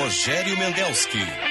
Rogério Mendelski.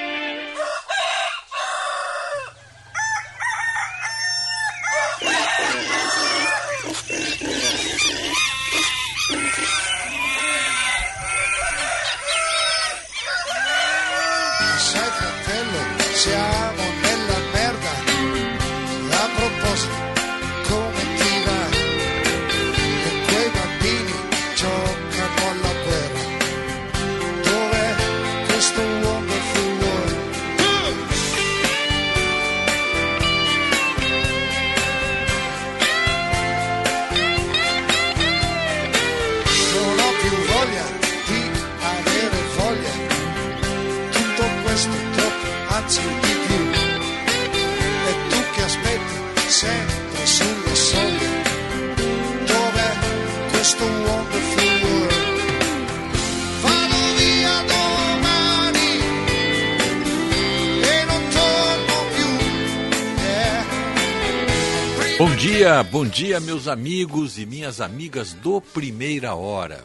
Bom dia, meus amigos e minhas amigas do Primeira Hora.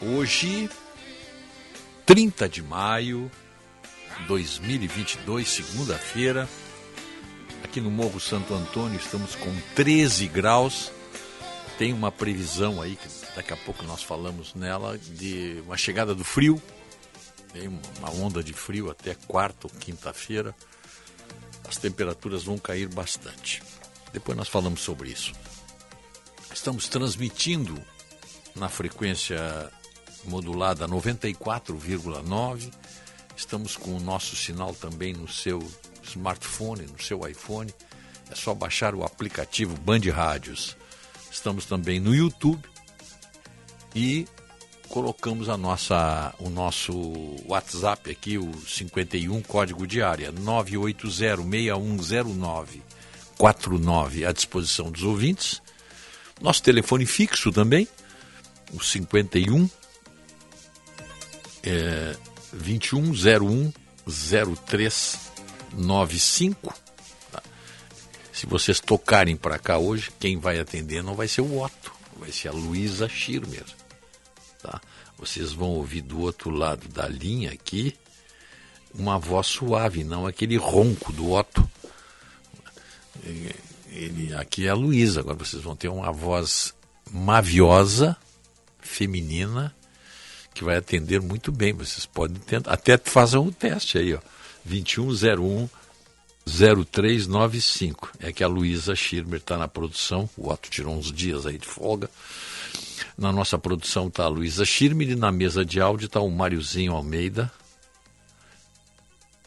Hoje, 30 de maio de 2022, segunda-feira, aqui no Morro Santo Antônio, estamos com 13 graus. Tem uma previsão aí, que daqui a pouco nós falamos nela, de uma chegada do frio. Tem uma onda de frio até quarta ou quinta-feira. As temperaturas vão cair bastante. Depois nós falamos sobre isso. Estamos transmitindo na frequência modulada 94,9. Estamos com o nosso sinal também no seu smartphone, no seu iPhone. É só baixar o aplicativo Band Rádios. Estamos também no YouTube e colocamos a nossa, o nosso WhatsApp aqui, o 51 código de área 9806109 49 à disposição dos ouvintes. Nosso telefone fixo também, o 51 é, 2101 0395. Tá? Se vocês tocarem para cá hoje, quem vai atender não vai ser o Otto, vai ser a Luísa Schirmer. Tá? Vocês vão ouvir do outro lado da linha aqui uma voz suave, não aquele ronco do Otto. Ele, aqui é a Luísa, agora vocês vão ter uma voz maviosa, feminina, que vai atender muito bem. Vocês podem tentar, até façam o teste aí, ó. 2101 0395. É que a Luísa Schirmer está na produção. O Otto tirou uns dias aí de folga. Na nossa produção está a Luísa Schirmer e na mesa de áudio está o Máriozinho Almeida,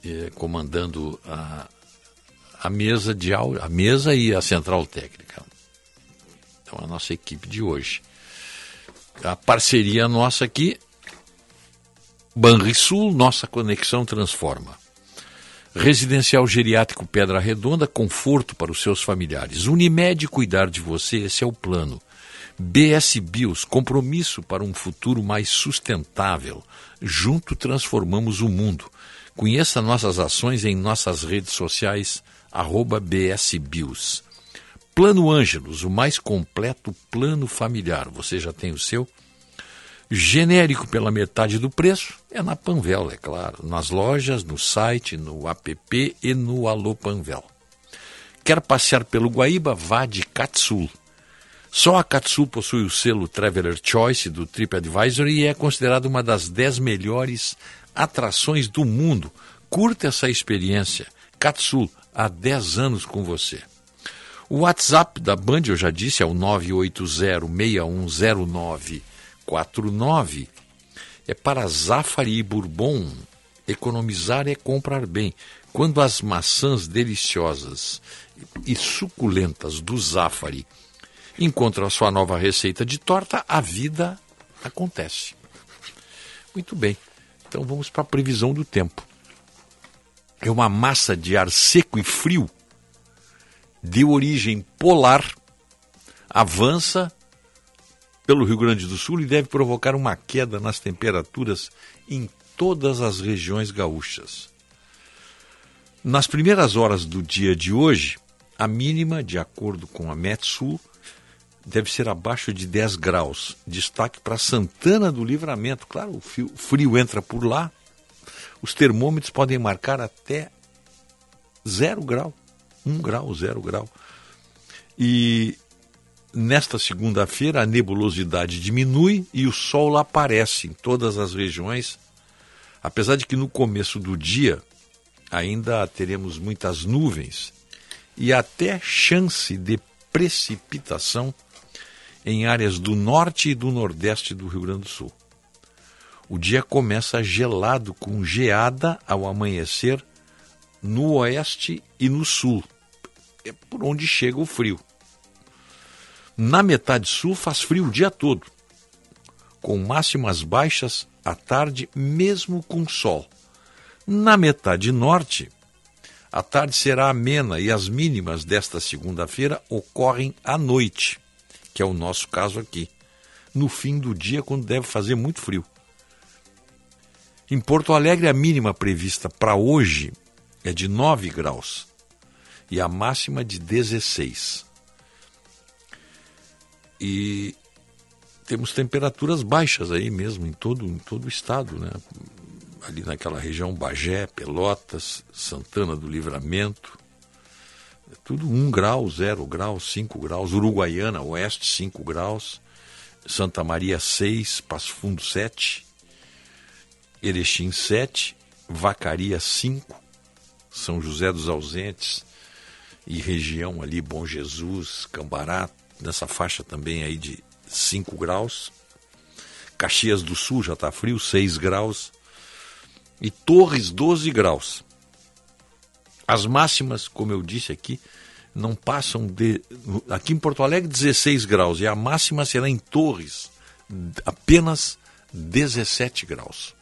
eh, comandando a, a mesa de áudio, a mesa e a central técnica. Então a nossa equipe de hoje. A parceria nossa aqui, Banrisul, nossa conexão transforma. Residencial Geriátrico Pedra Redonda, conforto para os seus familiares. Unimed cuidar de você, esse é o plano. BS Bios, compromisso para um futuro mais sustentável. Junto transformamos o mundo. Conheça nossas ações em nossas redes sociais, arroba BSBios. Plano Ângelos, o mais completo plano familiar. Você já tem o seu? Genérico pela metade do preço é na Panvel, é claro. Nas lojas, no site, no app e no Alô Panvel. Quer passear pelo Guaíba? Vá de Catsul. Só a Catsul possui o selo Traveler Choice do TripAdvisor e é considerada uma das 10 melhores atrações do mundo. Curta essa experiência. Catsul, há 10 anos com você. O WhatsApp da Band, eu já disse, é o 980610949. É para Zafari e Bourbon. Economizar é comprar bem. Quando as maçãs deliciosas e suculentas do Zafari encontram a sua nova receita de torta, a vida acontece. Muito bem. Então vamos para a previsão do tempo. É uma massa de ar seco e frio de origem polar, avança pelo Rio Grande do Sul e deve provocar uma queda nas temperaturas em todas as regiões gaúchas. Nas primeiras horas do dia de hoje, a mínima, de acordo com a Metsul, deve ser abaixo de 10 graus. Destaque para Santana do Livramento. Claro, o frio, frio entra por lá, os termômetros podem marcar até zero grau, um grau, zero grau. E nesta segunda-feira a nebulosidade diminui e o sol aparece em todas as regiões, apesar de que no começo do dia ainda teremos muitas nuvens e até chance de precipitação em áreas do norte e do nordeste do Rio Grande do Sul. O dia começa gelado, com geada ao amanhecer no oeste e no sul, é por onde chega o frio. Na metade sul faz frio o dia todo, com máximas baixas à tarde, mesmo com sol. Na metade norte, a tarde será amena e as mínimas desta segunda-feira ocorrem à noite que é o nosso caso aqui, no fim do dia, quando deve fazer muito frio. Em Porto Alegre, a mínima prevista para hoje é de 9 graus e a máxima de 16. E temos temperaturas baixas aí mesmo em todo, em todo o estado, né? Ali naquela região Bagé, Pelotas, Santana do Livramento, é tudo 1 grau, 0 grau, 5 graus. Uruguaiana, oeste, 5 graus. Santa Maria, 6. Passo Fundo, 7. Erechim, 7. Vacaria, 5. São José dos Ausentes e região ali, Bom Jesus, Cambará, nessa faixa também aí de 5 graus. Caxias do Sul já está frio, 6 graus. E Torres, 12 graus. As máximas, como eu disse aqui, não passam de. Aqui em Porto Alegre, 16 graus. E a máxima será em Torres, apenas 17 graus.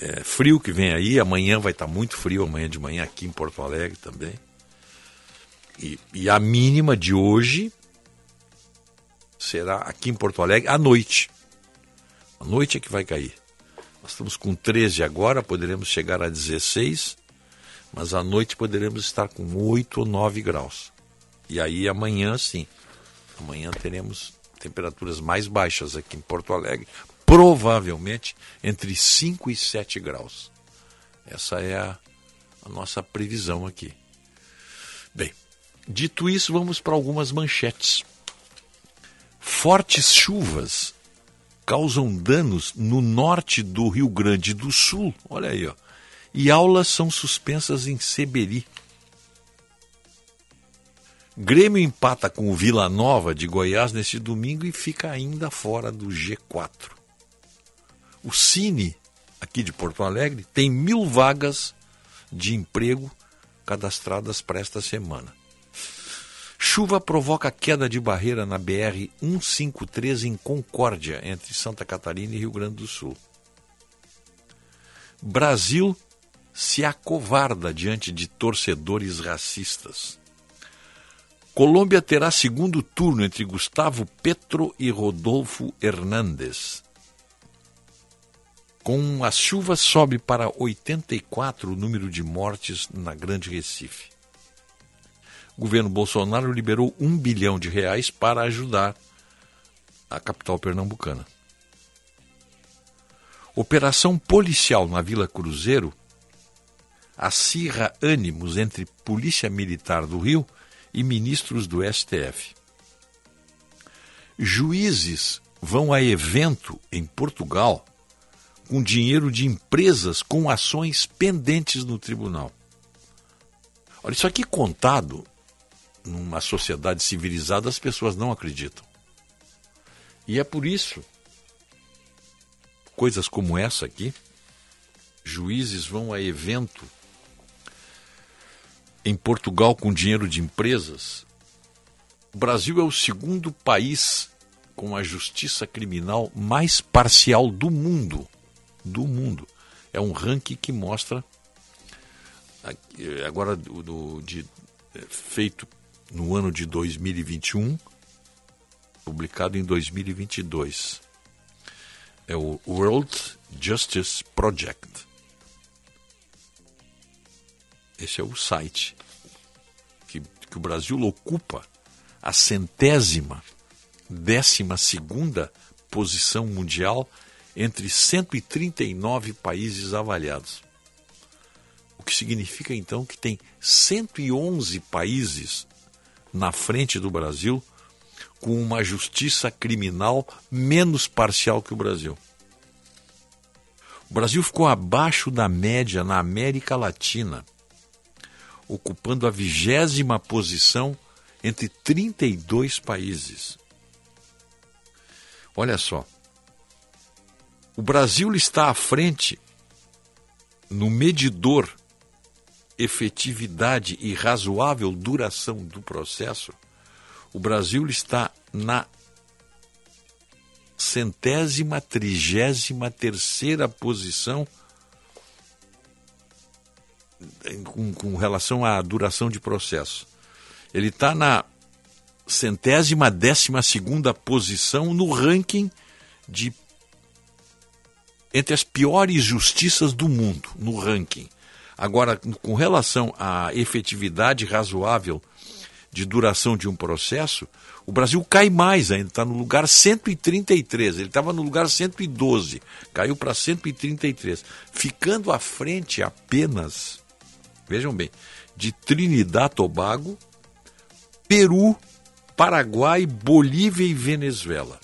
É frio que vem aí. Amanhã vai estar muito frio, amanhã de manhã aqui em Porto Alegre também. E, e a mínima de hoje será aqui em Porto Alegre à noite. À noite é que vai cair. Nós estamos com 13 agora, poderemos chegar a 16 mas à noite poderemos estar com 8 ou 9 graus. E aí amanhã sim, amanhã teremos temperaturas mais baixas aqui em Porto Alegre, provavelmente entre 5 e 7 graus. Essa é a, a nossa previsão aqui. Bem, dito isso, vamos para algumas manchetes. Fortes chuvas causam danos no norte do Rio Grande do Sul. Olha aí, ó e aulas são suspensas em Seberi. Grêmio empata com o Vila Nova de Goiás neste domingo e fica ainda fora do G4. O Cine, aqui de Porto Alegre, tem mil vagas de emprego cadastradas para esta semana. Chuva provoca queda de barreira na BR 153 em Concórdia, entre Santa Catarina e Rio Grande do Sul. Brasil se acovarda diante de torcedores racistas. Colômbia terá segundo turno entre Gustavo Petro e Rodolfo Hernández. Com as chuvas, sobe para 84 o número de mortes na Grande Recife. O governo Bolsonaro liberou um bilhão de reais para ajudar a capital pernambucana. Operação policial na Vila Cruzeiro acirra ânimos entre Polícia Militar do Rio e ministros do STF. Juízes vão a evento em Portugal com dinheiro de empresas com ações pendentes no tribunal. Olha, isso aqui contado numa sociedade civilizada, as pessoas não acreditam. E é por isso, coisas como essa aqui, juízes vão a evento em Portugal com dinheiro de empresas, o Brasil é o segundo país com a justiça criminal mais parcial do mundo. Do mundo. É um ranking que mostra, agora do, de, é, feito no ano de 2021, publicado em 2022. É o World Justice Project. Esse é o site que, que o Brasil ocupa a centésima, décima segunda posição mundial entre 139 países avaliados. O que significa então que tem 111 países na frente do Brasil com uma justiça criminal menos parcial que o Brasil. O Brasil ficou abaixo da média na América Latina, ocupando a vigésima posição entre 32 países. Olha só, o Brasil está à frente no medidor efetividade e razoável duração do processo. O Brasil está na centésima trigésima terceira posição com, com relação à duração de processo. Ele está na centésima décima segunda posição no ranking de entre as piores justiças do mundo, no ranking. Agora, com relação à efetividade razoável de duração de um processo, o Brasil cai mais ainda, está no lugar 133. Ele estava no lugar 112, caiu para 133, ficando à frente apenas, vejam bem, de Trinidad Tobago, Peru, Paraguai, Bolívia e Venezuela.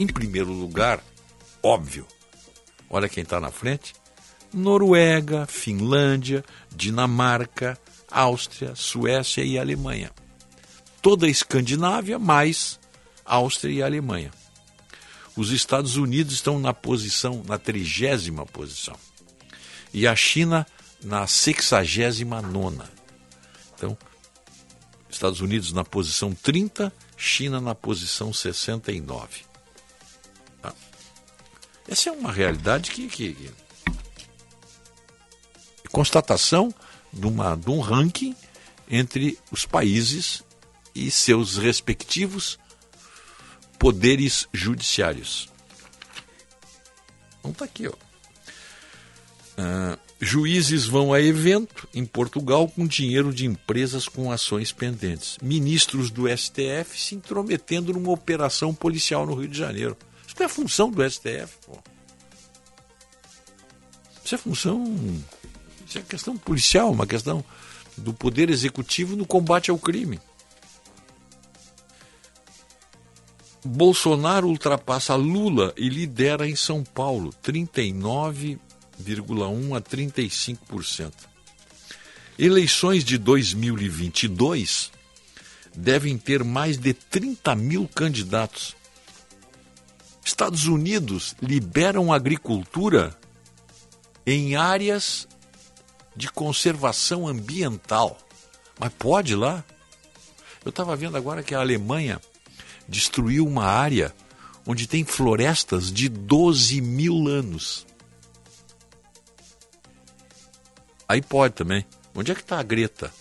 Em primeiro lugar, óbvio, olha quem está na frente: Noruega, Finlândia, Dinamarca, Áustria, Suécia e Alemanha. Toda a Escandinávia, mais Áustria e Alemanha. Os Estados Unidos estão na posição, na trigésima posição. E a China na sexagésima nona. Então, Estados Unidos na posição 30, China na posição 69. Tá? Essa é uma realidade que, que, que constatação de, uma, de um ranking entre os países e seus respectivos poderes judiciários. Então está aqui, ó. Uh, juízes vão a evento em Portugal com dinheiro de empresas com ações pendentes. Ministros do STF se intrometendo numa operação policial no Rio de Janeiro. Isso não é função do STF, pô. Isso é função isso é questão policial, uma questão do poder executivo no combate ao crime. Bolsonaro ultrapassa Lula e lidera em São Paulo 39,1 a 35%. Eleições de 2022 devem ter mais de 30 mil candidatos. Estados Unidos liberam agricultura em áreas de conservação ambiental. Mas pode lá? Eu estava vendo agora que a Alemanha destruiu uma área onde tem florestas de 12 mil anos. Aí pode também. Onde é que está a Greta?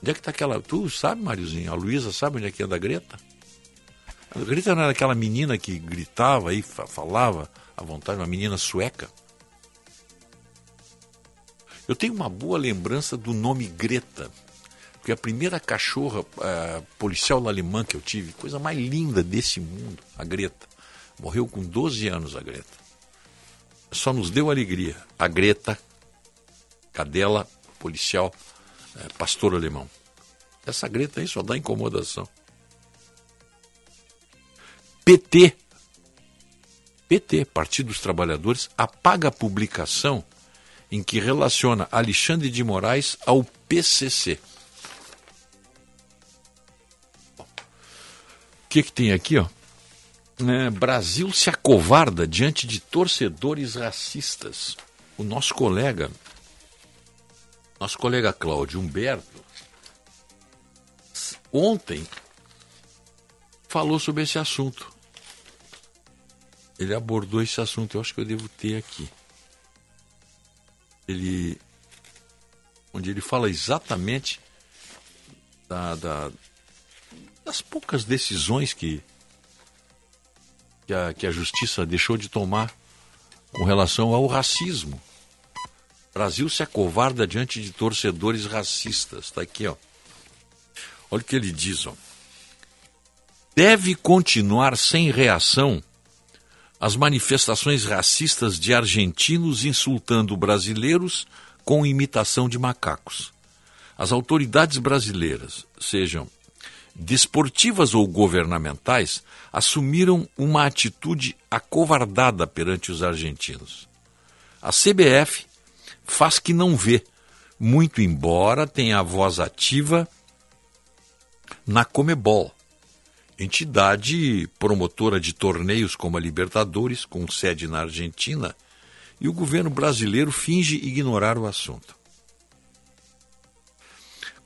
Onde é que está aquela. Tu sabe, Mariozinho? A Luísa sabe onde é que anda a Greta? Greta não era aquela menina que gritava e falava à vontade, uma menina sueca? Eu tenho uma boa lembrança do nome Greta, porque a primeira cachorra uh, policial alemã que eu tive, coisa mais linda desse mundo, a Greta. Morreu com 12 anos a Greta. Só nos deu alegria. A Greta, cadela policial, uh, pastor alemão. Essa Greta aí só dá incomodação. PT, PT, Partido dos Trabalhadores, apaga a publicação em que relaciona Alexandre de Moraes ao PCC. O que, que tem aqui? Ó? É, Brasil se acovarda diante de torcedores racistas. O nosso colega, nosso colega Cláudio Humberto, ontem falou sobre esse assunto. Ele abordou esse assunto, eu acho que eu devo ter aqui ele onde ele fala exatamente da, da, das poucas decisões que, que a, que a justiça deixou de tomar com relação ao racismo. Brasil se acovarda diante de torcedores racistas. Está aqui, ó. Olha o que ele diz, ó. deve continuar sem reação as manifestações racistas de argentinos insultando brasileiros com imitação de macacos. As autoridades brasileiras, sejam desportivas ou governamentais, assumiram uma atitude acovardada perante os argentinos. A CBF faz que não vê, muito embora tenha a voz ativa na Comebol, entidade promotora de torneios como a Libertadores, com sede na Argentina, e o governo brasileiro finge ignorar o assunto.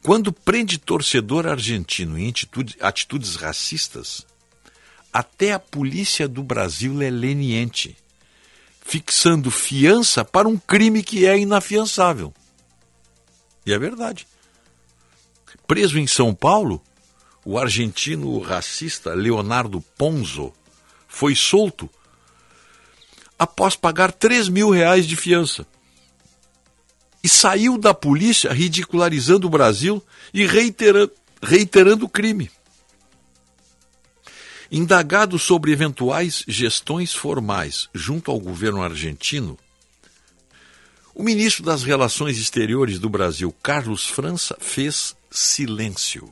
Quando prende torcedor argentino em atitude, atitudes racistas, até a polícia do Brasil é leniente, fixando fiança para um crime que é inafiançável. E é verdade. Preso em São Paulo, o argentino racista Leonardo Ponzo foi solto após pagar 3 mil reais de fiança. E saiu da polícia ridicularizando o Brasil e reiterando, reiterando o crime. Indagado sobre eventuais gestões formais junto ao governo argentino, o ministro das Relações Exteriores do Brasil, Carlos França, fez silêncio.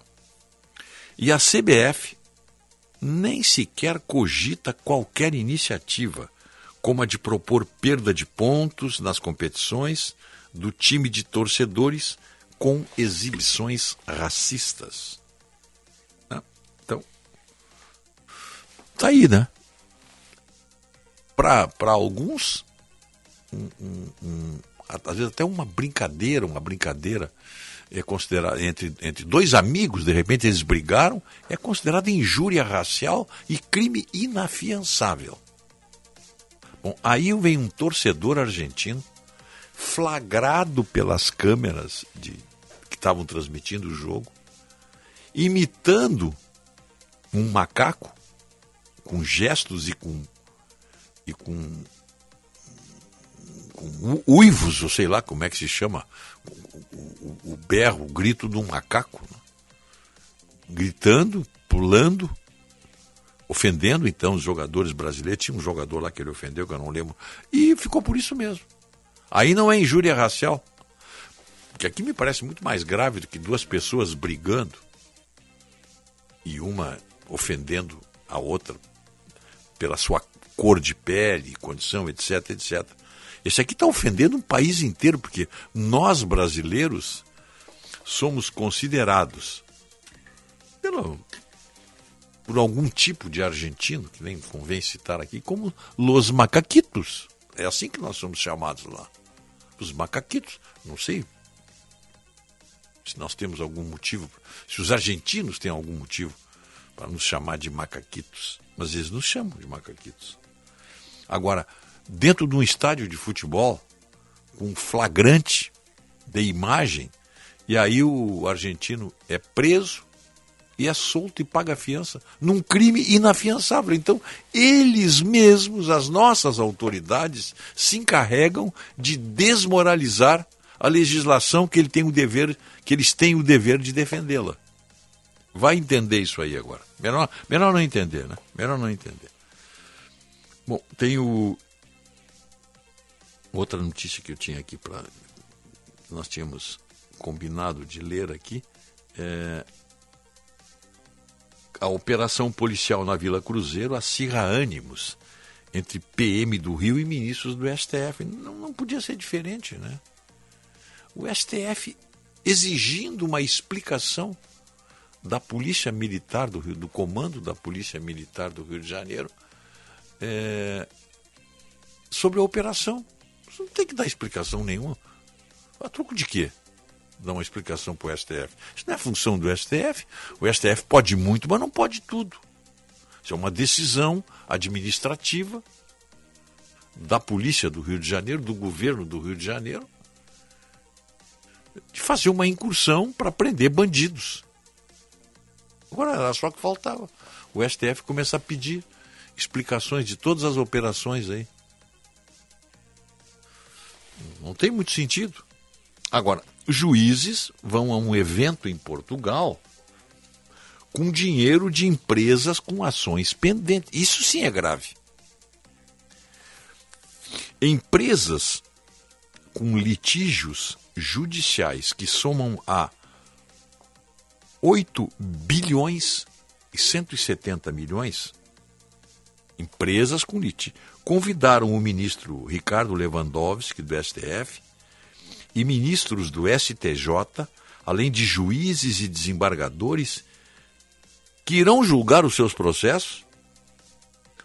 E a CBF nem sequer cogita qualquer iniciativa, como a de propor perda de pontos nas competições do time de torcedores com exibições racistas. Ah, então, tá aí, né? Para alguns, um, um, um, às vezes até uma brincadeira, uma brincadeira é considerado entre, entre dois amigos, de repente eles brigaram, é considerado injúria racial e crime inafiançável. Bom, aí vem um torcedor argentino, flagrado pelas câmeras de, que estavam transmitindo o jogo, imitando um macaco, com gestos e com, e com, com uivos, ou sei lá como é que se chama, o, o, berro, o grito de um macaco, né? gritando, pulando, ofendendo então os jogadores brasileiros. Tinha um jogador lá que ele ofendeu, que eu não lembro, e ficou por isso mesmo. Aí não é injúria racial, que aqui me parece muito mais grave do que duas pessoas brigando e uma ofendendo a outra pela sua cor de pele, condição, etc, etc. Esse aqui está ofendendo um país inteiro, porque nós brasileiros somos considerados pelo, por algum tipo de argentino, que nem convém citar aqui, como los macaquitos. É assim que nós somos chamados lá. Os macaquitos. Não sei se nós temos algum motivo, se os argentinos têm algum motivo para nos chamar de macaquitos. Mas eles nos chamam de macaquitos. Agora, dentro de um estádio de futebol, com flagrante de imagem, e aí o argentino é preso e é solto e paga fiança num crime inafiançável. Então, eles mesmos, as nossas autoridades, se encarregam de desmoralizar a legislação que ele tem o dever, que eles têm o dever de defendê-la. Vai entender isso aí agora. Melhor, melhor não entender, né? Melhor não entender. Bom, tem o, Outra notícia que eu tinha aqui para nós tínhamos combinado de ler aqui é a operação policial na Vila Cruzeiro acirra ânimos entre PM do Rio e ministros do STF. Não, não podia ser diferente, né? O STF exigindo uma explicação da Polícia Militar do Rio, do comando da Polícia Militar do Rio de Janeiro, é, sobre a operação. Você não tem que dar explicação nenhuma. A troco de quê? Dar uma explicação para o STF. Isso não é função do STF. O STF pode muito, mas não pode tudo. Isso é uma decisão administrativa da polícia do Rio de Janeiro, do governo do Rio de Janeiro, de fazer uma incursão para prender bandidos. Agora era só que faltava. O STF começa a pedir explicações de todas as operações aí. Não tem muito sentido. Agora, juízes vão a um evento em Portugal com dinheiro de empresas com ações pendentes. Isso sim é grave. Empresas com litígios judiciais que somam a 8 bilhões e 170 milhões, empresas com litígio, convidaram o ministro Ricardo Lewandowski, do STF, e ministros do STJ, além de juízes e desembargadores, que irão julgar os seus processos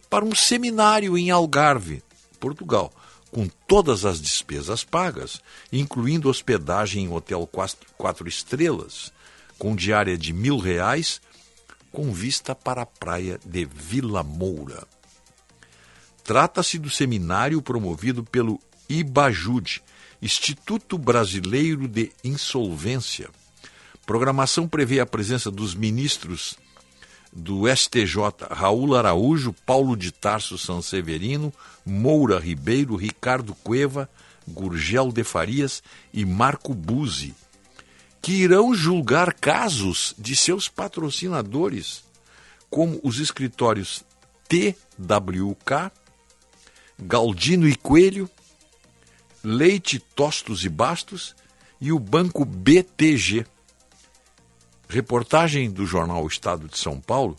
para um seminário em Algarve, Portugal, com todas as despesas pagas, incluindo hospedagem em hotel quatro, quatro estrelas, com diária de mil reais, com vista para a praia de Vila Moura. Trata-se do seminário promovido pelo IBAJUD, Instituto Brasileiro de Insolvência. Programação prevê a presença dos ministros do STJ, Raul Araújo, Paulo de Tarso Sanseverino, Moura Ribeiro, Ricardo Cueva, Gurgel de Farias e Marco Buzzi, que irão julgar casos de seus patrocinadores, como os escritórios TWK, Galdino e Coelho, Leite Tostos e Bastos e o Banco BTG. Reportagem do jornal Estado de São Paulo,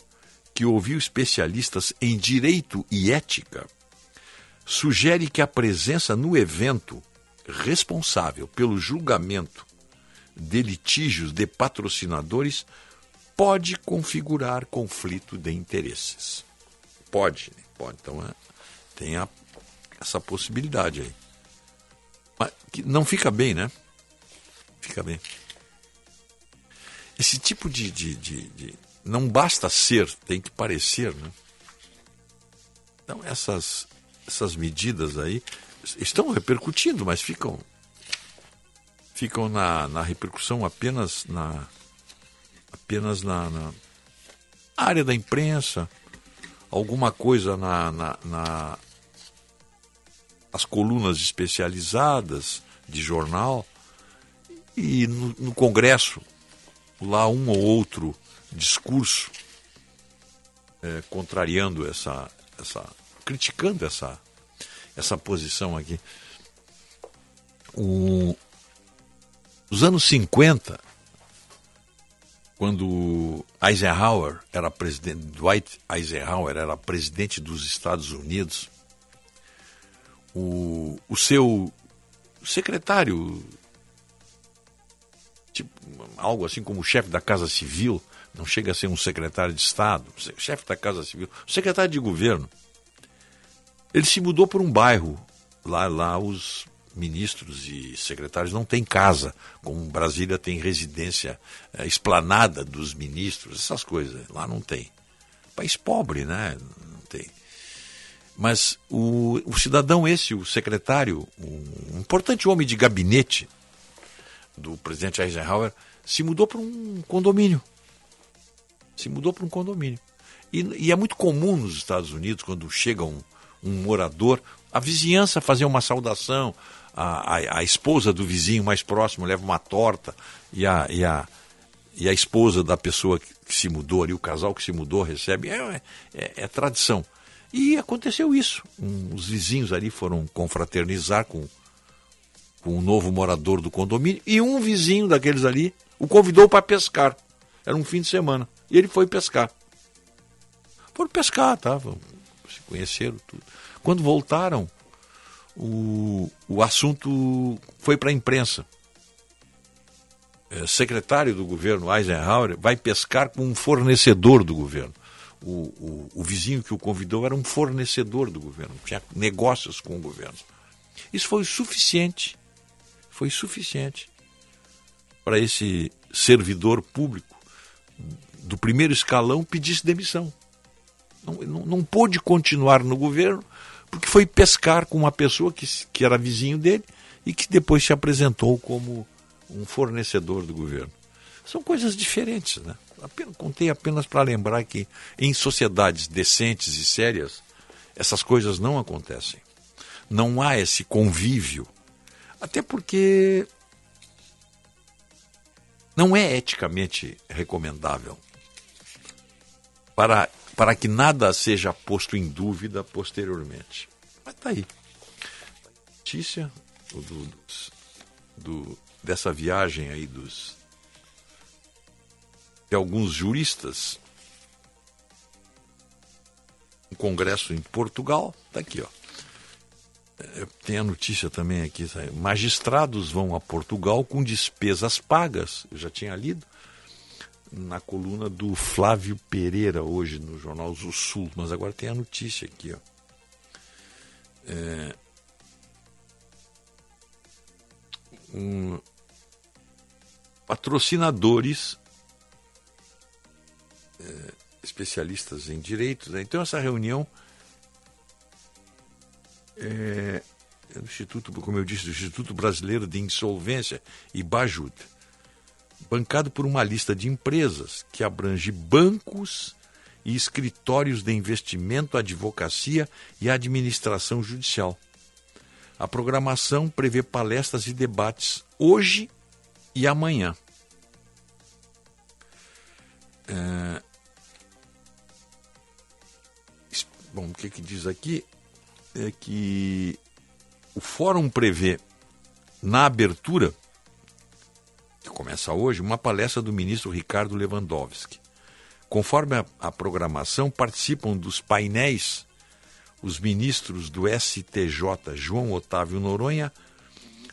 que ouviu especialistas em direito e ética, sugere que a presença no evento responsável pelo julgamento de litígios de patrocinadores pode configurar conflito de interesses. Pode, pode. Então é, tem a, essa possibilidade aí. Mas não fica bem, né? Fica bem. Esse tipo de, de, de, de, Não basta ser, tem que parecer, né? Então, essas, essas medidas aí estão repercutindo, mas ficam. Ficam na, na repercussão apenas na. apenas na, na área da imprensa, alguma coisa na, na, na as colunas especializadas de jornal e no, no Congresso lá um ou outro discurso é, contrariando essa, essa, criticando essa, essa posição aqui. O, os anos 50, quando Eisenhower era presidente, Dwight Eisenhower era presidente dos Estados Unidos, o, o seu secretário tipo, algo assim como chefe da Casa Civil, não chega a ser um secretário de Estado, chefe da Casa Civil, secretário de governo. Ele se mudou para um bairro. Lá, lá os ministros e secretários não têm casa, como Brasília tem residência é, esplanada dos ministros, essas coisas. Lá não tem. País pobre, né? Não tem. Mas o, o cidadão esse, o secretário, um importante homem de gabinete, do presidente Eisenhower, se mudou para um condomínio. Se mudou para um condomínio. E, e, é muito comum nos Estados Unidos, quando chega um, um morador, a vizinhança fazer uma saudação, a, a, a, esposa do vizinho mais próximo leva uma torta e a, e a, e a esposa da pessoa que, se mudou ali, o casal que se mudou, recebe. É, é, é tradição. E aconteceu isso. Um, os vizinhos ali foram confraternizar com com um novo morador do condomínio, e um vizinho daqueles ali o convidou para pescar. Era um fim de semana. E ele foi pescar. Foram pescar, tá? Se conheceram tudo. Quando voltaram, o, o assunto foi para a imprensa. É, secretário do governo Eisenhower vai pescar com um fornecedor do governo. O, o, o, vizinho que o convidou era um fornecedor do governo, tinha negócios com o governo. Isso foi o suficiente foi suficiente para esse servidor público do primeiro escalão pedisse demissão. Não, não, não pôde continuar no governo porque foi pescar com uma pessoa que, que era vizinho dele e que depois se apresentou como um fornecedor do governo. São coisas diferentes, né? Apenas, contei apenas para lembrar que em sociedades decentes e sérias essas coisas não acontecem. Não há esse convívio até porque não é eticamente recomendável. para, para que nada seja posto em dúvida posteriormente. Mas tá aí. Notícia do, do, do, dessa viagem aí dos alguns juristas. Um congresso em Portugal, tá aqui, ó. É, tem a notícia também aqui, magistrados vão a Portugal com despesas pagas, eu já tinha lido na coluna do Flávio Pereira hoje no jornal do Sul, mas agora tem a notícia aqui, ó. É, um, patrocinadores é, especialistas em direito. Né? Então, essa reunião é, é do Instituto, como eu disse, do Instituto Brasileiro de Insolvência e Bajud, bancado por uma lista de empresas que abrange bancos e escritórios de investimento, advocacia e administração judicial. A programação prevê palestras e debates hoje e amanhã. É... Bom, o que, que diz aqui é que o fórum prevê, na abertura, que começa hoje, uma palestra do ministro Ricardo Lewandowski. Conforme a, a programação, participam dos painéis os ministros do STJ, João Otávio Noronha,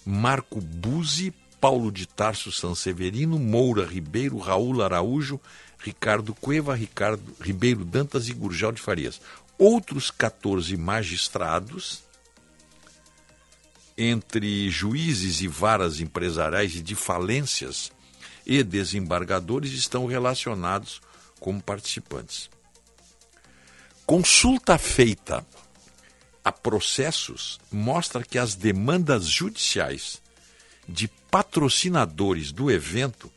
Marco Buzzi, Paulo de Tarso Sanseverino, Moura Ribeiro, Raul Araújo, Ricardo Cueva, Ricardo Ribeiro Dantas e Gurgel de Farias. Outros 14 magistrados, entre juízes e varas empresariais e de falências e desembargadores, estão relacionados como participantes. Consulta feita a processos mostra que as demandas judiciais de patrocinadores do evento,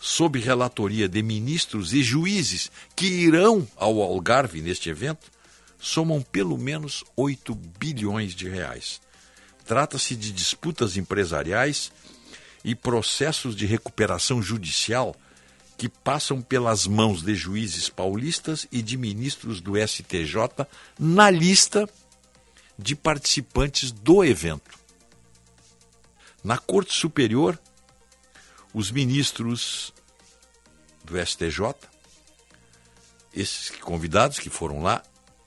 sob relatoria de ministros e juízes que irão ao Algarve neste evento, somam pelo menos 8 bilhões de reais. Trata-se de disputas empresariais e processos de recuperação judicial que passam pelas mãos de juízes paulistas e de ministros do STJ na lista de participantes do evento. Na Corte Superior, os ministros do STJ, esses convidados que foram lá,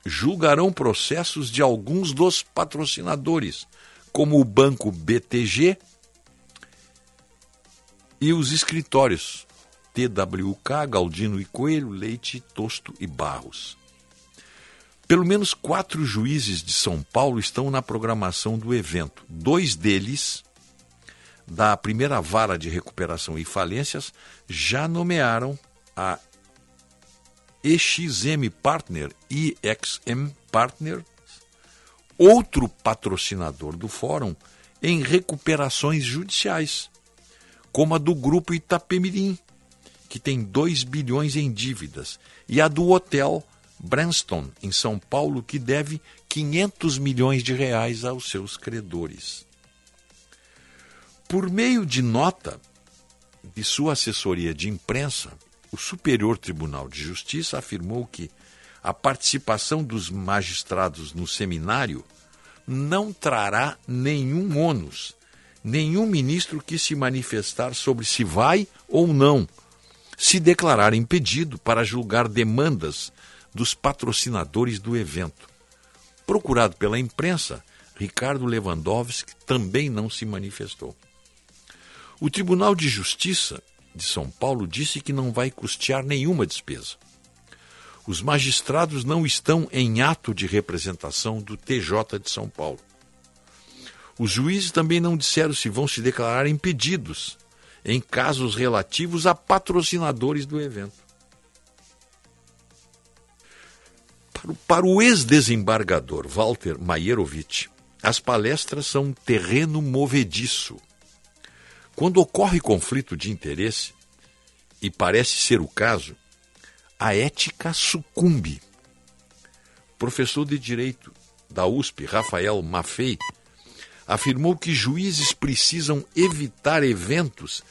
julgarão processos de alguns dos patrocinadores, como o Banco BTG e os escritórios TWK, Galdino e Coelho, Leite, Tosto e Barros. Pelo menos quatro juízes de São Paulo estão na programação do evento. Dois deles da primeira vara de recuperação e falências já nomearam a EXM Partner, EXM Partner, outro patrocinador do fórum em recuperações judiciais, como a do grupo Itapemirim, que tem 2 bilhões em dívidas, e a do hotel Branston, em São Paulo, que deve 500 milhões de reais aos seus credores. Por meio de nota de sua assessoria de imprensa, o Superior Tribunal de Justiça afirmou que a participação dos magistrados no seminário não trará nenhum ônus. Nenhum ministro quis se manifestar sobre se vai ou não se declarar impedido para julgar demandas dos patrocinadores do evento. Procurado pela imprensa, Ricardo Lewandowski também não se manifestou. O Tribunal de Justiça de São Paulo disse que não vai custear nenhuma despesa. Os magistrados não estão em ato de representação do TJ de São Paulo. Os juízes também não disseram se vão se declarar impedidos em casos relativos a patrocinadores do evento. Para o, ex-desembargador Walter Maierovitch, as palestras são um terreno movediço quando ocorre conflito de interesse, e parece ser o caso, a ética sucumbe. Professor de Direito da USP, Rafael Maffei, afirmou que juízes precisam evitar eventos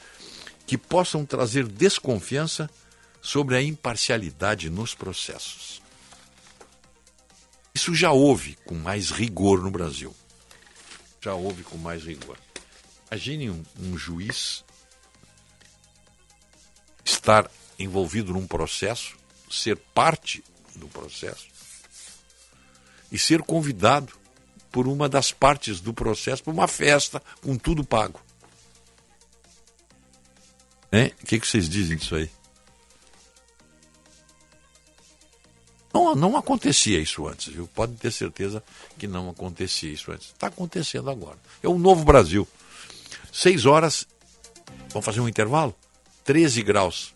que possam trazer desconfiança sobre a imparcialidade nos processos. Isso já houve com mais rigor no Brasil. Já houve com mais rigor. Imagine um, um juiz estar envolvido num processo, ser parte do processo e ser convidado por uma das partes do processo para uma festa com tudo pago. O que, que vocês dizem disso aí? Não, não acontecia isso antes, viu? Pode ter certeza que não acontecia isso antes. Está acontecendo agora. É o novo Brasil. Seis horas. Vamos fazer um intervalo? 13 graus.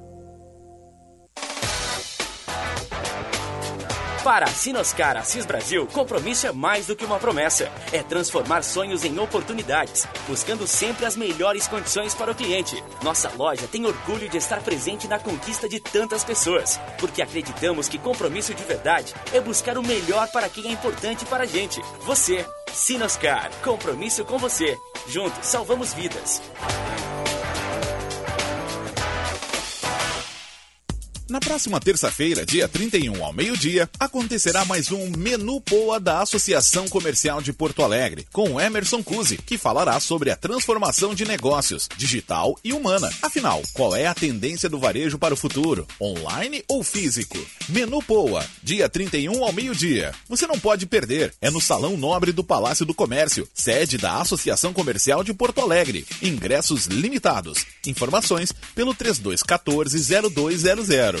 Para a Sinoscar Assis Brasil, compromisso é mais do que uma promessa. É transformar sonhos em oportunidades, buscando sempre as melhores condições para o cliente. Nossa loja tem orgulho de estar presente na conquista de tantas pessoas, porque acreditamos que compromisso de verdade é buscar o melhor para quem é importante para a gente. Você. Sinoscar, compromisso com você. Juntos salvamos vidas. Na próxima terça-feira, dia 31 ao meio-dia, acontecerá mais um Menu Poa da Associação Comercial de Porto Alegre, com Emerson Cusi, que falará sobre a transformação de negócios, digital e humana. Afinal, qual é a tendência do varejo para o futuro? Online ou físico? Menu Poa, dia 31 ao meio-dia. Você não pode perder. É no Salão Nobre do Palácio do Comércio, sede da Associação Comercial de Porto Alegre. Ingressos limitados. Informações pelo 3214-0200.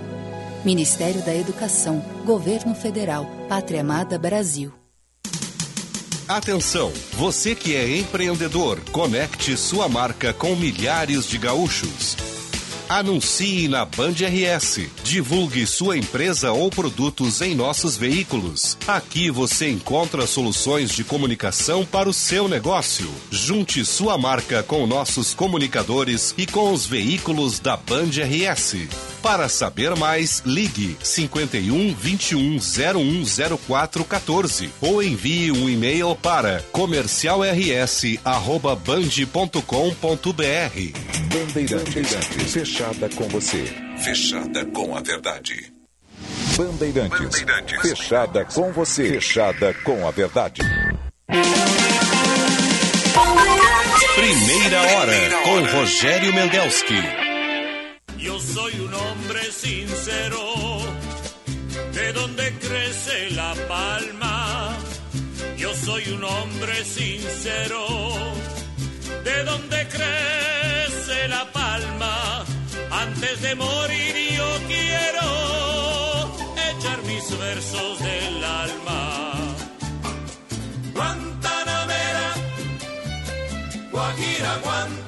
Ministério da Educação, Governo Federal, Pátria Amada Brasil. Atenção, você que é empreendedor, conecte sua marca com milhares de gaúchos. Anuncie na Band RS. Divulgue sua empresa ou produtos em nossos veículos. Aqui você encontra soluções de comunicação para o seu negócio. Junte sua marca com nossos comunicadores e com os veículos da Band RS. Para saber mais, ligue 51 21 0104 14 ou envie um e-mail para comercialrs@band.com.br. Bandeirantes, fechada com você. Fechada com a verdade. Bandeirantes, fechada com você. Fechada com a verdade. Primeira hora com Rogério Mendelski. Soy un hombre sincero, de donde crece la palma. Yo soy un hombre sincero, de donde crece la palma. Antes de morir yo quiero echar mis versos del alma. Guantanamera, Guajira, Guantanamera.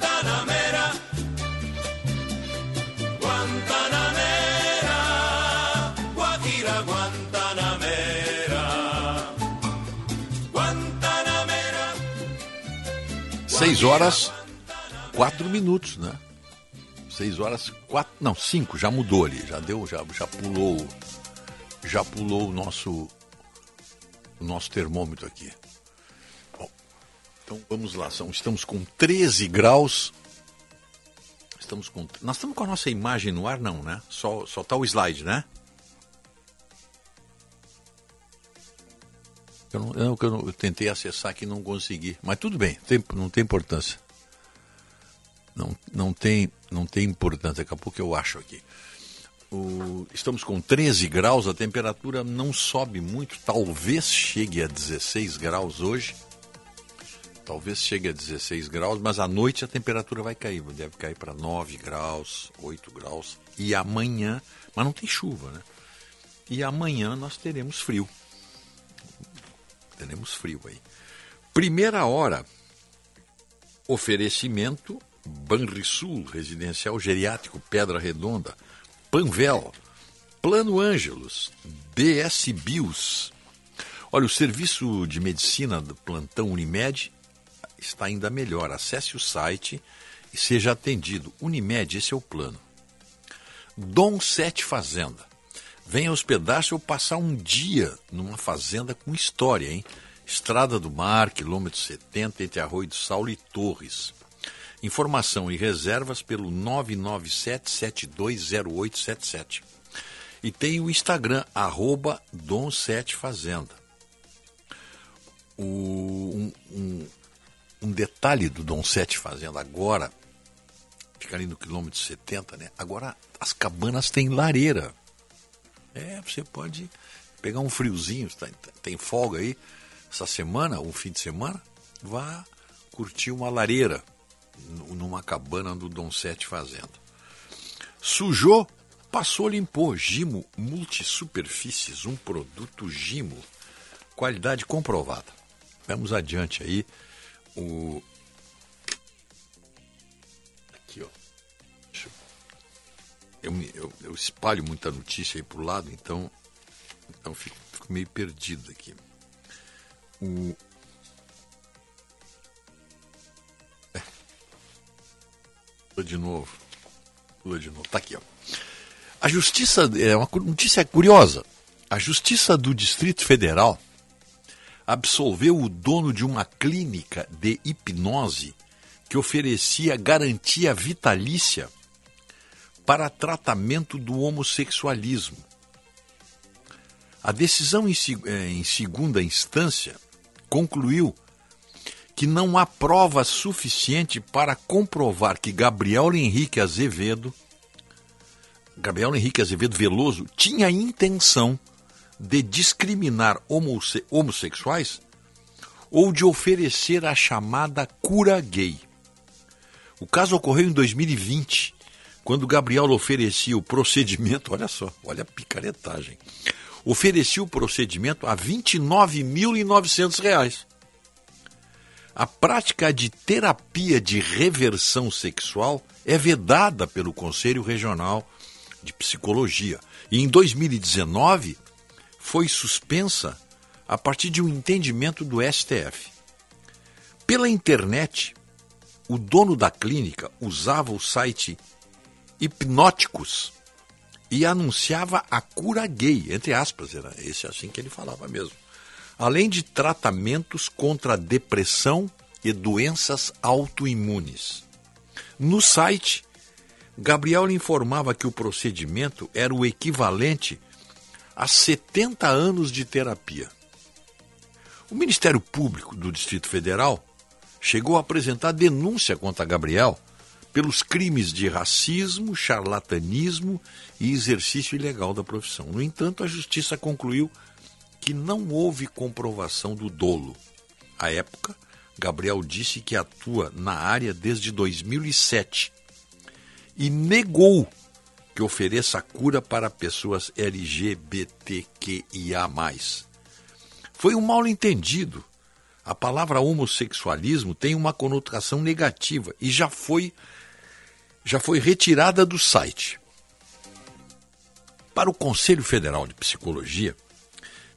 6 horas 4 minutos, né? 6 horas 4, não, 5, já mudou ali, já deu, já, já pulou, já pulou o nosso o nosso termômetro aqui. Bom, então vamos lá, são, estamos com 13 graus. Estamos com Nós estamos com a nossa imagem no ar não, né? Só só tá o slide, né? Eu, não, eu, eu, eu tentei acessar aqui e não consegui. Mas tudo bem, tem, não tem importância. Não, não, tem, não tem importância, daqui a pouco eu acho aqui. O, estamos com 13 graus, a temperatura não sobe muito, talvez chegue a 16 graus hoje. Talvez chegue a 16 graus, mas à noite a temperatura vai cair, deve cair para 9 graus, 8 graus. E amanhã, mas não tem chuva, né? E amanhã nós teremos frio. Teremos frio aí. Primeira hora, oferecimento Banrisul, Residencial Geriátrico Pedra Redonda, Panvel, Plano Ângelos, BS Bios. Olha, o serviço de medicina do plantão Unimed está ainda melhor. Acesse o site e seja atendido. Unimed, esse é o plano. Dom Sete Fazenda. Venha hospedar-se ou passar um dia numa fazenda com história, hein? Estrada do Mar, quilômetro 70, entre Arroio do Saulo e Torres. Informação e reservas pelo 997-720877. E tem o Instagram, arroba Dom7Fazenda. O, um, um, um, detalhe do Dom 7 Fazenda agora, fica ali no quilômetro 70, né? Agora as cabanas têm lareira. É, você pode pegar um friozinho, tá, tem folga aí, essa semana, um fim de semana, vá curtir uma lareira numa cabana do Dom Sete Fazenda. Sujou, passou, limpou. Gimo Multisuperfícies, um produto Gimo. Qualidade comprovada. Vamos adiante aí. O... Eu, eu, eu, espalho muita notícia aí pro lado, então, então fico, fico meio perdido aqui. O, Pula de novo. Pula de novo. Tá aqui, ó. A justiça, é uma notícia curiosa. A Justiça do Distrito Federal absolveu o dono de uma clínica de hipnose que oferecia garantia vitalícia para tratamento do homossexualismo. A decisão em, é, em segunda instância concluiu que não há prova suficiente para comprovar que Gabriel Henrique Azevedo, Gabriel Henrique Azevedo Veloso, tinha intenção de discriminar homosse homossexuais ou de oferecer a chamada cura gay. O caso ocorreu em 2020, quando Gabriel oferecia o procedimento, olha só, olha a picaretagem, oferecia o procedimento a R$ 29.900 a prática de terapia de reversão sexual é vedada pelo Conselho Regional de Psicologia. E em 2019 foi suspensa a partir de um entendimento do STF. Pela internet, o dono da clínica usava o site Hipnóticos e anunciava a cura gay, entre aspas, era esse assim que ele falava mesmo além de tratamentos contra depressão e doenças autoimunes. No site, Gabriel informava que o procedimento era o equivalente a 70 anos de terapia. O Ministério Público do Distrito Federal chegou a apresentar denúncia contra Gabriel pelos crimes de racismo, charlatanismo e exercício ilegal da profissão. No entanto, a justiça concluiu que não houve comprovação do dolo. À época, Gabriel disse que atua na área desde 2007 e negou que ofereça cura para pessoas LGBTQIA. Foi um mal entendido. A palavra homossexualismo tem uma conotação negativa e já foi já foi retirada do site. Para o Conselho Federal de Psicologia,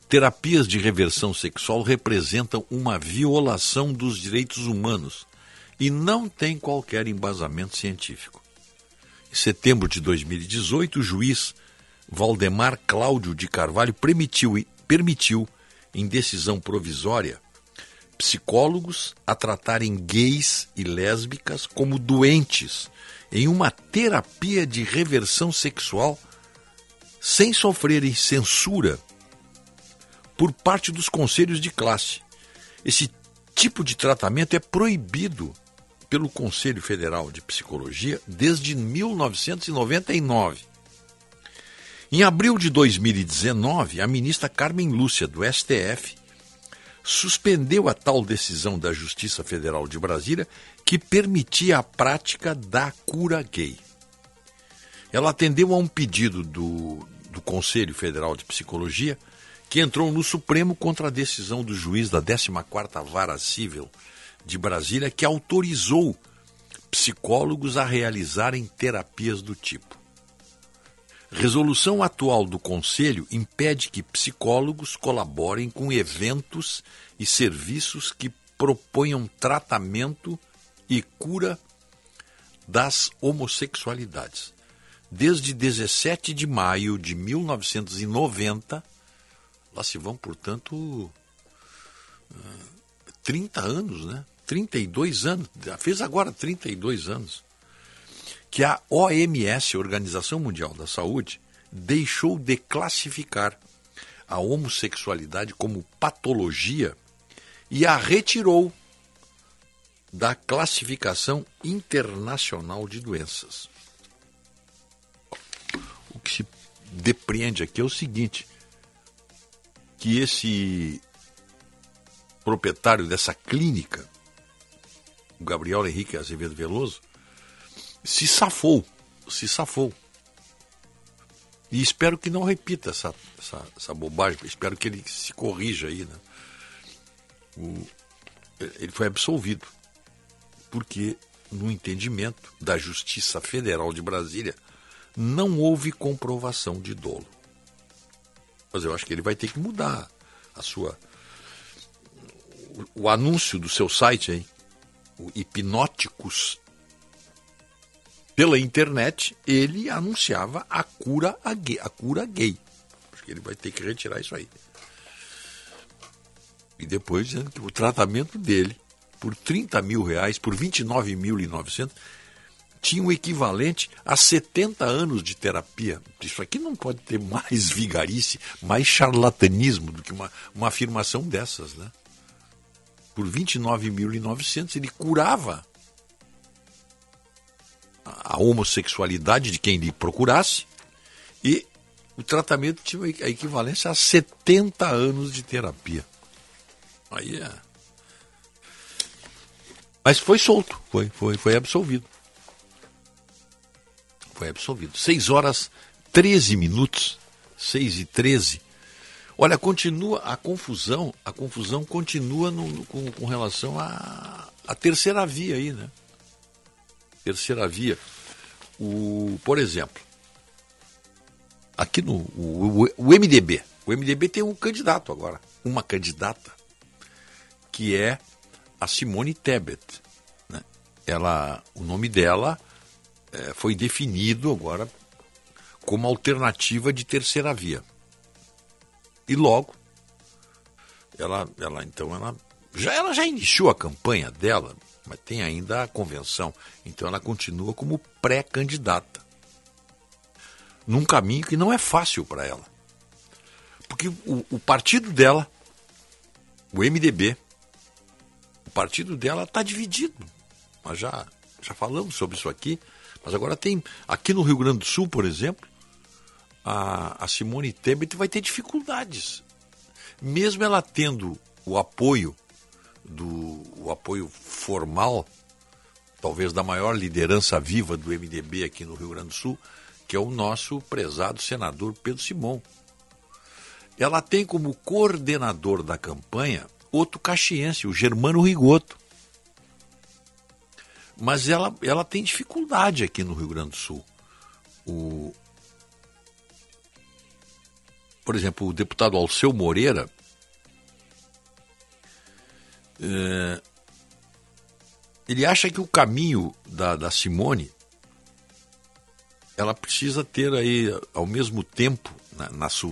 Terapias de reversão sexual representam uma violação dos direitos humanos e não têm qualquer embasamento científico. Em setembro de 2018, o juiz Valdemar Cláudio de Carvalho permitiu, permitiu em decisão provisória, psicólogos a tratarem gays e lésbicas como doentes em uma terapia de reversão sexual sem sofrerem censura por parte dos conselhos de classe. Esse tipo de tratamento é proibido pelo Conselho Federal de Psicologia desde 1999. Em abril de 2019, a ministra Carmen Lúcia, do STF, suspendeu a tal decisão da Justiça Federal de Brasília que permitia a prática da cura gay. Ela atendeu a um pedido do, do Conselho Federal de Psicologia que entrou no Supremo contra a decisão do juiz da 14ª Vara Civil de Brasília que autorizou psicólogos a realizarem terapias do tipo. Resolução atual do Conselho impede que psicólogos colaborem com eventos e serviços que proponham tratamento e cura das homossexualidades. Desde 17 de maio de 1990, lá se vão, portanto, 30 anos, né? 32 anos, fez agora 32 anos que a OMS, Organização Mundial da Saúde, deixou de classificar a homossexualidade como patologia e a retirou da classificação internacional de doenças. O que se depreende aqui é o seguinte: que esse proprietário dessa clínica, o Gabriel Henrique Azevedo Veloso, se safou, se safou. E espero que não repita essa, essa, essa bobagem, espero que ele se corrija aí. Né? O, ele foi absolvido, porque no entendimento da Justiça Federal de Brasília não houve comprovação de dolo. Mas eu acho que ele vai ter que mudar a sua o, o anúncio do seu site aí, o Hipnóticos pela internet, ele anunciava a cura, a, gay, a cura gay. Acho que ele vai ter que retirar isso aí. E depois dizendo que o tratamento dele, por 30 mil reais, por 29.900, tinha o equivalente a 70 anos de terapia. Isso aqui não pode ter mais vigarice, mais charlatanismo do que uma, uma afirmação dessas, né? Por 29.900 ele curava a homossexualidade de quem lhe procurasse e o tratamento tinha a equivalência a 70 anos de terapia. Aí é. Mas foi solto, foi, foi, foi absolvido. Foi absolvido. 6 horas 13 minutos, 6 e 13. Olha, continua a confusão, a confusão continua no, com, com relação à terceira via aí, né? Terceira via. O, por exemplo, aqui no o, o, MDB, o MDB tem um candidato agora, uma candidata, que é a Simone Tebet. Né? Ela, o nome dela é, foi definido agora como alternativa de terceira via. E logo, ela, ela então, ela já, ela já iniciou a campanha dela mas tem ainda a convenção. Então ela continua como pré-candidata. Num caminho que não é fácil para ela. Porque o, o, partido dela, o MDB, o partido dela está dividido. Nós já, já falamos sobre isso aqui. Mas agora tem. Aqui no Rio Grande do Sul, por exemplo, a, a Simone Tebet vai ter dificuldades. Mesmo ela tendo o apoio do o apoio formal, talvez da maior liderança viva do MDB aqui no Rio Grande do Sul, que é o nosso prezado senador Pedro Simon. Ela tem como coordenador da campanha outro caxiense, o Germano Rigoto. Mas ela, ela tem dificuldade aqui no Rio Grande do Sul. O, por exemplo, o deputado Alceu Moreira, é, ele acha que o caminho da, da Simone ela precisa ter aí, ao mesmo tempo, na, na, su,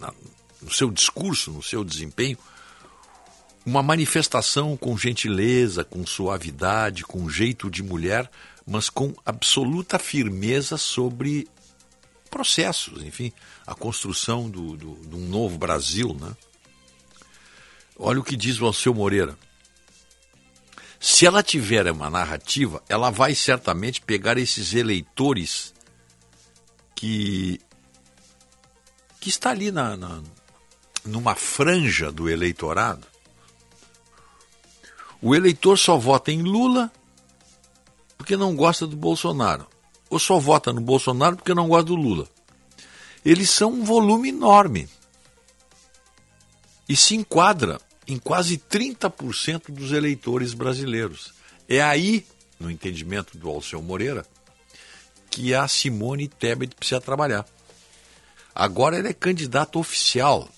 na, no seu discurso, no seu desempenho, uma manifestação com gentileza, com suavidade, com jeito de mulher, mas com absoluta firmeza sobre processos, enfim, a construção do, do, de um novo Brasil. Né? Olha o que diz o Alceu Moreira. Se ela tiver uma narrativa, ela vai certamente pegar esses eleitores que, que está ali na, na numa franja do eleitorado. O eleitor só vota em Lula porque não gosta do Bolsonaro, ou só vota no Bolsonaro porque não gosta do Lula. Eles são um volume enorme e se enquadra em quase 30% dos eleitores brasileiros. É aí, no entendimento do Alceu Moreira, que a Simone Tebet precisa trabalhar. Agora ela é candidata oficial,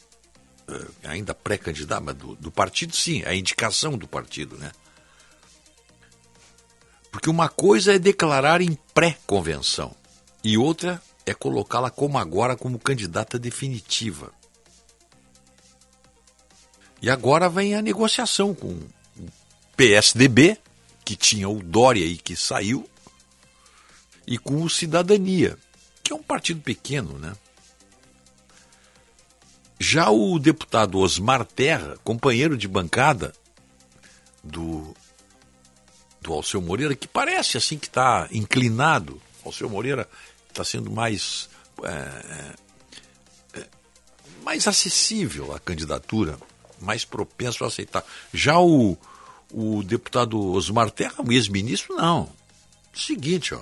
eh, ainda pré-candidata, mas do, do partido sim, a indicação do partido, né? Porque uma coisa é declarar em pré-convenção e outra é colocá-la como agora como candidata definitiva. E agora vem a negociação com o PSDB, que tinha o Dória e que saiu, e com o Cidadania, que é um partido pequeno, né? Já o deputado Osmar Terra, companheiro de bancada do, do Alceu Moreira, que parece assim que está inclinado, Alceu Moreira está sendo mais, é, é, é, mais acessível à candidatura mais propenso a aceitar. Já o, o deputado Osmar Terra, o ex-ministro, não. Seguinte, ó.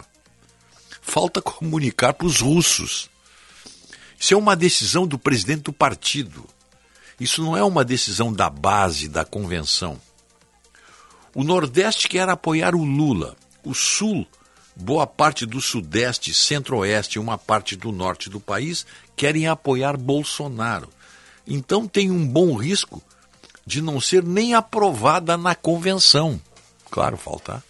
Falta comunicar para os russos. Isso é uma decisão do presidente do partido. Isso não é uma decisão da base da convenção. O Nordeste quer apoiar o Lula. O Sul, boa parte do Sudeste, Centro-Oeste e uma parte do Norte do país querem apoiar Bolsonaro. Então tem um bom risco de não ser nem aprovada na convenção. Claro, falta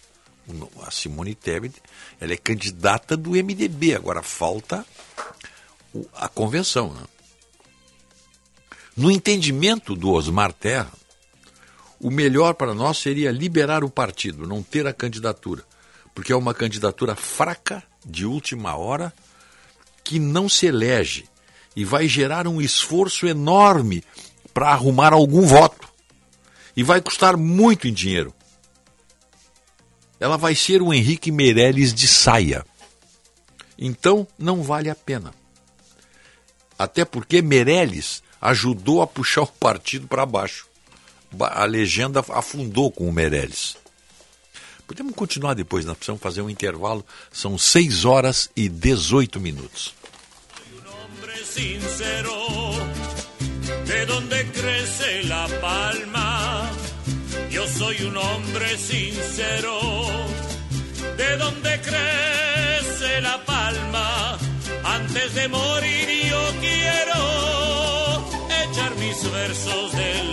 a Simone Tebet, ela é candidata do MDB, agora falta a convenção. Né? No entendimento do Osmar Terra, o melhor para nós seria liberar o partido, não ter a candidatura, porque é uma candidatura fraca, de última hora, que não se elege e vai gerar um esforço enorme para arrumar algum voto. E vai custar muito em dinheiro. Ela vai ser o Henrique Meirelles de saia. Então não vale a pena. Até porque Meirelles ajudou a puxar o partido para baixo. A legenda afundou com o Meirelles. Podemos continuar depois, nós precisamos fazer um intervalo. São 6 horas e 18 minutos. De donde crece la palma. Yo soy un hombre sincero, de donde crece la palma. Antes de morir yo quiero echar mis versos del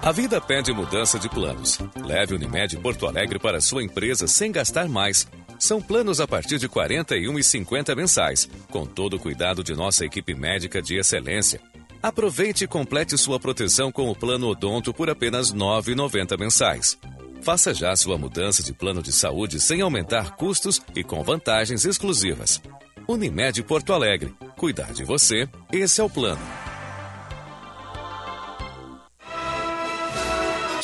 A vida pede mudança de planos. Leve Unimed Porto Alegre para sua empresa sem gastar mais. São planos a partir de R$ 41,50 mensais, com todo o cuidado de nossa equipe médica de excelência. Aproveite e complete sua proteção com o plano Odonto por apenas R$ 9,90 mensais. Faça já sua mudança de plano de saúde sem aumentar custos e com vantagens exclusivas. Unimed Porto Alegre. Cuidar de você, esse é o plano.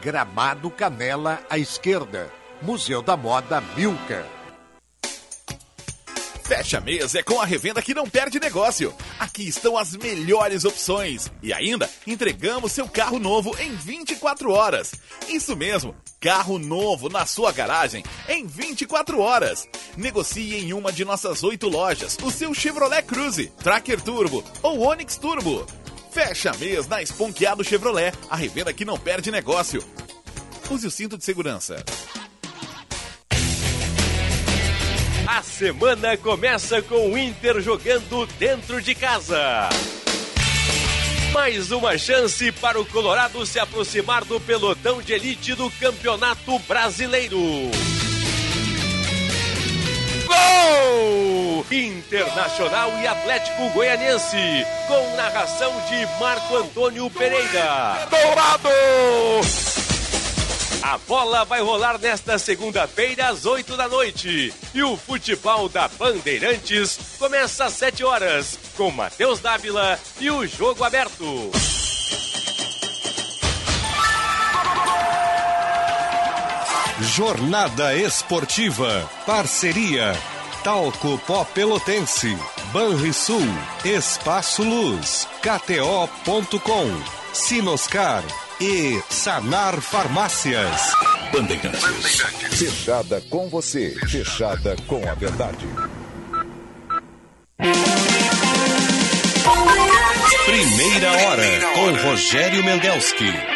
Gramado Canela à esquerda. Museu da Moda Milka. Fecha mês é com a revenda que não perde negócio. Aqui estão as melhores opções. E ainda entregamos seu carro novo em 24 horas. Isso mesmo, carro novo na sua garagem em 24 horas. Negocie em uma de nossas oito lojas o seu Chevrolet Cruze, Tracker Turbo ou Onix Turbo. Fecha mês na Esponqueado Chevrolet, a revenda que não perde negócio. Use o cinto de segurança. A semana começa com o Inter jogando dentro de casa. Mais uma chance para o Colorado se aproximar do pelotão de elite do Campeonato Brasileiro. Gol! Internacional e Atlético Goianiense, com narração de Marco Antônio Pereira. Dourado! A bola vai rolar nesta segunda-feira às 8 da noite. E o futebol da Bandeirantes começa às 7 horas, com Matheus Dávila e o jogo aberto. Jornada Esportiva. Parceria. Talco Pó Pelotense. Banrisul. Espaço Luz. KTO.com. Sinoscar e Sanar Farmácias. Bandeirantes. Fechada com você. Fechada com a verdade. Primeira hora com Rogério Mendelski.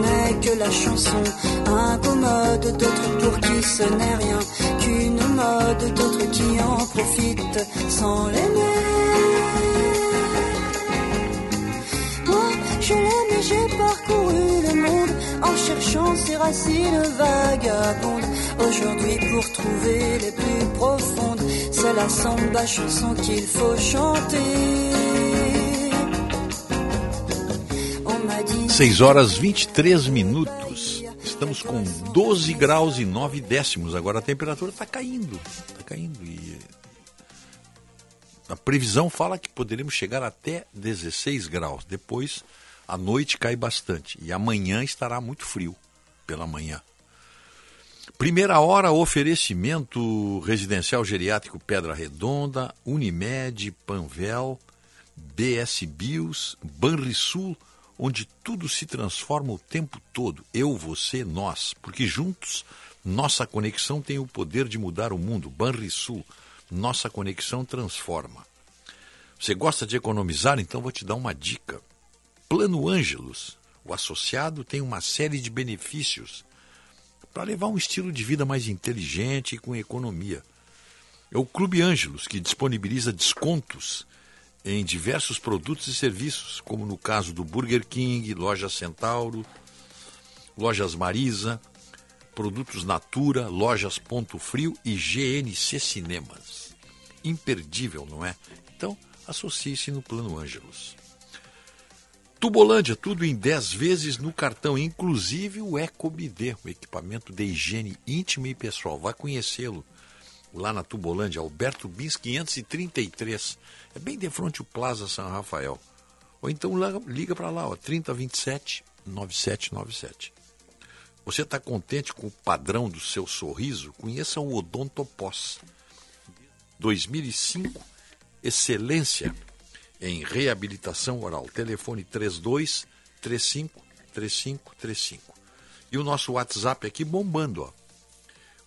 Connais que la chanson incommode, d'autres pour qui ce n'est rien qu'une mode, d'autres qui en profitent sans l'aimer. Moi, je l'aime et j'ai parcouru le monde en cherchant ses racines vagabondes. Aujourd'hui, pour trouver les plus profondes, c'est la samba chanson qu'il faut chanter. 6 horas 23 minutos. Estamos com 12 graus e 9 décimos. Agora a temperatura está caindo. Está caindo. E a previsão fala que poderemos chegar até 16 graus. Depois, à noite cai bastante. E amanhã estará muito frio pela manhã. Primeira hora, oferecimento residencial geriátrico Pedra Redonda, Unimed, Panvel, BS Bios, Banrisul, onde tudo se transforma o tempo todo. Eu, você, nós. Porque juntos, nossa conexão tem o poder de mudar o mundo. Banrisul, nossa conexão transforma. Você gosta de economizar? Então vou te dar uma dica. Plano Ângelos. O associado tem uma série de benefícios para levar um estilo de vida mais inteligente e com economia. É o Clube Ângelos, que disponibiliza descontos em diversos produtos e serviços, como no caso do Burger King, Loja Centauro, Lojas Marisa, Produtos Natura, Lojas Ponto Frio e GNC Cinemas. Imperdível, não é? Então, associe-se no Plano Ângelos. Tubolândia, tudo em 10 vezes no cartão, inclusive o EcoBD, o equipamento de higiene íntima e pessoal. Vai conhecê-lo lá na Tubolândia, Alberto Bis 533. É bem de frente o Plaza São Rafael. Ou então liga para lá, ó, 3027 9797. Você está contente com o padrão do seu sorriso? Conheça o Odontopós. 2005, excelência em reabilitação oral. Telefone 32 35 35 35. E o nosso WhatsApp aqui bombando, ó.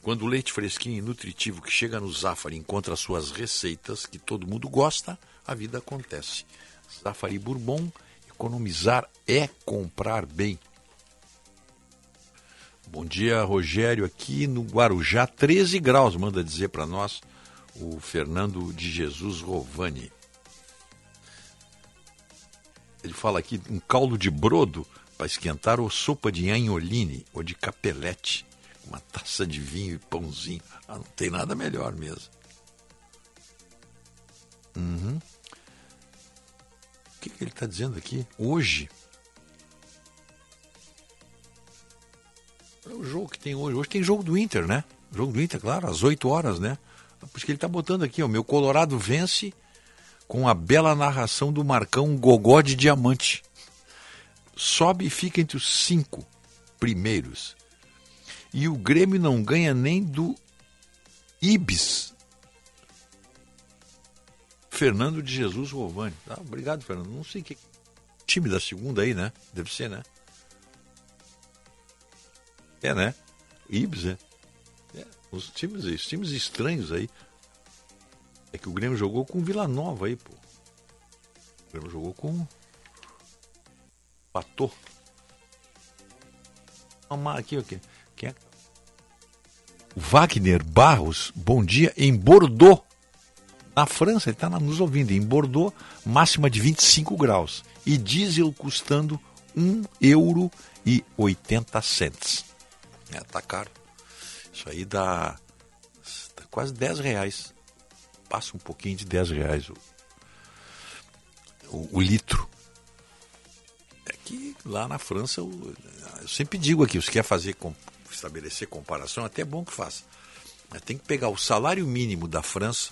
Quando o leite fresquinho e nutritivo que chega no Zafari encontra suas receitas que todo mundo gosta, a vida acontece. Zafari Bourbon, economizar é comprar bem. Bom dia, Rogério, aqui no Guarujá, 13 graus, manda dizer para nós o Fernando de Jesus Rovani. Ele fala aqui um caldo de brodo para esquentar ou sopa de anholine ou de capelete, uma taça de vinho e pãozinho. Ah, não tem nada melhor mesmo. Uhum. O que, que ele está dizendo aqui? Hoje. É o jogo que tem hoje. Hoje tem jogo do Inter, né? Jogo do Inter, claro, às 8 horas, né? Por isso que ele está botando aqui, o meu Colorado vence com a bela narração do Marcão Gogó de Diamante. Sobe e fica entre os cinco primeiros. E o Grêmio não ganha nem do Ibis. Fernando de Jesus Rovani. Ah, obrigado, Fernando. Não sei que time da segunda aí, né? Deve ser, né? É, né? Ibis, né? É, os times, os times estranhos aí. É que o Grêmio jogou com Vila Nova aí, pô. O Grêmio jogou com. Patô. Aqui, aqui. É? Wagner Barros, bom dia, em Bordeaux. Na França, ele está nos ouvindo. Em Bordeaux, máxima de 25 graus. E diesel custando 1 euro e 80 cents. É, tá caro. Isso aí dá, dá quase 10 reais. Passa um pouquinho de 10 reais o, o, o litro. É que lá na França, eu, eu sempre digo aqui, se quer fazer, estabelecer comparação, até é bom que faça. Mas tem que pegar o salário mínimo da França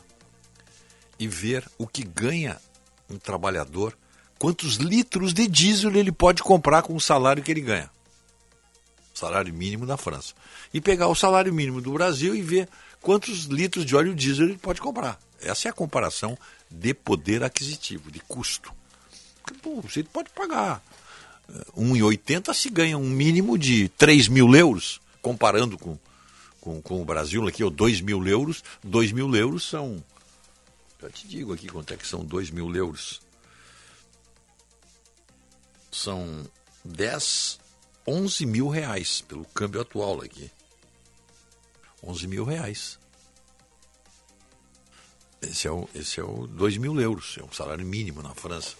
e ver o que ganha um trabalhador, quantos litros de diesel ele pode comprar com o salário que ele ganha. Salário mínimo da França. E pegar o salário mínimo do Brasil e ver quantos litros de óleo diesel ele pode comprar. Essa é a comparação de poder aquisitivo, de custo. Porque, pô, você pode pagar 1,80 se ganha um mínimo de 3 mil euros, comparando com, com, com o Brasil aqui, ou 2 mil euros. 2 mil euros são. Já te digo aqui quanto é que são 2 mil euros. São 10, 11 mil reais pelo câmbio atual aqui. 11 mil reais. Esse é o, esse é o 2 mil euros, é um salário mínimo na França.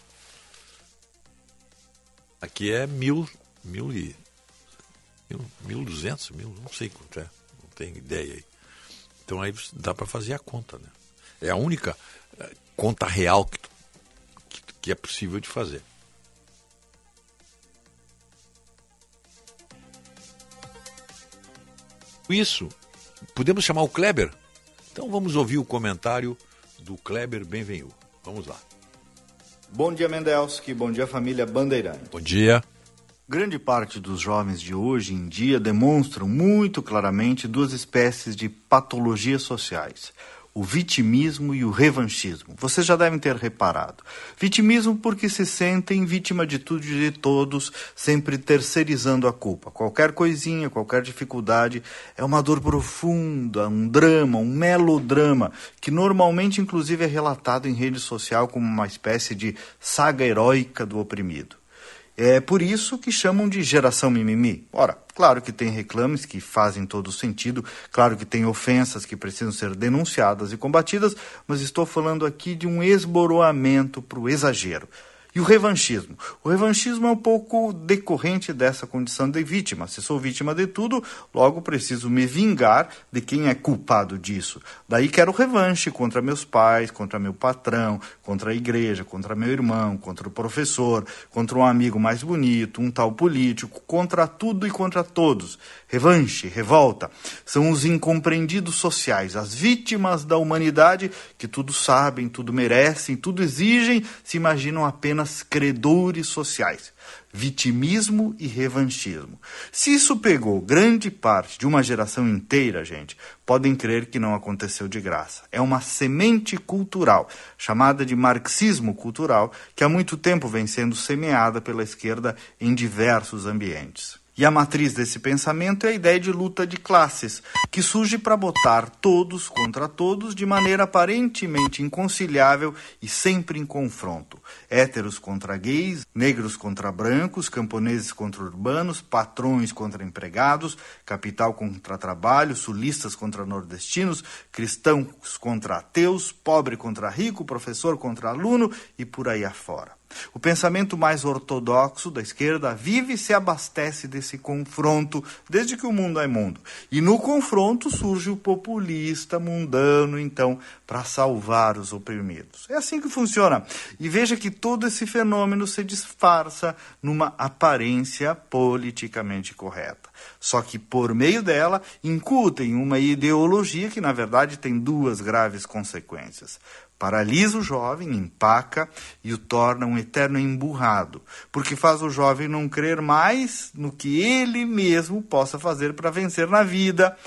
Aqui é mil, mil e. Mil, mil duzentos, mil, não sei quanto é, não tenho ideia aí. Então aí dá para fazer a conta, né? É a única eh, conta real que, que, que é possível de fazer. Isso, podemos chamar o Kleber? Então vamos ouvir o comentário do Kleber Benvenu. Vamos lá. Bom dia, Mendelski. Bom dia, família Bandeirante. Bom dia. Grande parte dos jovens de hoje em dia demonstram muito claramente duas espécies de patologias sociais: o vitimismo e o revanchismo. Vocês já devem ter reparado. Vitimismo porque se sentem vítima de tudo e de todos, sempre terceirizando a culpa. Qualquer coisinha, qualquer dificuldade é uma dor profunda, um drama, um melodrama, que normalmente inclusive é relatado em rede social como uma espécie de saga heróica do oprimido. É por isso que chamam de geração mimimi. Ora, claro que tem reclames que fazem todo sentido, claro que tem ofensas que precisam ser denunciadas e combatidas, mas estou falando aqui de um esboroamento para o exagero. E o revanchismo? O revanchismo é um pouco decorrente dessa condição de vítima. Se sou vítima de tudo, logo preciso me vingar de quem é culpado disso. Daí quero revanche contra meus pais, contra meu patrão, contra a igreja, contra meu irmão, contra o professor, contra um amigo mais bonito, um tal político, contra tudo e contra todos. Revanche, revolta, são os incompreendidos sociais, as vítimas da humanidade que tudo sabem, tudo merecem, tudo exigem, se imaginam apenas apenas credores sociais, vitimismo e revanchismo. Se isso pegou grande parte de uma geração inteira, gente, podem crer que não aconteceu de graça. É uma semente cultural, chamada de marxismo cultural, que há muito tempo vem sendo semeada pela esquerda em diversos ambientes. E a matriz desse pensamento é a ideia de luta de classes, que surge para botar todos contra todos de maneira aparentemente inconciliável e sempre em confronto. Héteros contra gays, negros contra brancos, camponeses contra urbanos, patrões contra empregados, capital contra trabalho, sulistas contra nordestinos, cristãos contra ateus, pobre contra rico, professor contra aluno e por aí afora. O pensamento mais ortodoxo da esquerda vive e se abastece desse confronto desde que o mundo é mundo. E no confronto surge o populista mundano, então, para salvar os oprimidos. É assim que funciona. E veja que todo esse fenômeno se disfarça numa aparência politicamente correta. Só que por meio dela incutem uma ideologia que, na verdade, tem duas graves consequências paralisa o jovem, empaca e o torna um eterno emburrado, porque faz o jovem não crer mais no que ele mesmo possa fazer para vencer na vida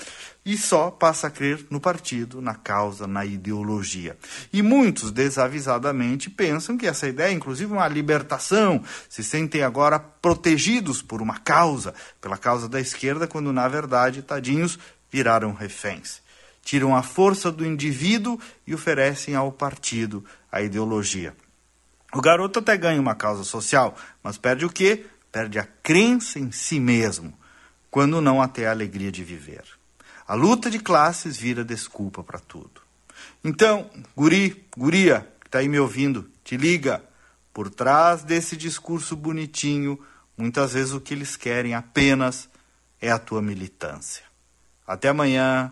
e só passa a crer no partido, na causa, na ideologia. E muitos, desavisadamente, pensam que essa ideia é inclusive uma libertação, se sentem agora protegidos por uma causa, pela causa da esquerda, quando na verdade, tadinhos, viraram reféns tiram a força do indivíduo e oferecem ao partido a ideologia. O garoto até ganha uma causa social, mas perde o quê? Perde a crença em si mesmo, quando não até a alegria de viver. A luta de classes vira desculpa para tudo. Então, guri, guria, que está aí me ouvindo, te liga. Por trás desse discurso bonitinho, muitas vezes o que eles querem apenas é a tua militância. Até amanhã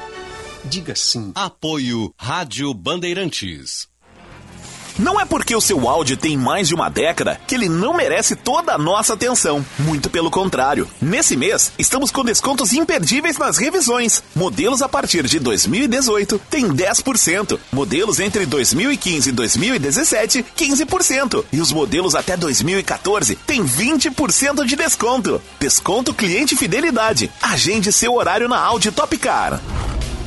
Diga sim. Apoio Rádio Bandeirantes. Não é porque o seu Audi tem mais de uma década que ele não merece toda a nossa atenção. Muito pelo contrário. Nesse mês, estamos com descontos imperdíveis nas revisões. Modelos a partir de 2018 tem 10%. Modelos entre 2015 e 2017, 15%. E os modelos até 2014 tem 20% de desconto. Desconto cliente fidelidade. Agende seu horário na Audi Top Car.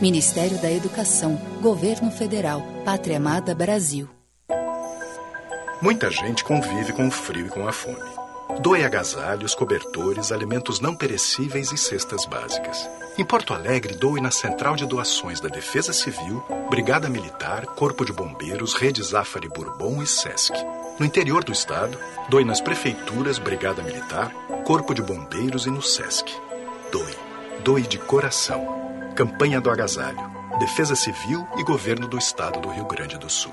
Ministério da Educação, Governo Federal, Pátria Amada Brasil. Muita gente convive com o frio e com a fome. Doe agasalhos, cobertores, alimentos não perecíveis e cestas básicas. Em Porto Alegre, doe na Central de Doações da Defesa Civil, Brigada Militar, Corpo de Bombeiros, Rede Zafari Bourbon e SESC. No interior do estado, doe nas prefeituras, Brigada Militar, Corpo de Bombeiros e no SESC. Doe. Doe de coração. Campanha do Agasalho, Defesa Civil e Governo do Estado do Rio Grande do Sul.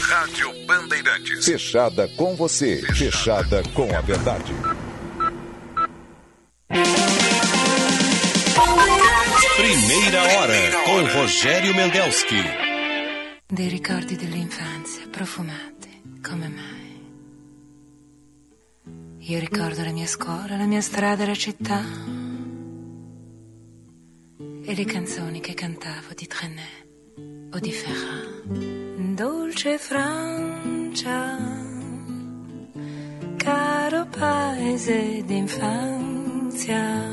Rádio Bandeirantes. Fechada com você. Fechada com a verdade. Primeira hora com Rogério Mendelski. Dei ricordi dell'infanzia profumati come mai. Io ricordo la mia scuola, la mia strada, la città. E le canzoni che cantavo di Trenet o di Ferrand. dolce Francia, caro paese d'infanzia,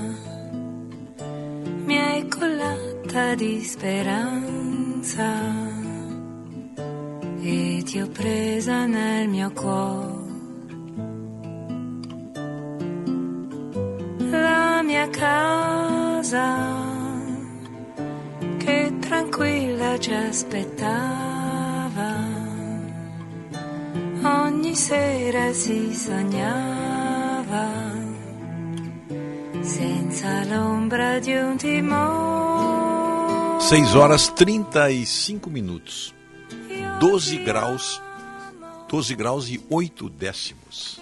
fatta di speranza e ti ho presa nel mio cuore. La mia casa che tranquilla ci aspettava, ogni sera si sognava senza l'ombra di un timore. 6 horas 35 minutos. 12 graus, 12 graus e 8 décimos.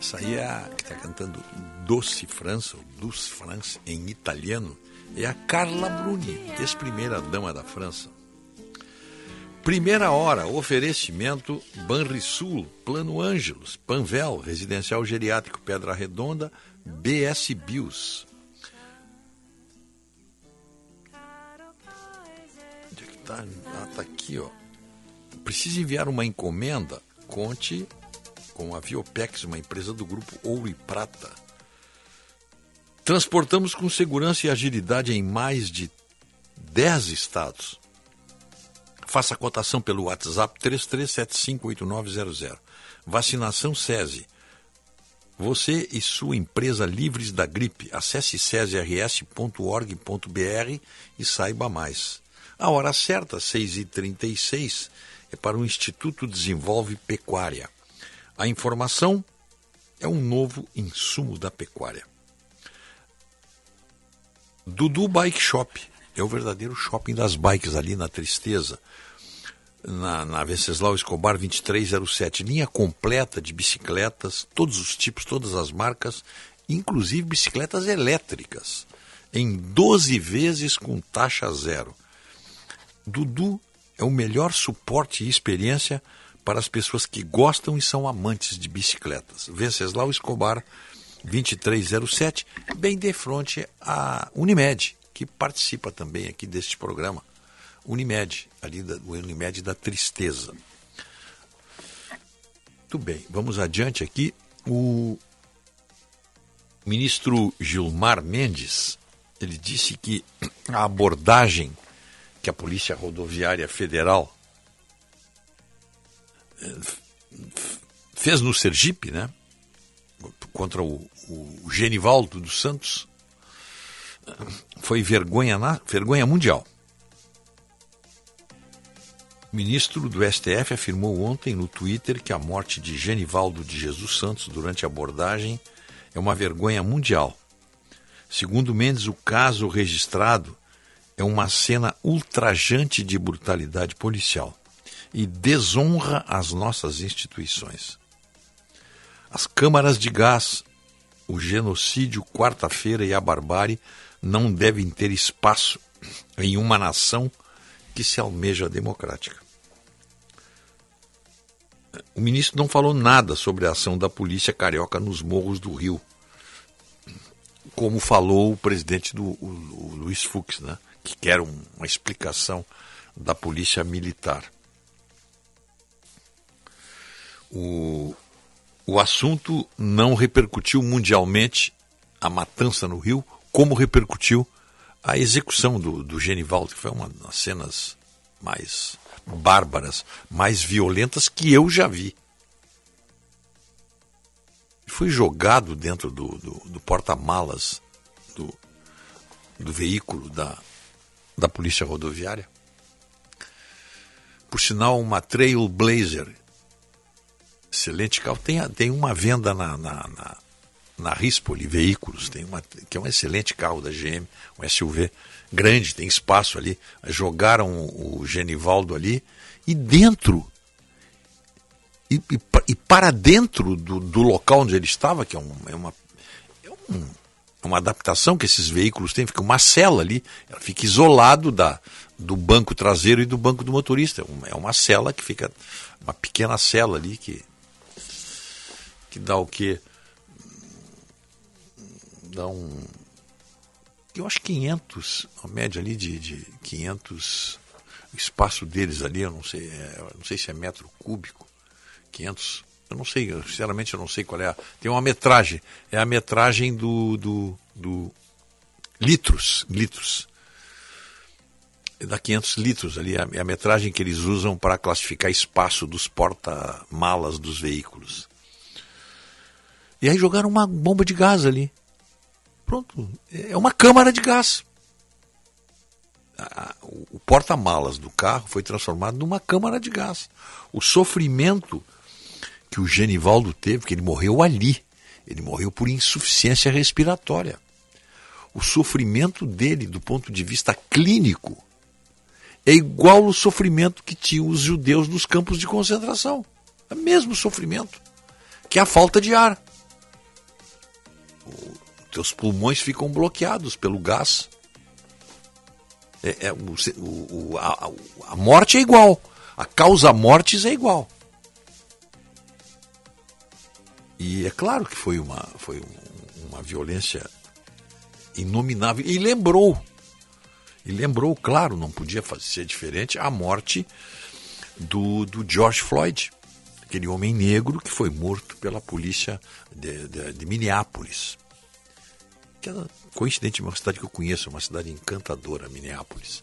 Essa aí é a que está cantando Doce França, ou Douce France em italiano, é a Carla Bruni, ex-primeira dama da França. Primeira hora, oferecimento Banrisul, Plano Ângelos, Panvel, Residencial Geriátrico Pedra Redonda, BS Bios. Onde é que tá? Ah, tá aqui, ó. Precisa enviar uma encomenda? Conte com a Viopex, uma empresa do grupo Ouro e Prata. Transportamos com segurança e agilidade em mais de 10 estados. Faça a cotação pelo WhatsApp 33758900. Vacinação SESI. Você e sua empresa livres da gripe. Acesse sesirs.org.br e saiba mais. A hora certa, 6h36, é para o Instituto Desenvolve Pecuária. A informação é um novo insumo da pecuária. Dudu Bike Shop é o verdadeiro shopping das bikes ali na Tristeza, na, na Venceslau Escobar 2307. Linha completa de bicicletas, todos os tipos, todas as marcas, inclusive bicicletas elétricas, em 12 vezes com taxa zero. Dudu é o melhor suporte e experiência para as pessoas que gostam e são amantes de bicicletas. Venceslau Escobar 2307, bem de frente à Unimed, que participa também aqui deste programa. Unimed, ali da, Unimed da Tristeza. Muito bem, vamos adiante aqui. O ministro Gilmar Mendes, ele disse que a abordagem que a Polícia Rodoviária Federal eh, fez no Sergipe, né? Contra o, o Genivaldo dos Santos foi vergonha, na, vergonha mundial. O ministro do STF afirmou ontem no Twitter que a morte de Genivaldo de Jesus Santos durante a abordagem é uma vergonha mundial. Segundo Mendes, o caso registrado é uma cena ultrajante de brutalidade policial e desonra as nossas instituições. As câmaras de gás, o genocídio, quarta-feira e a barbárie não devem ter espaço em uma nação que se almeja democrática. O ministro não falou nada sobre a ação da polícia carioca nos morros do Rio, como falou o presidente do o, o Luiz Fux, né, que quer um, uma explicação da polícia militar. O, o assunto não repercutiu mundialmente a matança no Rio, como repercutiu a execução do, do Genivaldo, que foi uma das cenas mais bárbaras, mais violentas que eu já vi. Foi jogado dentro do, do, do porta-malas do, do veículo da, da polícia rodoviária. Por sinal, uma Trailblazer Excelente carro. Tem, tem uma venda na, na, na, na Rispoli Veículos, tem uma, que é um excelente carro da GM, um SUV grande, tem espaço ali. Jogaram o, Genivaldo ali e dentro, e, e, e para dentro do, do, local onde ele estava, que é, um, é uma. É um, é uma adaptação que esses veículos têm, fica uma cela ali, ela fica isolado da, do banco traseiro e do banco do motorista. É uma cela que fica, uma pequena cela ali que que dá o quê? Dá um. Eu acho 500, a média ali de, de 500. O espaço deles ali, eu não sei, é, não sei se é metro cúbico, 500. Eu não sei, sinceramente eu não sei qual é. A, tem uma metragem, é a metragem do, do, do litros, litros. dá 500 litros ali, é a metragem que eles usam para classificar espaço dos porta-malas dos veículos. E aí jogaram uma bomba de gás ali. Pronto, é uma câmara de gás. O porta-malas do carro foi transformado numa câmara de gás. O sofrimento que o Genivaldo teve, que ele morreu ali, ele morreu por insuficiência respiratória. O sofrimento dele, do ponto de vista clínico, é igual ao sofrimento que tinham os judeus nos campos de concentração. É o mesmo sofrimento, que é a falta de ar. Teus pulmões ficam bloqueados pelo gás. É, é, o, o, a, a morte é igual. A causa mortes é igual. E é claro que foi uma, foi uma violência inominável. E lembrou e lembrou, claro, não podia ser diferente, a morte do, do George Floyd, aquele homem negro que foi morto pela polícia de, de, de Minneapolis. Que é, coincidentemente, uma cidade que eu conheço, uma cidade encantadora, Minneapolis.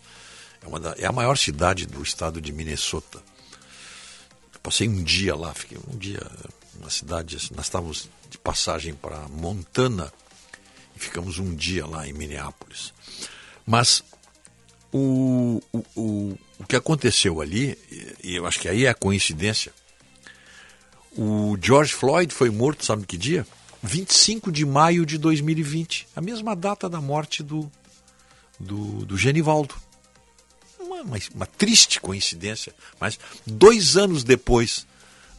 É, da, é a maior cidade do estado de Minnesota. Eu passei um dia lá, fiquei um dia na cidade, nós estávamos de passagem para Montana e ficamos um dia lá em Minneapolis. Mas o, o, o, o que aconteceu ali, e eu acho que aí é a coincidência, o George Floyd foi morto, sabe que dia? 25 de maio de 2020, a mesma data da morte do, do, do Genivaldo. Uma, uma, uma, triste coincidência, mas dois anos depois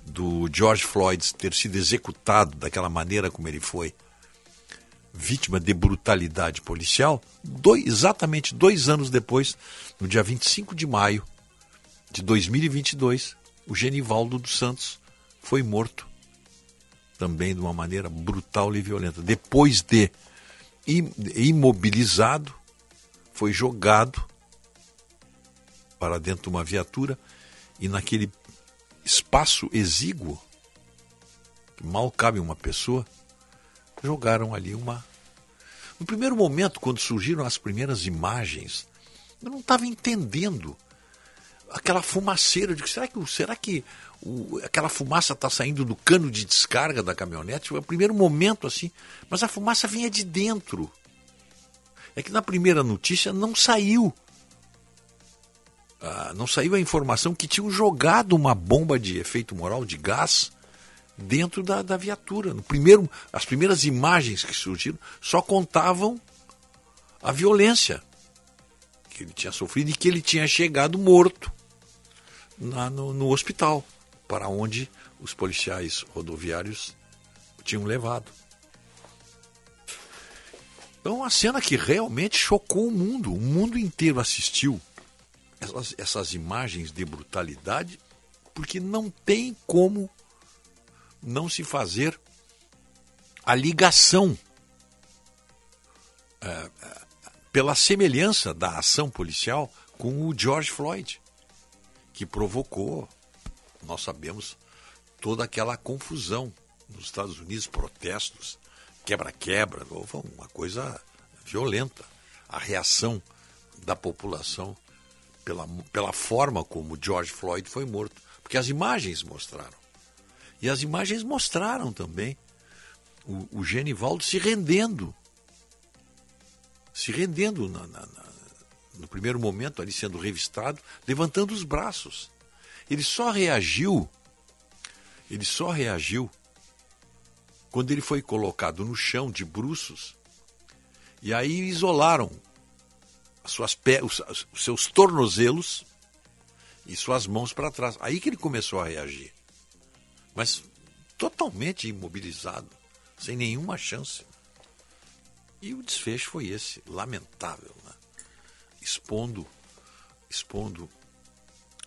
do George Floyd ter sido executado daquela maneira como ele foi, vítima de brutalidade policial, dois, exatamente dois anos depois, no dia 25 de maio de 2022, o Genivaldo dos Santos foi morto também de uma maneira brutal e violenta. Depois de imobilizado, foi jogado para dentro de uma viatura e naquele espaço exíguo, que mal cabe uma pessoa, jogaram ali uma. No primeiro momento, quando surgiram as primeiras imagens, eu não estava entendendo aquela fumaceira. Eu será que, será que o, aquela fumaça está saindo do cano de descarga da caminhonete? Foi o primeiro momento assim, mas a fumaça vinha de dentro. É que na primeira notícia não saiu. Ah, não saiu a informação que tinham jogado uma bomba de efeito moral de gás dentro da, da viatura. No primeiro, as primeiras imagens que surgiram só contavam a violência que ele tinha sofrido e que ele tinha chegado morto na, no, no hospital, para onde os policiais rodoviários o tinham levado. Então, uma cena que realmente chocou o mundo. O mundo inteiro assistiu essas, essas imagens de brutalidade, porque não tem como não se fazer a ligação é, pela semelhança da ação policial com o George Floyd, que provocou, nós sabemos, toda aquela confusão nos Estados Unidos, protestos, quebra-quebra, uma coisa violenta. A reação da população pela, pela forma como George Floyd foi morto, porque as imagens mostraram. E as imagens mostraram também o, o Genivaldo se rendendo. Se rendendo na, na, no primeiro momento, ali sendo revistado, levantando os braços. Ele só reagiu, ele só reagiu quando ele foi colocado no chão de bruços e aí isolaram as suas pé, os, os seus tornozelos e suas mãos para trás. Aí que ele começou a reagir mas totalmente imobilizado, sem nenhuma chance. E o desfecho foi esse, lamentável, né? Expondo, expondo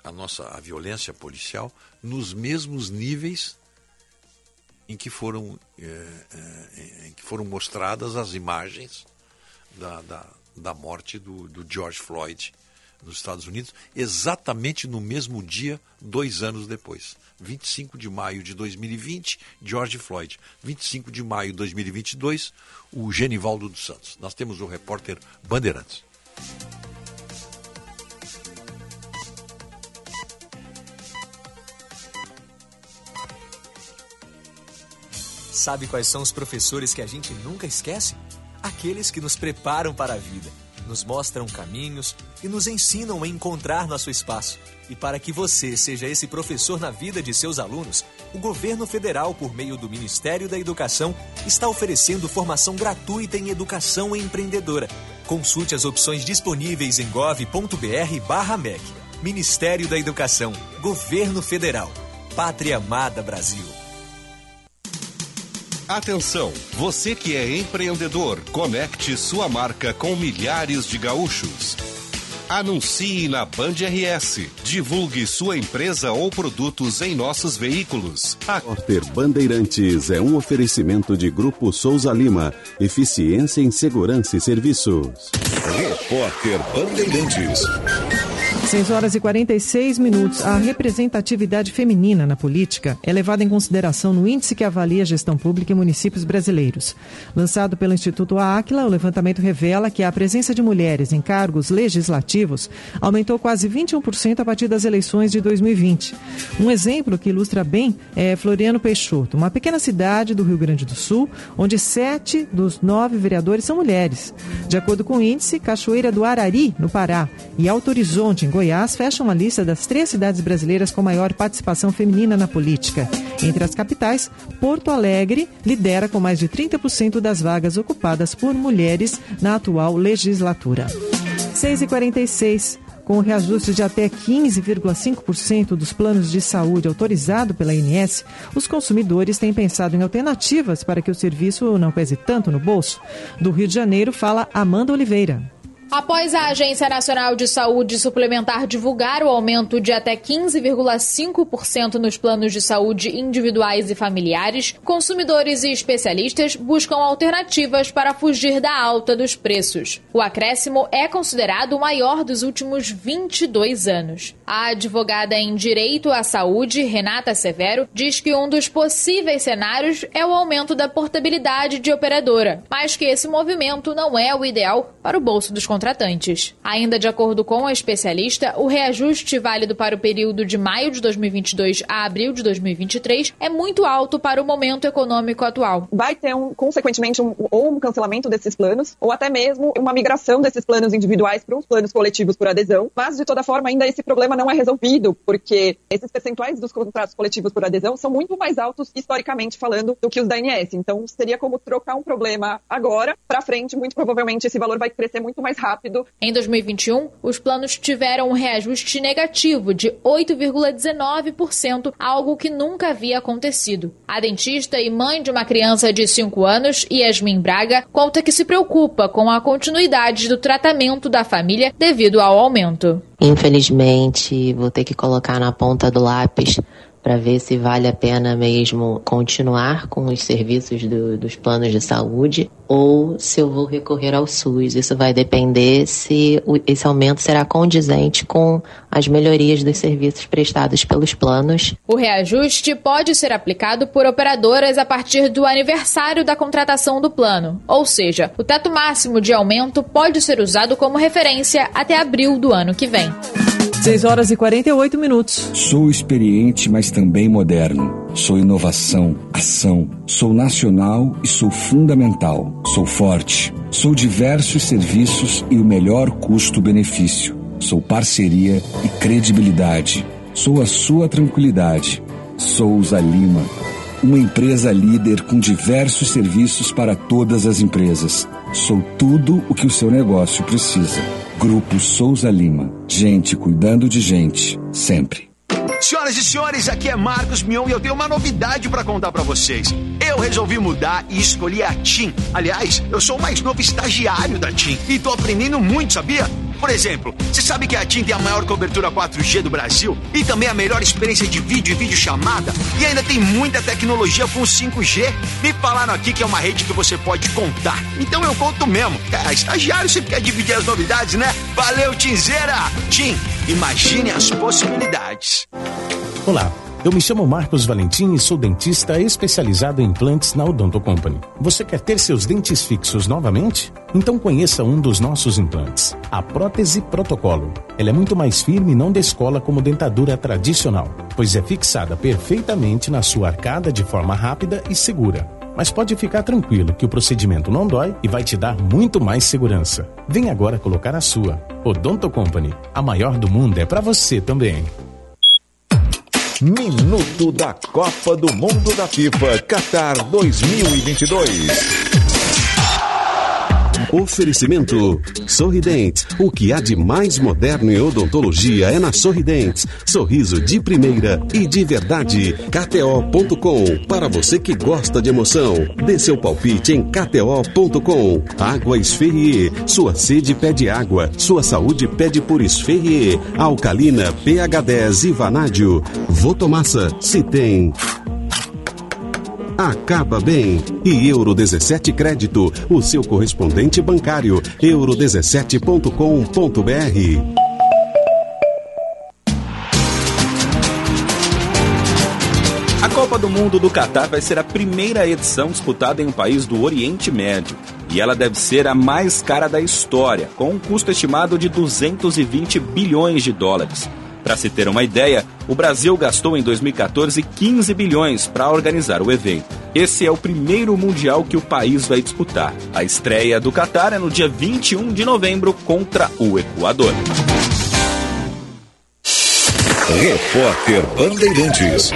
a nossa a violência policial nos mesmos níveis em que foram, é, é, em que foram mostradas as imagens da, da, da morte do, do George Floyd nos Estados Unidos, exatamente no mesmo dia, dois anos depois. 25 de maio de 2020, George Floyd. 25 de maio de 2022, o Genivaldo dos Santos. Nós temos o repórter Bandeirantes. Sabe quais são os professores que a gente nunca esquece? Aqueles que nos preparam para a vida, nos mostram caminhos e nos ensinam a encontrar nosso espaço. E para que você seja esse professor na vida de seus alunos, o governo federal, por meio do Ministério da Educação, está oferecendo formação gratuita em educação empreendedora Consulte as opções disponíveis em gov.br/mec. Ministério da Educação, Governo Federal, Pátria Amada Brasil. Atenção, você que é empreendedor, conecte sua marca com milhares de gaúchos. Anuncie na Band RS. Divulgue sua empresa ou produtos em nossos veículos. A Repórter Bandeirantes é um oferecimento de Grupo Souza Lima. Eficiência em Segurança e Serviços. Repórter Bandeirantes. 6 horas e 46 minutos. A representatividade feminina na política é levada em consideração no índice que avalia a gestão pública em municípios brasileiros. Lançado pelo Instituto Áquila, o levantamento revela que a presença de mulheres em cargos legislativos aumentou quase 21% a partir das eleições de 2020. Um exemplo que ilustra bem é Floriano Peixoto, uma pequena cidade do Rio Grande do Sul, onde sete dos nove vereadores são mulheres. De acordo com o índice, Cachoeira do Arari, no Pará, e Alto Horizonte, em Goiás fecham a lista das três cidades brasileiras com maior participação feminina na política. Entre as capitais, Porto Alegre lidera com mais de 30% das vagas ocupadas por mulheres na atual legislatura. 6h46. Com o reajuste de até 15,5% dos planos de saúde autorizado pela INS, os consumidores têm pensado em alternativas para que o serviço não pese tanto no bolso. Do Rio de Janeiro, fala Amanda Oliveira. Após a Agência Nacional de Saúde Suplementar divulgar o aumento de até 15,5% nos planos de saúde individuais e familiares, consumidores e especialistas buscam alternativas para fugir da alta dos preços. O acréscimo é considerado o maior dos últimos 22 anos. A advogada em Direito à Saúde, Renata Severo, diz que um dos possíveis cenários é o aumento da portabilidade de operadora, mas que esse movimento não é o ideal para o bolso dos contratantes. Ainda de acordo com a especialista, o reajuste válido para o período de maio de 2022 a abril de 2023 é muito alto para o momento econômico atual. Vai ter, um, consequentemente, um, ou um cancelamento desses planos, ou até mesmo uma migração desses planos individuais para os planos coletivos por adesão. Mas, de toda forma, ainda esse problema não é resolvido, porque esses percentuais dos contratos coletivos por adesão são muito mais altos, historicamente falando, do que os da ANS. Então, seria como trocar um problema agora para frente, muito provavelmente esse valor vai crescer muito mais rápido. Em 2021, os planos tiveram um reajuste negativo de 8,19%, algo que nunca havia acontecido. A dentista e mãe de uma criança de 5 anos, Yasmin Braga, conta que se preocupa com a continuidade do tratamento da família devido ao aumento. Infelizmente, vou ter que colocar na ponta do lápis para ver se vale a pena mesmo continuar com os serviços do, dos planos de saúde ou se eu vou recorrer ao SUS. Isso vai depender se esse aumento será condizente com as melhorias dos serviços prestados pelos planos. O reajuste pode ser aplicado por operadoras a partir do aniversário da contratação do plano, ou seja, o teto máximo de aumento pode ser usado como referência até abril do ano que vem. 6 horas e 48 minutos. Sou experiente, mas também moderno. Sou inovação, ação. Sou nacional e sou fundamental. Sou forte. Sou diversos serviços e o melhor custo-benefício. Sou parceria e credibilidade. Sou a sua tranquilidade. Souza Lima. Uma empresa líder com diversos serviços para todas as empresas. Sou tudo o que o seu negócio precisa. Grupo Souza Lima. Gente cuidando de gente, sempre. Senhoras e senhores, aqui é Marcos Mion e eu tenho uma novidade para contar para vocês. Eu resolvi mudar e escolhi a TIM. Aliás, eu sou o mais novo estagiário da TIM e tô aprendendo muito, sabia? Por exemplo, você sabe que a TIM tem a maior cobertura 4G do Brasil e também a melhor experiência de vídeo e videochamada e ainda tem muita tecnologia com 5G? Me falaram aqui que é uma rede que você pode contar. Então eu conto mesmo. É, estagiário sempre quer dividir as novidades, né? Valeu, Tinzeira! TIM, imagine as possibilidades. Olá. Eu me chamo Marcos Valentim e sou dentista especializado em implantes na Odonto Company. Você quer ter seus dentes fixos novamente? Então conheça um dos nossos implantes, a prótese protocolo. Ela é muito mais firme e não descola como dentadura tradicional, pois é fixada perfeitamente na sua arcada de forma rápida e segura. Mas pode ficar tranquilo que o procedimento não dói e vai te dar muito mais segurança. Vem agora colocar a sua. Odonto Company, a maior do mundo é para você também. Minuto da Copa do Mundo da FIFA Qatar 2022. Oferecimento Sorridentes. O que há de mais moderno em odontologia é na Sorridentes. Sorriso de primeira e de verdade. KTO.com. Para você que gosta de emoção, dê seu palpite em KTO.com. Água Esferrier. Sua sede pede água. Sua saúde pede por Esferrier. Alcalina, pH10 e Vanádio. Votomassa, se tem acaba bem. E Euro 17 Crédito, o seu correspondente bancário, euro17.com.br. A Copa do Mundo do Catar vai ser a primeira edição disputada em um país do Oriente Médio. E ela deve ser a mais cara da história, com um custo estimado de 220 bilhões de dólares. Para se ter uma ideia, o Brasil gastou em 2014 15 bilhões para organizar o evento. Esse é o primeiro mundial que o país vai disputar. A estreia do Catar é no dia 21 de novembro contra o Equador. Repórter Bandeirantes.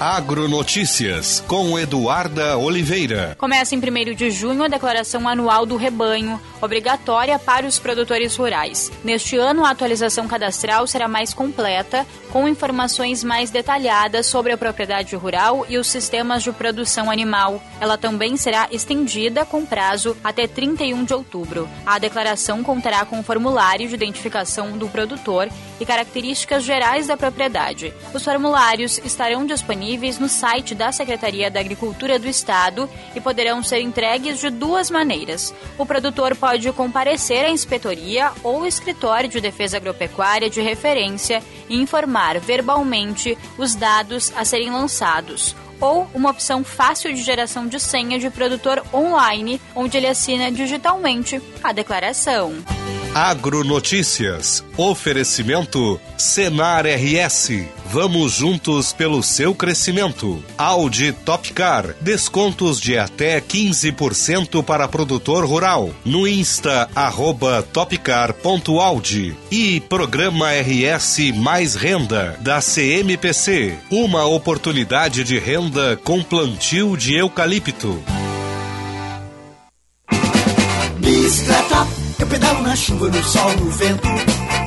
Agronotícias com Eduarda Oliveira. Começa em 1 de junho a declaração anual do rebanho, obrigatória para os produtores rurais. Neste ano, a atualização cadastral será mais completa, com informações mais detalhadas sobre a propriedade rural e os sistemas de produção animal. Ela também será estendida com prazo até 31 de outubro. A declaração contará com um formulário de identificação do produtor e características gerais da propriedade. Os formulários estarão disponíveis no site da Secretaria da Agricultura do Estado e poderão ser entregues de duas maneiras. O produtor pode comparecer à inspetoria ou escritório de defesa agropecuária de referência e informar verbalmente os dados a serem lançados ou uma opção fácil de geração de senha de produtor online, onde ele assina digitalmente a declaração. Agronotícias. Oferecimento Senar RS. Vamos juntos pelo seu crescimento. Audi Topcar. Descontos de até 15% para produtor rural. No Insta, arroba topcar.audi. E Programa RS Mais Renda, da CMPC. Uma oportunidade de renda com plantio de eucalipto. Bicicleta, eu pedalo na chuva, no sol, no vento.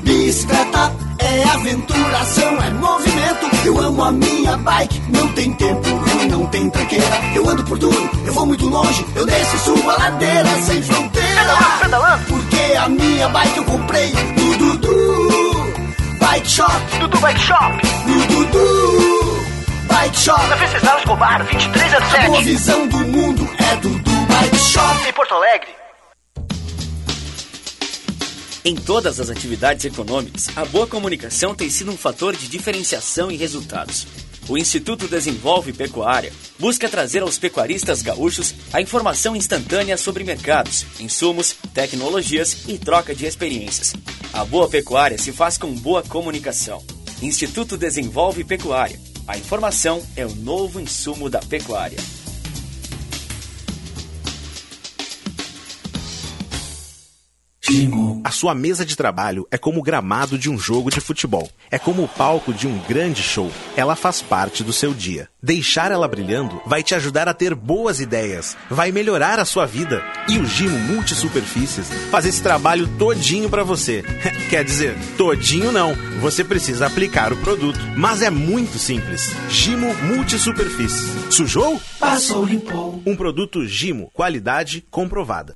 Bicicleta é aventuração, é movimento. Eu amo a minha bike, não tem tempo ruim, não tem tranqueira. Eu ando por tudo, eu vou muito longe, eu desço e subo a ladeira sem fronteira. Pedalando, pedalando. Porque a minha bike eu comprei no Dudu Bike Shop. Dudu Bike Shop. No Dudu Bike Shop. Na Venceslau Escobar, 2307. A boa visão do mundo é Dudu Bike Shop. Em Porto Alegre. Em todas as atividades econômicas, a boa comunicação tem sido um fator de diferenciação e resultados. O Instituto Desenvolve Pecuária busca trazer aos pecuaristas gaúchos a informação instantânea sobre mercados, insumos, tecnologias e troca de experiências. A boa pecuária se faz com boa comunicação. Instituto Desenvolve Pecuária. A informação é o novo insumo da pecuária. A sua mesa de trabalho é como o gramado de um jogo de futebol. É como o palco de um grande show. Ela faz parte do seu dia. Deixar ela brilhando vai te ajudar a ter boas ideias, vai melhorar a sua vida. E o Gimo Multisuperfícies faz esse trabalho todinho para você. Quer dizer, todinho não. Você precisa aplicar o produto, mas é muito simples. Gimo Multisuperfícies. Sujou? Passou, limpou. Um produto Gimo, qualidade comprovada.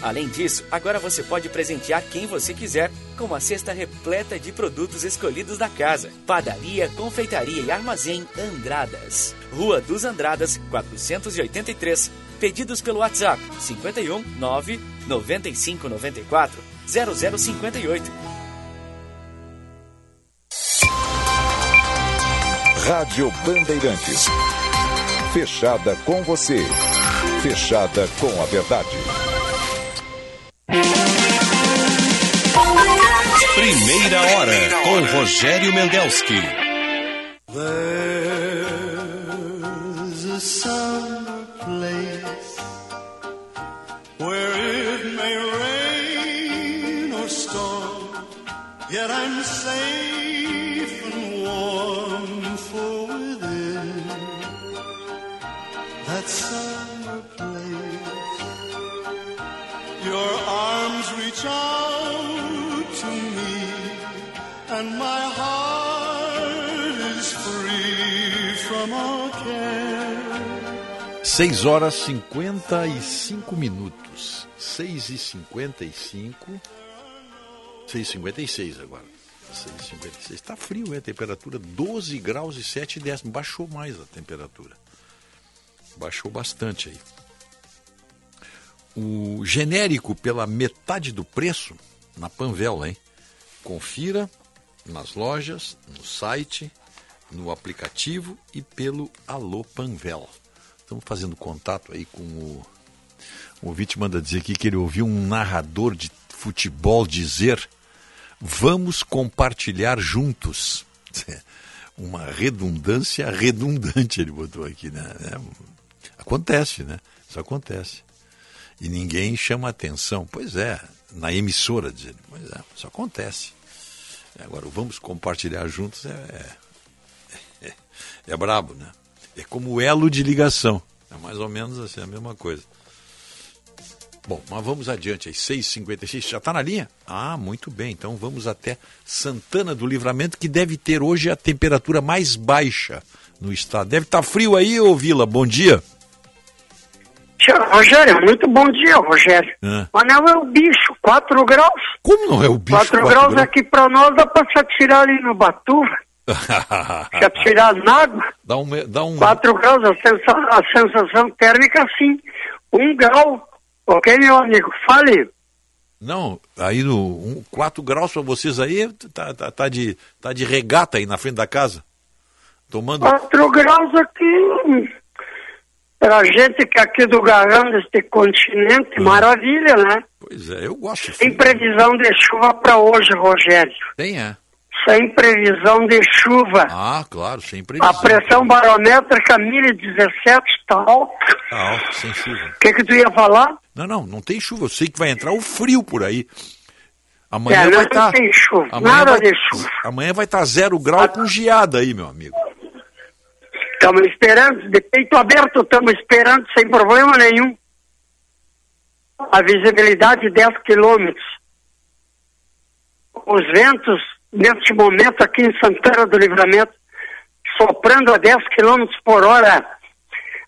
Além disso, agora você pode presentear quem você quiser com uma cesta repleta de produtos escolhidos da casa. Padaria, Confeitaria e Armazém Andradas. Rua dos Andradas, 483. Pedidos pelo WhatsApp 51 9 95 94 0058. Rádio Bandeirantes. Fechada com você. Fechada com a verdade. Primeira hora com Rogério Mendelski. There's a 6 horas 55 minutos. 6 e 55. 6 e 56 agora. 6 e 56. Está frio, é? Temperatura 12 graus e 7 décimos. Baixou mais a temperatura. Baixou bastante aí. O genérico pela metade do preço na Panvel, hein? Confira nas lojas, no site, no aplicativo e pelo Alô Panvel. Estamos fazendo contato aí com o. O ouvinte manda dizer aqui que ele ouviu um narrador de futebol dizer: vamos compartilhar juntos. Uma redundância redundante, ele botou aqui, né? É, acontece, né? Isso acontece. E ninguém chama atenção. Pois é, na emissora dizendo, pois é, isso acontece. Agora, vamos compartilhar juntos é, é, é, é brabo, né? É como elo de ligação. É mais ou menos assim, a mesma coisa. Bom, mas vamos adiante aí. 6h56. Já está na linha? Ah, muito bem. Então vamos até Santana do Livramento, que deve ter hoje a temperatura mais baixa no estado. Deve estar frio aí, ô Vila. Bom dia. Rogério, muito bom dia, Rogério. Ah. Mas não é o bicho, 4 graus. Como não é o bicho? 4 quatro graus aqui pra nós dá pra se atirar ali no Batuva, atirar na água. dá um, dá um 4 graus, a, sensa- a sensação térmica sim. 1 grau. Ok, meu amigo? Fale. Não, aí no 4 graus para vocês aí, tá, tá, tá de, tá de regata aí na frente da casa. Tomando. 4 graus aqui. Pra gente que é aqui do garrão deste continente, maravilha, né? Pois é, eu gosto. Sem previsão de chuva pra hoje, Rogério. Tem, é. Sem previsão de chuva. Ah, claro, sem previsão. A pressão barométrica 1017 está alta. Tá alto, sem chuva. O que, que tu ia falar? Não, não, não tem chuva. Eu sei que vai entrar o frio por aí. Amanhã É, não vai estar. tem chuva, amanhã nada vai, de chuva. Amanhã vai estar zero grau com geada aí, meu amigo. Estamos esperando, de peito aberto, estamos esperando sem problema nenhum. A visibilidade 10 quilômetros. Os ventos, neste momento, aqui em Santana do Livramento, soprando a 10 quilômetros por hora.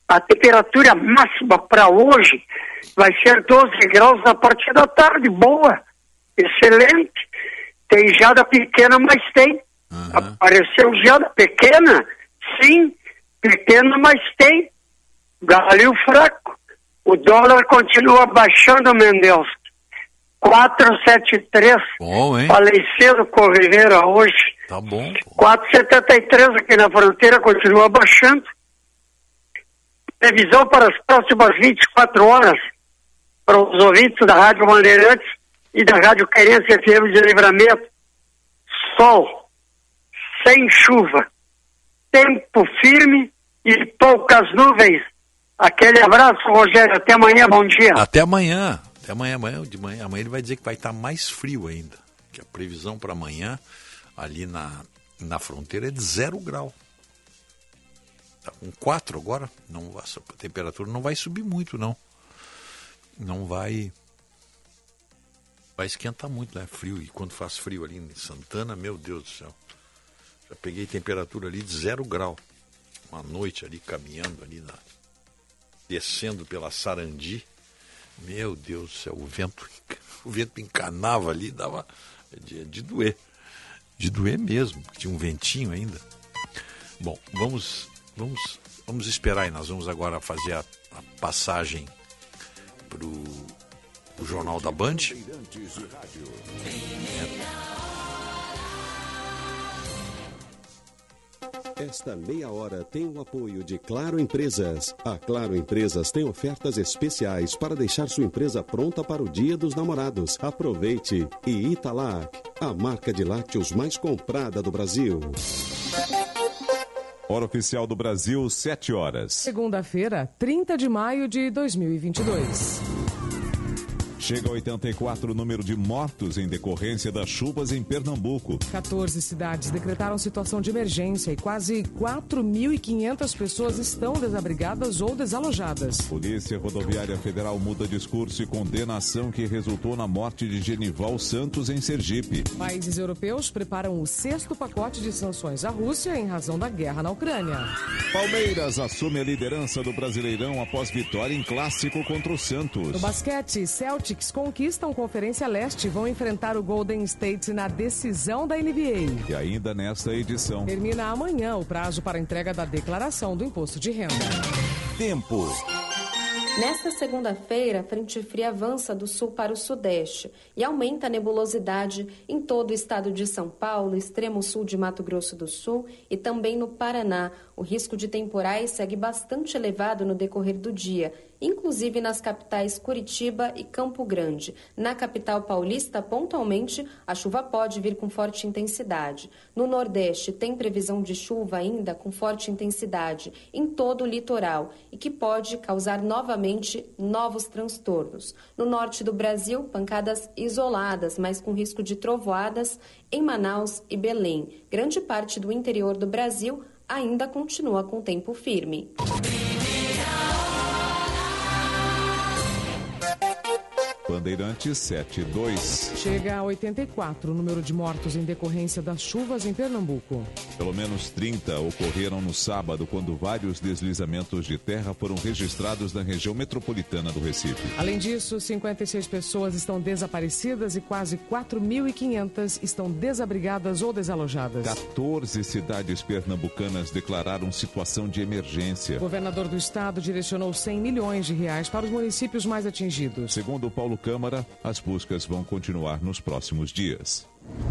A temperatura máxima para hoje vai ser 12 graus a partir da tarde. Boa, excelente. Tem geada pequena, mas tem. Apareceu geada pequena? Sim, pequena, mas tem. Galho fraco. O dólar continua baixando, Mendes. 473. Bom, hein? Falei cedo com Rivera hoje. Tá bom. 473 aqui na fronteira continua baixando. Previsão para as próximas 24 horas para os ouvintes da Rádio Bandeirantes e da Rádio Querência FM de Livramento. Sol, sem chuva, tempo firme e poucas nuvens. Aquele abraço, Rogério. Até amanhã, bom dia. Até amanhã. Até amanhã, amanhã, de manhã. Amanhã ele vai dizer que vai estar mais frio ainda. Que a previsão para amanhã, ali na, na fronteira, é de zero grau. Tá com 4 agora. Não, a temperatura não vai subir muito, não. Não vai. Vai esquentar muito, né? Frio. E quando faz frio ali em Santana, meu Deus do céu. Já peguei temperatura ali de zero grau. Uma noite ali caminhando ali na, descendo pela Sarandi. Meu Deus do céu, o vento, o vento encanava ali, dava de, de doer. De doer mesmo, tinha um ventinho ainda. Bom, vamos, vamos, Vamos esperar aí, nós vamos agora fazer a, a passagem para o Jornal da Band. Esta meia hora tem o apoio de Claro Empresas. A Claro Empresas tem ofertas especiais para deixar sua empresa pronta para o Dia dos Namorados. Aproveite! E Italac, a marca de lácteos mais comprada do Brasil. Hora oficial do Brasil, 7 horas. Segunda-feira, 30 de maio de 2022. Chega a 84 o número de mortos em decorrência das chuvas em Pernambuco. 14 cidades decretaram situação de emergência e quase 4.500 pessoas estão desabrigadas ou desalojadas. Polícia Rodoviária Federal muda discurso e condena a ação que resultou na morte de Genival Santos em Sergipe. Países europeus preparam o sexto pacote de sanções à Rússia em razão da guerra na Ucrânia. Palmeiras assume a liderança do Brasileirão após vitória em clássico contra o Santos. No basquete, Celtic Celtics conquistam Conferência Leste e vão enfrentar o Golden State na decisão da NBA. E ainda nesta edição. Termina amanhã o prazo para entrega da declaração do imposto de renda. Tempo. Nesta segunda-feira, a frente fria avança do sul para o sudeste e aumenta a nebulosidade em todo o estado de São Paulo, extremo sul de Mato Grosso do Sul e também no Paraná. O risco de temporais segue bastante elevado no decorrer do dia inclusive nas capitais Curitiba e Campo Grande. Na capital paulista, pontualmente, a chuva pode vir com forte intensidade. No Nordeste, tem previsão de chuva ainda com forte intensidade em todo o litoral e que pode causar novamente novos transtornos. No norte do Brasil, pancadas isoladas, mas com risco de trovoadas em Manaus e Belém. Grande parte do interior do Brasil ainda continua com tempo firme. Bandeirantes 72. Chega a 84 o número de mortos em decorrência das chuvas em Pernambuco. Pelo menos 30 ocorreram no sábado, quando vários deslizamentos de terra foram registrados na região metropolitana do Recife. Além disso, 56 pessoas estão desaparecidas e quase 4.500 estão desabrigadas ou desalojadas. 14 cidades pernambucanas declararam situação de emergência. O governador do estado direcionou 100 milhões de reais para os municípios mais atingidos. Segundo Paulo Câmara, as buscas vão continuar nos próximos dias.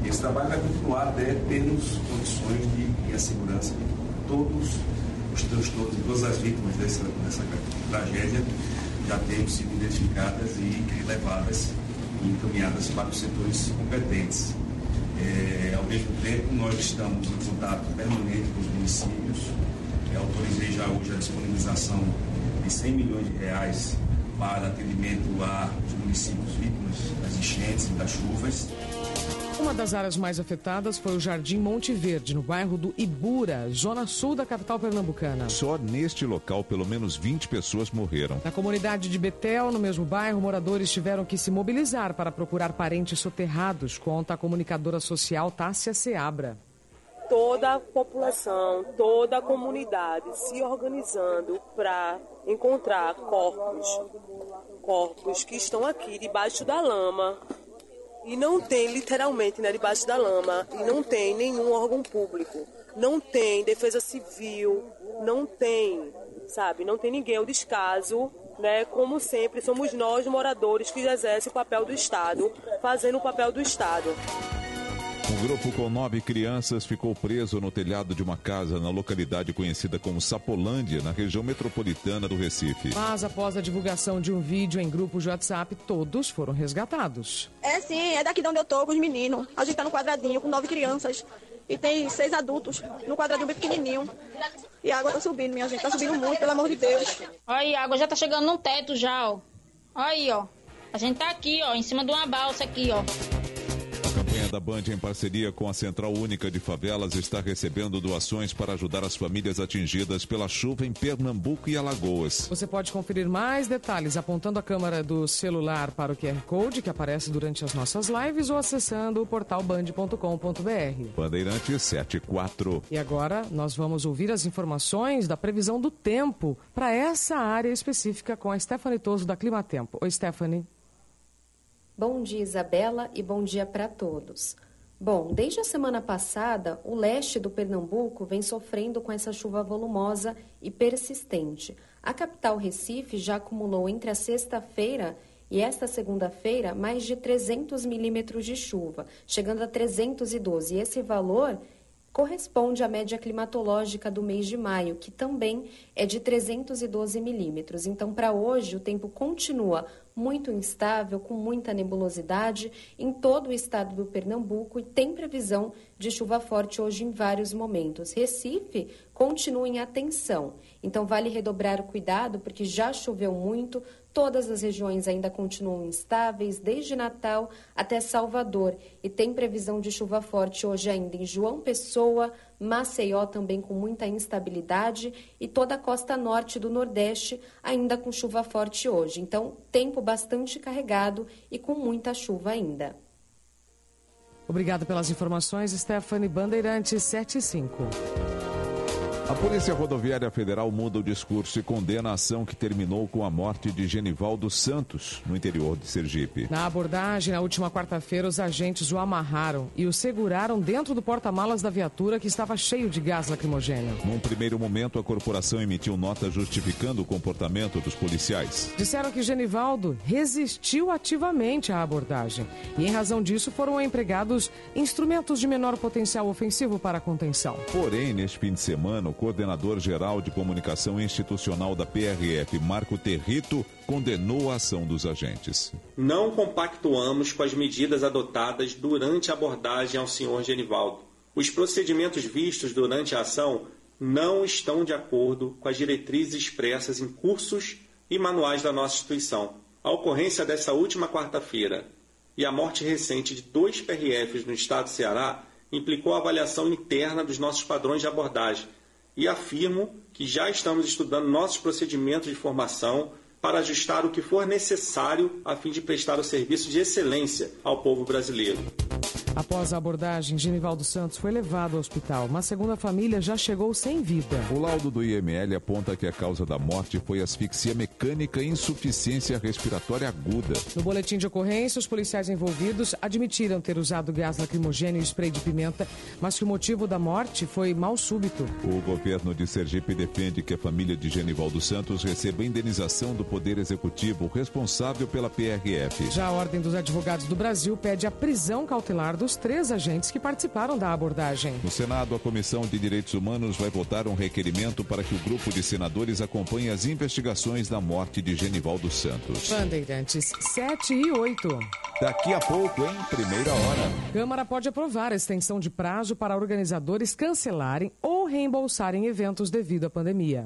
Esse trabalho vai continuar até termos condições de, de segurança de todos os transtornos e todas as vítimas dessa, dessa tragédia já tenham sido identificadas e levadas e encaminhadas para os setores competentes. É, ao mesmo tempo, nós estamos em contato permanente com os municípios. É, autorizei já hoje a disponibilização de 100 milhões de reais para atendimento aos municípios vítimas das enchentes e das chuvas. Uma das áreas mais afetadas foi o Jardim Monte Verde, no bairro do Ibura, zona sul da capital pernambucana. Só neste local, pelo menos 20 pessoas morreram. Na comunidade de Betel, no mesmo bairro, moradores tiveram que se mobilizar para procurar parentes soterrados, conta a comunicadora social Tássia Seabra toda a população, toda a comunidade se organizando para encontrar corpos, corpos que estão aqui debaixo da lama. E não tem literalmente, né, debaixo da lama. E não tem nenhum órgão público, não tem defesa civil, não tem, sabe, não tem ninguém, é o descaso né? Como sempre, somos nós, moradores, que exercem o papel do Estado, fazendo o papel do Estado. Um grupo com nove crianças ficou preso no telhado de uma casa na localidade conhecida como Sapolândia, na região metropolitana do Recife. Mas após a divulgação de um vídeo em grupo de WhatsApp, todos foram resgatados. É sim, é daqui de onde eu tô com os meninos. A gente tá no quadradinho com nove crianças. E tem seis adultos no quadradinho bem pequenininho. E a água tá subindo, minha gente. Tá subindo muito, pelo amor de Deus. Olha aí, a água já tá chegando no teto já, ó. Olha aí, ó. A gente tá aqui, ó, em cima de uma balsa aqui, ó da Band, em parceria com a Central Única de Favelas, está recebendo doações para ajudar as famílias atingidas pela chuva em Pernambuco e Alagoas. Você pode conferir mais detalhes apontando a câmera do celular para o QR Code que aparece durante as nossas lives ou acessando o portal band.com.br. Bandeirante 74. E agora nós vamos ouvir as informações da previsão do tempo para essa área específica com a Stephanie Toso da Climatempo. Oi, Stephanie. Bom dia, Isabela, e bom dia para todos. Bom, desde a semana passada, o leste do Pernambuco vem sofrendo com essa chuva volumosa e persistente. A capital Recife já acumulou entre a sexta-feira e esta segunda-feira mais de 300 milímetros de chuva, chegando a 312. E esse valor corresponde à média climatológica do mês de maio, que também é de 312 milímetros. Então, para hoje, o tempo continua muito instável, com muita nebulosidade em todo o estado do Pernambuco e tem previsão de chuva forte hoje em vários momentos. Recife continua em atenção, então vale redobrar o cuidado porque já choveu muito, Todas as regiões ainda continuam instáveis, desde Natal até Salvador, e tem previsão de chuva forte hoje ainda em João Pessoa, Maceió também com muita instabilidade e toda a costa norte do Nordeste ainda com chuva forte hoje. Então, tempo bastante carregado e com muita chuva ainda. Obrigada pelas informações, Stephanie Bandeirantes 75. A Polícia Rodoviária Federal muda o discurso e condena a ação que terminou com a morte de Genivaldo Santos, no interior de Sergipe. Na abordagem, na última quarta-feira, os agentes o amarraram e o seguraram dentro do porta-malas da viatura que estava cheio de gás lacrimogêneo. Num primeiro momento, a corporação emitiu nota justificando o comportamento dos policiais. Disseram que Genivaldo resistiu ativamente à abordagem e, em razão disso, foram empregados instrumentos de menor potencial ofensivo para a contenção. Porém, neste fim de semana, o coordenador-geral de comunicação institucional da PRF, Marco Territo, condenou a ação dos agentes. Não compactuamos com as medidas adotadas durante a abordagem ao senhor Genivaldo. Os procedimentos vistos durante a ação não estão de acordo com as diretrizes expressas em cursos e manuais da nossa instituição. A ocorrência dessa última quarta-feira e a morte recente de dois PRFs no estado do Ceará implicou a avaliação interna dos nossos padrões de abordagem e afirmo que já estamos estudando nossos procedimentos de formação para ajustar o que for necessário a fim de prestar o serviço de excelência ao povo brasileiro. Após a abordagem, Genivaldo Santos foi levado ao hospital, mas segundo a família já chegou sem vida. O laudo do IML aponta que a causa da morte foi asfixia mecânica e insuficiência respiratória aguda. No boletim de ocorrência, os policiais envolvidos admitiram ter usado gás lacrimogêneo e spray de pimenta, mas que o motivo da morte foi mal súbito. O governo de Sergipe defende que a família de Genivaldo Santos receba indenização do Poder Executivo responsável pela PRF. Já a Ordem dos Advogados do Brasil pede a prisão cautelar dos três agentes que participaram da abordagem. No Senado, a Comissão de Direitos Humanos vai votar um requerimento para que o grupo de senadores acompanhe as investigações da morte de Genivaldo Santos. Bandeirantes 7 e 8. Daqui a pouco, em primeira hora. Câmara pode aprovar a extensão de prazo para organizadores cancelarem ou reembolsarem eventos devido à pandemia.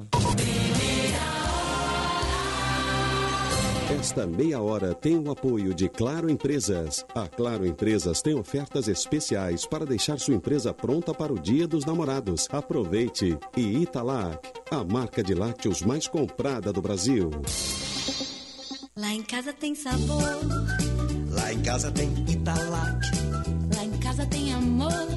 Esta meia hora tem o apoio de Claro Empresas. A Claro Empresas tem ofertas especiais para deixar sua empresa pronta para o Dia dos Namorados. Aproveite! E Italac, a marca de lácteos mais comprada do Brasil. Lá em casa tem sabor. Lá em casa tem Italac. Lá em casa tem amor.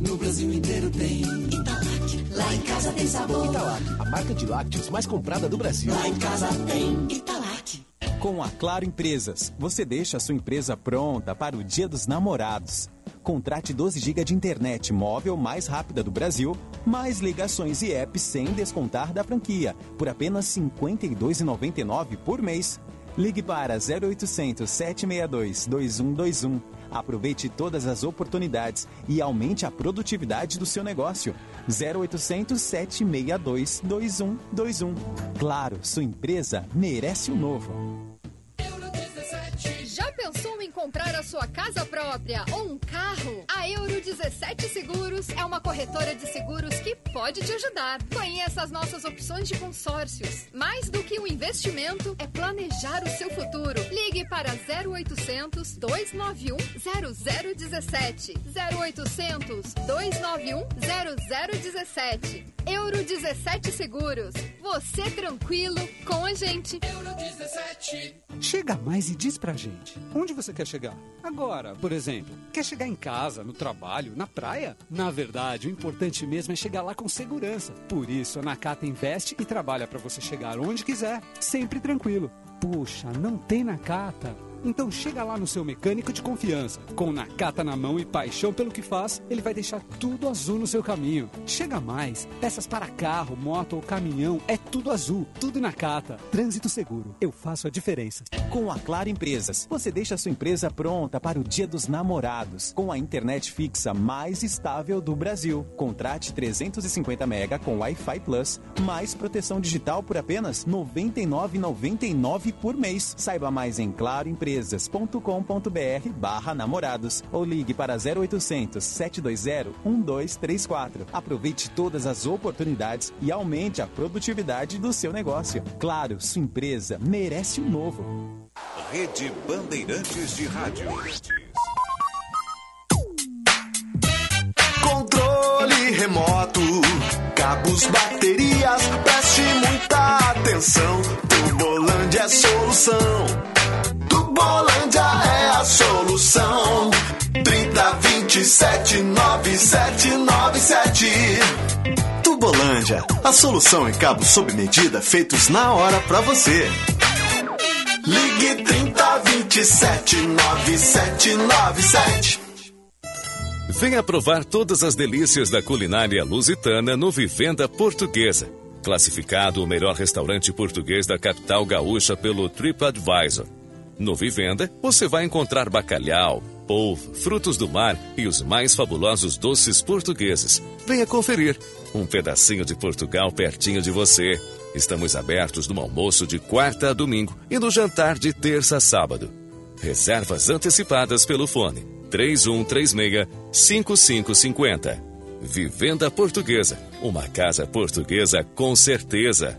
No Brasil inteiro tem Italac. Lá em casa tem sabor. Italac, a marca de lácteos mais comprada do Brasil. Lá em casa tem Italac. Com a Claro Empresas, você deixa a sua empresa pronta para o Dia dos Namorados. Contrate 12 GB de internet móvel mais rápida do Brasil, mais ligações e apps sem descontar da franquia, por apenas R$ 52,99 por mês. Ligue para 0800 762 2121. Aproveite todas as oportunidades e aumente a produtividade do seu negócio. 0800 762 2121. Claro, sua empresa merece o novo. Já pensou em comprar a sua casa própria ou um carro? A Euro 17 Seguros é uma corretora de seguros que pode te ajudar. Conheça as nossas opções de consórcios. Mais do que um investimento, é planejar o seu futuro. Ligue para 0800 291 0017. 0800 291 0017. Euro 17 Seguros. Você tranquilo com a gente. Euro 17. Chega mais e diz pra gente. Onde você quer chegar? Agora, por exemplo, quer chegar em casa, no trabalho, na praia? Na verdade, o importante mesmo é chegar lá com segurança. Por isso, a Nakata investe e trabalha para você chegar onde quiser, sempre tranquilo. Puxa, não tem Nakata. Então chega lá no seu mecânico de confiança. Com Nakata na mão e paixão pelo que faz, ele vai deixar tudo azul no seu caminho. Chega mais. Peças para carro, moto ou caminhão, é tudo azul. Tudo Nakata. Trânsito seguro. Eu faço a diferença. Com a Claro Empresas, você deixa a sua empresa pronta para o Dia dos Namorados, com a internet fixa mais estável do Brasil. Contrate 350 mega com Wi-Fi Plus, mais proteção digital por apenas R$ 99,99 por mês. Saiba mais em claroempresas.com.br barra namorados ou ligue para 0800 720 1234. Aproveite todas as oportunidades e aumente a produtividade do seu negócio. Claro, sua empresa merece o um novo. Rede Bandeirantes de Rádio. Controle remoto, cabos, baterias, preste muita atenção. Tubolândia é solução. Tubolândia é a solução. 30 27 9797. Tubolândia, a solução em cabos sob medida feitos na hora pra você. Ligue 30 27 9797. Venha provar todas as delícias da culinária lusitana no Vivenda Portuguesa. Classificado o melhor restaurante português da capital gaúcha pelo TripAdvisor. No Vivenda, você vai encontrar bacalhau, polvo, frutos do mar e os mais fabulosos doces portugueses. Venha conferir. Um pedacinho de Portugal pertinho de você. Estamos abertos no almoço de quarta a domingo e no jantar de terça a sábado. Reservas antecipadas pelo fone 3136 5550. Vivenda Portuguesa. Uma casa portuguesa com certeza.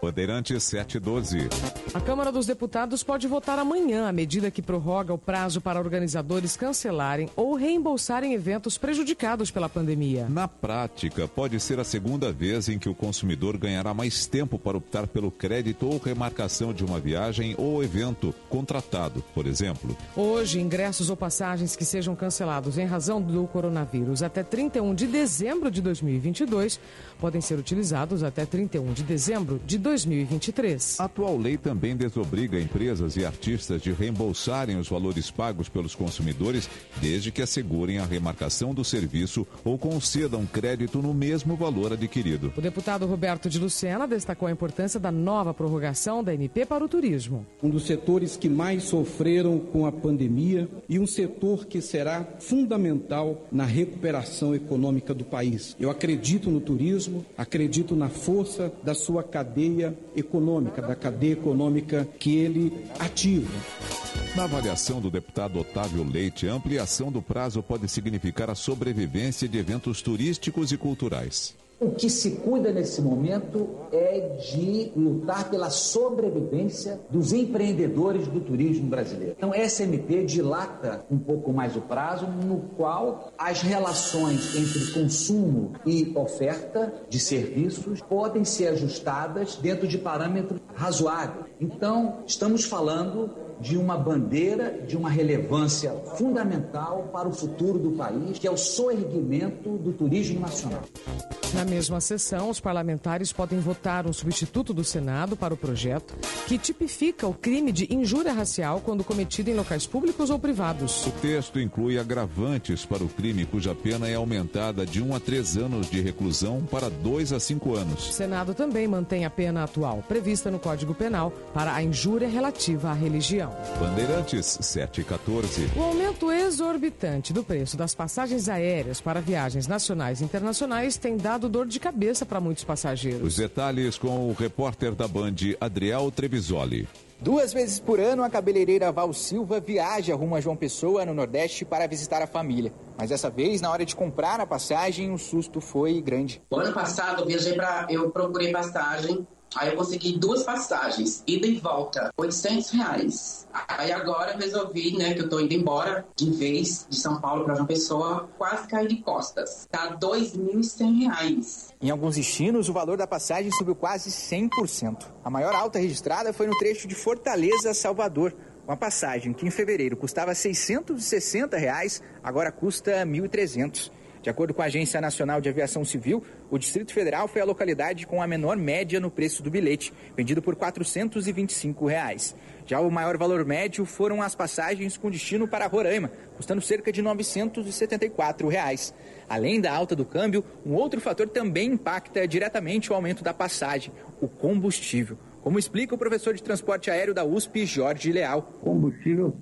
Bandeirantes 712. A Câmara dos Deputados pode votar amanhã a medida que prorroga o prazo para organizadores cancelarem ou reembolsarem eventos prejudicados pela pandemia. Na prática, pode ser a segunda vez em que o consumidor ganhará mais tempo para optar pelo crédito ou remarcação de uma viagem ou evento contratado, por exemplo. Hoje, ingressos ou passagens que sejam cancelados em razão do coronavírus até 31 de dezembro de 2022 podem ser utilizados até 31 de dezembro de 2023. A atual lei também desobriga empresas e artistas de reembolsarem os valores pagos pelos consumidores, desde que assegurem a remarcação do serviço ou concedam crédito no mesmo valor adquirido. O deputado Roberto de Lucena destacou a importância da nova prorrogação da MP para o turismo. Um dos setores que mais sofreram com a pandemia e um setor que será fundamental na recuperação econômica do país. Eu acredito no turismo, acredito na força da sua cadeia econômica, da cadeia econômica que ele ativa. Na avaliação do deputado Otávio Leite, a ampliação do prazo pode significar a sobrevivência de eventos turísticos e culturais. O que se cuida nesse momento é de lutar pela sobrevivência dos empreendedores do turismo brasileiro. Então, MP dilata um pouco mais o prazo, no qual as relações entre consumo e oferta de serviços podem ser ajustadas dentro de parâmetros razoáveis. Então, estamos falando de uma bandeira de uma relevância fundamental para o futuro do país, que é o soerguimento do turismo nacional. Na mesma sessão, os parlamentares podem votar um substituto do Senado para o projeto que tipifica o crime de injúria racial quando cometido em locais públicos ou privados. O texto inclui agravantes para o crime cuja pena é aumentada de 1 a 3 anos de reclusão para 2 a 5 anos. O Senado também mantém a pena atual, prevista no Código Penal, para a injúria relativa à religião. Bandeirantes 7 e 14. O aumento exorbitante do preço das passagens aéreas para viagens nacionais e internacionais tem dado dor de cabeça para muitos passageiros. Os detalhes com o repórter da Band, Adriel Trevisoli. Duas vezes por ano, a cabeleireira Val Silva viaja rumo a João Pessoa, no Nordeste, para visitar a família. Mas dessa vez, na hora de comprar a passagem, o susto foi grande. O ano passado, eu viajei para. Eu procurei passagem Aí eu consegui duas passagens, ida e volta, 800 reais. Aí agora resolvi, né, que eu tô indo embora de vez de São Paulo para João Pessoa, quase caí de costas. Tá 2.100 reais. Em alguns destinos, o valor da passagem subiu quase 100%. A maior alta registrada foi no trecho de Fortaleza a Salvador. Uma passagem que em fevereiro custava 660 reais, agora custa R$ 1.300. De acordo com a Agência Nacional de Aviação Civil, o Distrito Federal foi a localidade com a menor média no preço do bilhete, vendido por 425 reais. Já o maior valor médio foram as passagens com destino para Roraima, custando cerca de 974 reais. Além da alta do câmbio, um outro fator também impacta diretamente o aumento da passagem, o combustível. Como explica o professor de transporte aéreo da USP, Jorge Leal. O combustível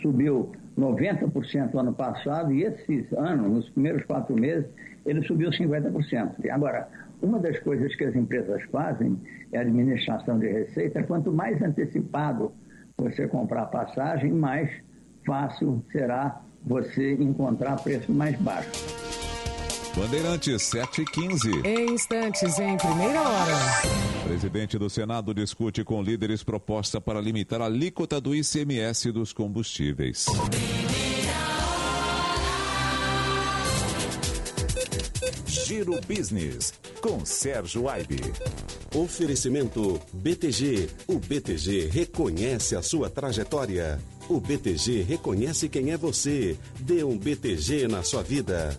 subiu 90% ano passado e esse ano, nos primeiros quatro meses, ele subiu 50%. Agora, uma das coisas que as empresas fazem é a administração de receita. Quanto mais antecipado você comprar passagem, mais fácil será você encontrar preço mais baixo. Bandeirantes 715. Em instantes, em primeira hora. Presidente do Senado discute com líderes proposta para limitar a alíquota do ICMS dos combustíveis. Giro Business, com Sérgio Aibe. Oferecimento BTG. O BTG reconhece a sua trajetória. O BTG reconhece quem é você. Dê um BTG na sua vida.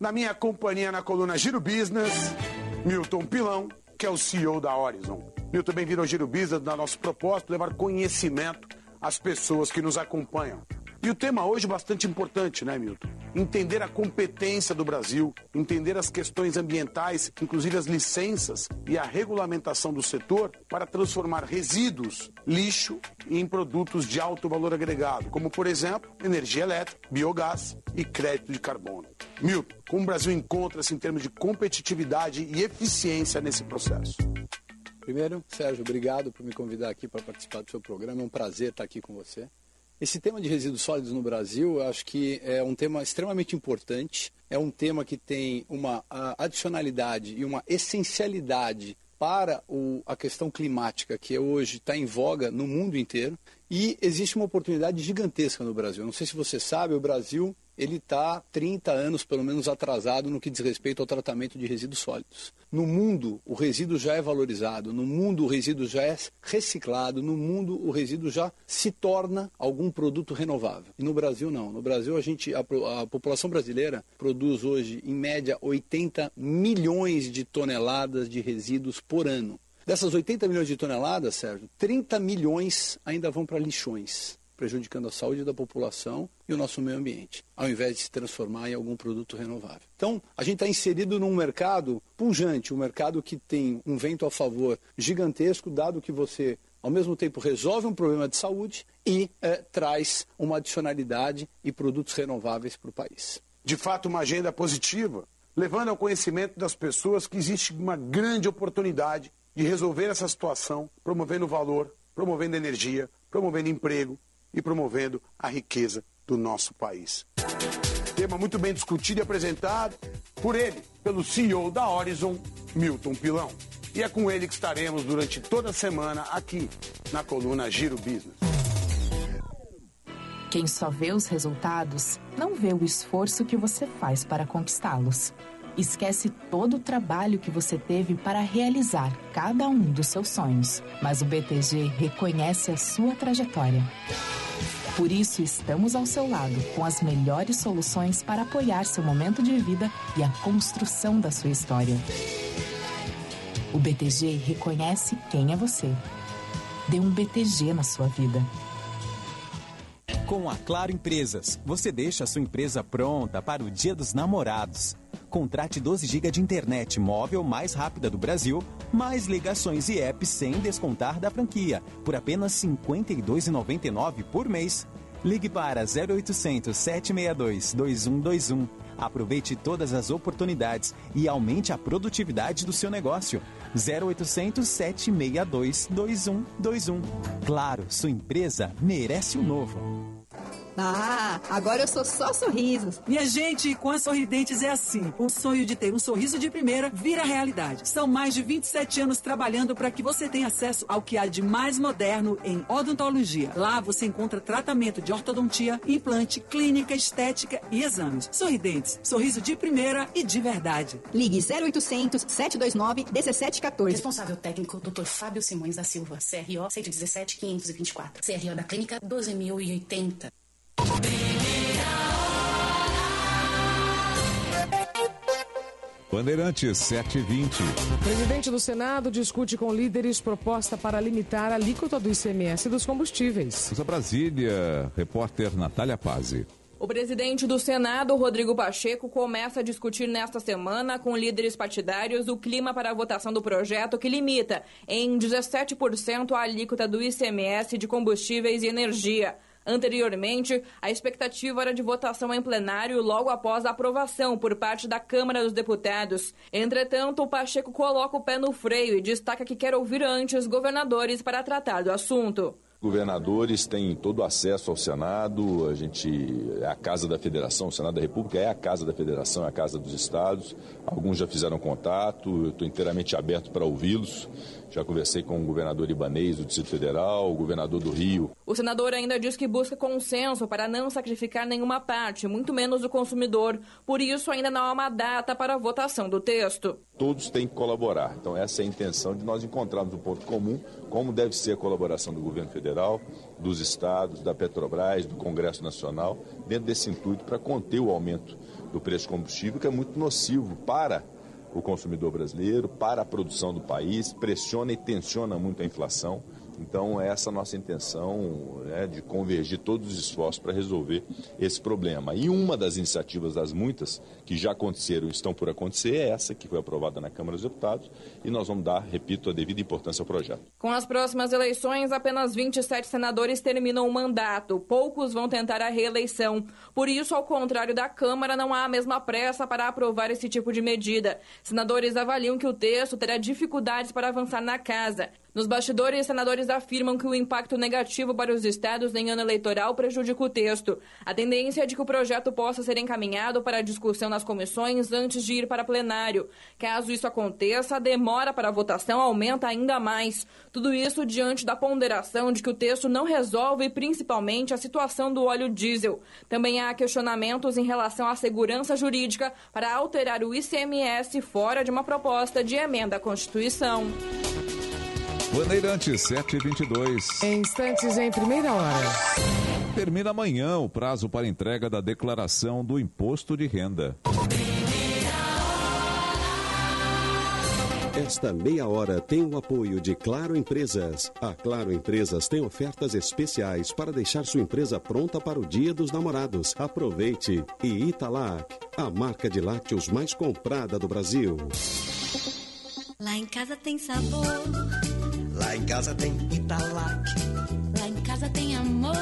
Na minha companhia na coluna Giro Business, Milton Pilão, que é o CEO da Horizon. Milton, bem-vindo ao Giro Business, da nosso propósito, levar conhecimento às pessoas que nos acompanham. E o tema hoje é bastante importante, né, Milton? Entender a competência do Brasil, entender as questões ambientais, inclusive as licenças e a regulamentação do setor para transformar resíduos, lixo, em produtos de alto valor agregado, como, por exemplo, energia elétrica, biogás e crédito de carbono. Milton, como o Brasil encontra-se em termos de competitividade e eficiência nesse processo? Primeiro, Sérgio, obrigado por me convidar aqui para participar do seu programa. É um prazer estar aqui com você. Esse tema de resíduos sólidos no Brasil, acho que é um tema extremamente importante. É um tema que tem uma adicionalidade e uma essencialidade para o, a questão climática, que hoje está em voga no mundo inteiro. E existe uma oportunidade gigantesca no Brasil. Não sei se você sabe, o Brasil ele está 30 anos, pelo menos, atrasado no que diz respeito ao tratamento de resíduos sólidos. No mundo, o resíduo já é valorizado, no mundo, o resíduo já é reciclado, no mundo, o resíduo já se torna algum produto renovável. E no Brasil, não. No Brasil, a, gente, a, a população brasileira produz hoje, em média, 80 milhões de toneladas de resíduos por ano. Dessas 80 milhões de toneladas, Sérgio, 30 milhões ainda vão para lixões prejudicando a saúde da população e o nosso meio ambiente, ao invés de se transformar em algum produto renovável. Então, a gente está inserido num mercado pujante, um mercado que tem um vento a favor gigantesco, dado que você, ao mesmo tempo, resolve um problema de saúde e é, traz uma adicionalidade e produtos renováveis para o país. De fato, uma agenda positiva, levando ao conhecimento das pessoas que existe uma grande oportunidade de resolver essa situação, promovendo valor, promovendo energia, promovendo emprego, e promovendo a riqueza do nosso país. Tema muito bem discutido e apresentado por ele, pelo CEO da Horizon, Milton Pilão. E é com ele que estaremos durante toda a semana aqui na coluna Giro Business. Quem só vê os resultados não vê o esforço que você faz para conquistá-los. Esquece todo o trabalho que você teve para realizar cada um dos seus sonhos. Mas o BTG reconhece a sua trajetória. Por isso, estamos ao seu lado com as melhores soluções para apoiar seu momento de vida e a construção da sua história. O BTG reconhece quem é você. Dê um BTG na sua vida. Com a Claro Empresas, você deixa a sua empresa pronta para o Dia dos Namorados. Contrate 12 GB de internet móvel mais rápida do Brasil, mais ligações e apps sem descontar da franquia, por apenas R$ 52,99 por mês. Ligue para 0800 762 2121. Aproveite todas as oportunidades e aumente a produtividade do seu negócio. 0800 762 2121. Claro, sua empresa merece o um novo. Ah, agora eu sou só sorrisos. Minha gente, com a Sorridentes é assim. O sonho de ter um sorriso de primeira vira realidade. São mais de 27 anos trabalhando para que você tenha acesso ao que há de mais moderno em odontologia. Lá você encontra tratamento de ortodontia, implante, clínica, estética e exames. Sorridentes, sorriso de primeira e de verdade. Ligue 0800 729 1714. Responsável técnico, Dr. Fábio Simões da Silva, CRO 117 524. CRO da Clínica 12080. Bandeirantes 720. Presidente do Senado discute com líderes proposta para limitar a alíquota do ICMS dos combustíveis. Vamos a Brasília, repórter Natália Pazzi. O presidente do Senado, Rodrigo Pacheco, começa a discutir nesta semana com líderes partidários o clima para a votação do projeto que limita em 17% a alíquota do ICMS de combustíveis e energia. Anteriormente, a expectativa era de votação em plenário logo após a aprovação por parte da Câmara dos Deputados. Entretanto, o Pacheco coloca o pé no freio e destaca que quer ouvir antes governadores para tratar do assunto. Governadores têm todo acesso ao Senado, a gente é a casa da Federação, o Senado da República é a casa da Federação, é a casa dos estados. Alguns já fizeram contato, eu estou inteiramente aberto para ouvi-los. Já conversei com o governador Ibanês do Distrito Federal, o governador do Rio. O senador ainda diz que busca consenso para não sacrificar nenhuma parte, muito menos o consumidor. Por isso, ainda não há uma data para a votação do texto. Todos têm que colaborar. Então, essa é a intenção de nós encontrarmos um ponto comum, como deve ser a colaboração do governo federal, dos estados, da Petrobras, do Congresso Nacional, dentro desse intuito para conter o aumento do preço do combustível, que é muito nocivo para o consumidor brasileiro, para a produção do país, pressiona e tensiona muito a inflação. Então, essa é a nossa intenção né, de convergir todos os esforços para resolver esse problema. E uma das iniciativas das muitas que já aconteceram e estão por acontecer é essa que foi aprovada na Câmara dos Deputados e nós vamos dar, repito, a devida importância ao projeto. Com as próximas eleições, apenas 27 senadores terminam o mandato. Poucos vão tentar a reeleição. Por isso, ao contrário da Câmara, não há a mesma pressa para aprovar esse tipo de medida. Senadores avaliam que o texto terá dificuldades para avançar na casa. Nos bastidores, senadores afirmam que o impacto negativo para os estados em ano eleitoral prejudica o texto. A tendência é de que o projeto possa ser encaminhado para discussão nas comissões antes de ir para plenário. Caso isso aconteça, a demora para a votação aumenta ainda mais. Tudo isso diante da ponderação de que o texto não resolve principalmente a situação do óleo diesel. Também há questionamentos em relação à segurança jurídica para alterar o ICMS fora de uma proposta de emenda à Constituição. Bandeirantes 722. Em instantes, em primeira hora. Termina amanhã o prazo para entrega da declaração do imposto de renda. Esta meia hora tem o apoio de Claro Empresas. A Claro Empresas tem ofertas especiais para deixar sua empresa pronta para o Dia dos Namorados. Aproveite! E Italac, a marca de lácteos mais comprada do Brasil. Lá em casa tem sabor. Lá em casa tem Italac. Lá em casa tem amor.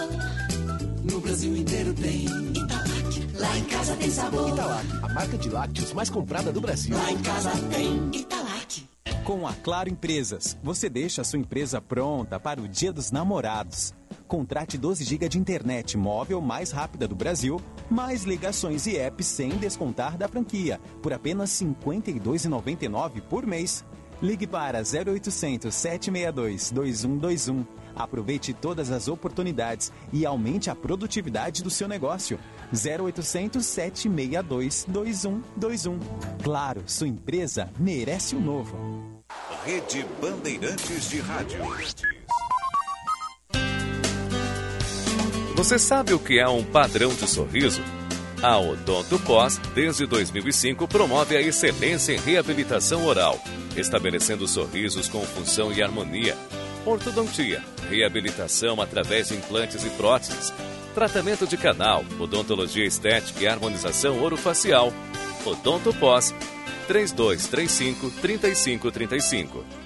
No Brasil inteiro tem Italac. Lá em casa tem sabor. Italac, a marca de lácteos mais comprada do Brasil. Lá em casa tem Italac. Com a Claro Empresas, você deixa a sua empresa pronta para o Dia dos Namorados. Contrate 12 GB de internet móvel mais rápida do Brasil, mais ligações e apps sem descontar da franquia, por apenas R$ 52,99 por mês. Ligue para 0800 762 2121. Aproveite todas as oportunidades e aumente a produtividade do seu negócio. 0800 762 2121. Claro, sua empresa merece o novo. Rede Bandeirantes de Rádio. Você sabe o que é um padrão de sorriso? A Odonto Pós, desde 2005, promove a excelência em reabilitação oral, estabelecendo sorrisos com função e harmonia. Ortodontia, reabilitação através de implantes e próteses, tratamento de canal, odontologia estética e harmonização orofacial. Odonto Pós, 3235 3535.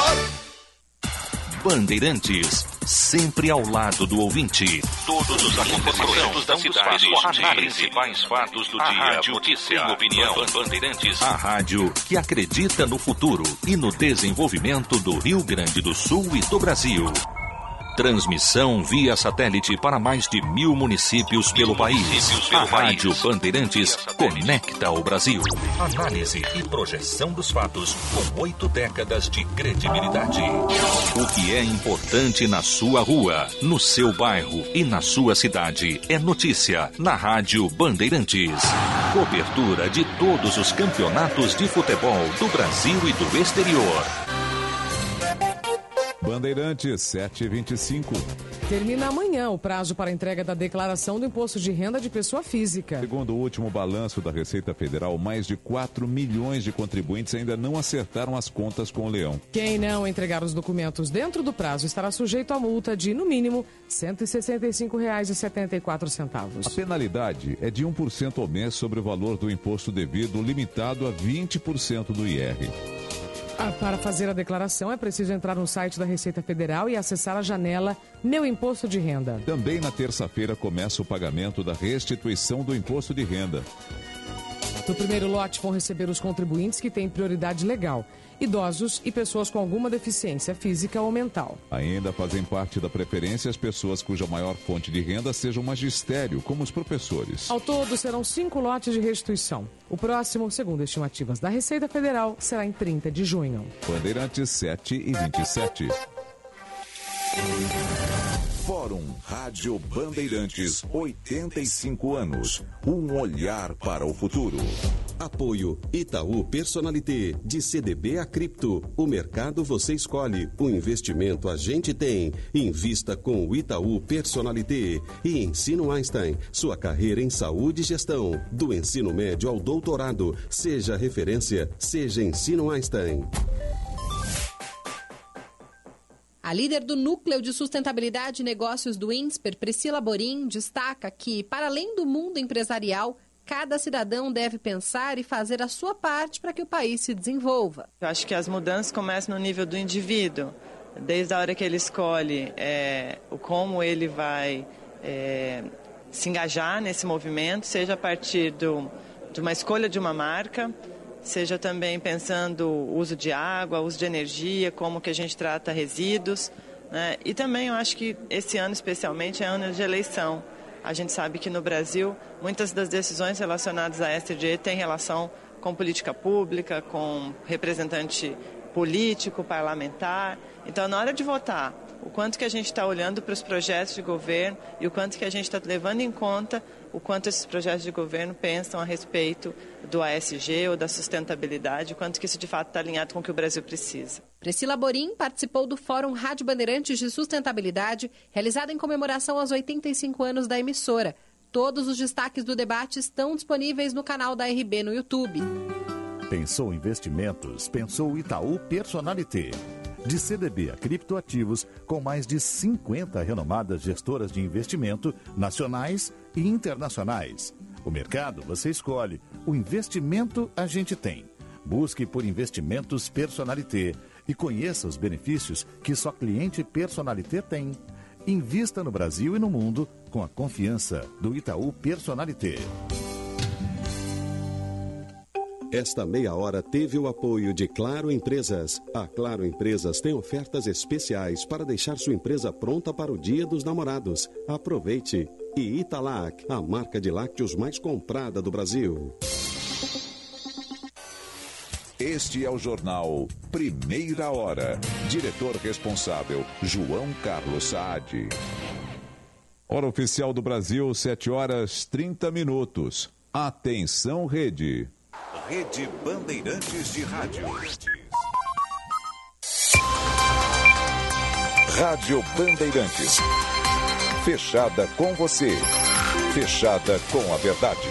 Bandeirantes, sempre ao lado do ouvinte. Todos os acontecimentos da cidade, os principais fatos do dia, rádio notícia, opinião. Bandeirantes, a rádio que acredita no futuro e no desenvolvimento do Rio Grande do Sul e do Brasil. Transmissão via satélite para mais de mil municípios pelo país. A Rádio Bandeirantes conecta o Brasil. Análise e projeção dos fatos com oito décadas de credibilidade. O que é importante na sua rua, no seu bairro e na sua cidade é notícia na Rádio Bandeirantes. Cobertura de todos os campeonatos de futebol do Brasil e do exterior. Bandeirantes 725. Termina amanhã o prazo para entrega da declaração do imposto de renda de pessoa física. Segundo o último balanço da Receita Federal, mais de 4 milhões de contribuintes ainda não acertaram as contas com o leão. Quem não entregar os documentos dentro do prazo estará sujeito a multa de, no mínimo, R$ 165,74. A penalidade é de 1% ao mês sobre o valor do imposto devido, limitado a 20% do IR. Ah, para fazer a declaração é preciso entrar no site da Receita Federal e acessar a janela Meu Imposto de Renda. Também na terça-feira começa o pagamento da restituição do imposto de renda. No primeiro lote vão receber os contribuintes que têm prioridade legal, idosos e pessoas com alguma deficiência física ou mental. Ainda fazem parte da preferência as pessoas cuja maior fonte de renda seja o magistério, como os professores. Ao todo, serão cinco lotes de restituição. O próximo, segundo estimativas da Receita Federal, será em 30 de junho. Bandeirantes 7 e 27. Fórum Rádio Bandeirantes, 85 anos. Um olhar para o futuro. Apoio Itaú Personalité, de CDB a Cripto. O mercado você escolhe, o investimento a gente tem. Invista com o Itaú Personalité. E Ensino Einstein, sua carreira em saúde e gestão. Do ensino médio ao doutorado. Seja referência, seja Ensino Einstein. A líder do Núcleo de Sustentabilidade e Negócios do INSPER, Priscila Borim, destaca que, para além do mundo empresarial, cada cidadão deve pensar e fazer a sua parte para que o país se desenvolva. Eu acho que as mudanças começam no nível do indivíduo, desde a hora que ele escolhe é, o como ele vai é, se engajar nesse movimento, seja a partir do, de uma escolha de uma marca, seja também pensando uso de água, uso de energia, como que a gente trata resíduos. Né? E também eu acho que esse ano especialmente é ano de eleição. A gente sabe que no Brasil muitas das decisões relacionadas à SDG têm relação com política pública, com representante político, parlamentar. Então, na hora de votar, o quanto que a gente está olhando para os projetos de governo e o quanto que a gente está levando em conta o quanto esses projetos de governo pensam a respeito do ASG ou da sustentabilidade, o quanto que isso de fato está alinhado com o que o Brasil precisa. Priscila Borim participou do Fórum Rádio Bandeirantes de Sustentabilidade, realizado em comemoração aos 85 anos da emissora. Todos os destaques do debate estão disponíveis no canal da RB no YouTube. Pensou investimentos, pensou Itaú Personalité. De CDB a criptoativos, com mais de 50 renomadas gestoras de investimento nacionais e internacionais. O mercado você escolhe, o investimento a gente tem. Busque por investimentos Personalité e conheça os benefícios que só cliente Personalité tem. Invista no Brasil e no mundo com a confiança do Itaú Personalité. Esta meia hora teve o apoio de Claro Empresas. A Claro Empresas tem ofertas especiais para deixar sua empresa pronta para o Dia dos Namorados. Aproveite! E Italac, a marca de lácteos mais comprada do Brasil. Este é o jornal Primeira Hora. Diretor responsável, João Carlos Saad. Hora oficial do Brasil, 7 horas 30 minutos. Atenção, rede. Rede Bandeirantes de Rádio. Rádio Bandeirantes. Fechada com você. Fechada com a verdade.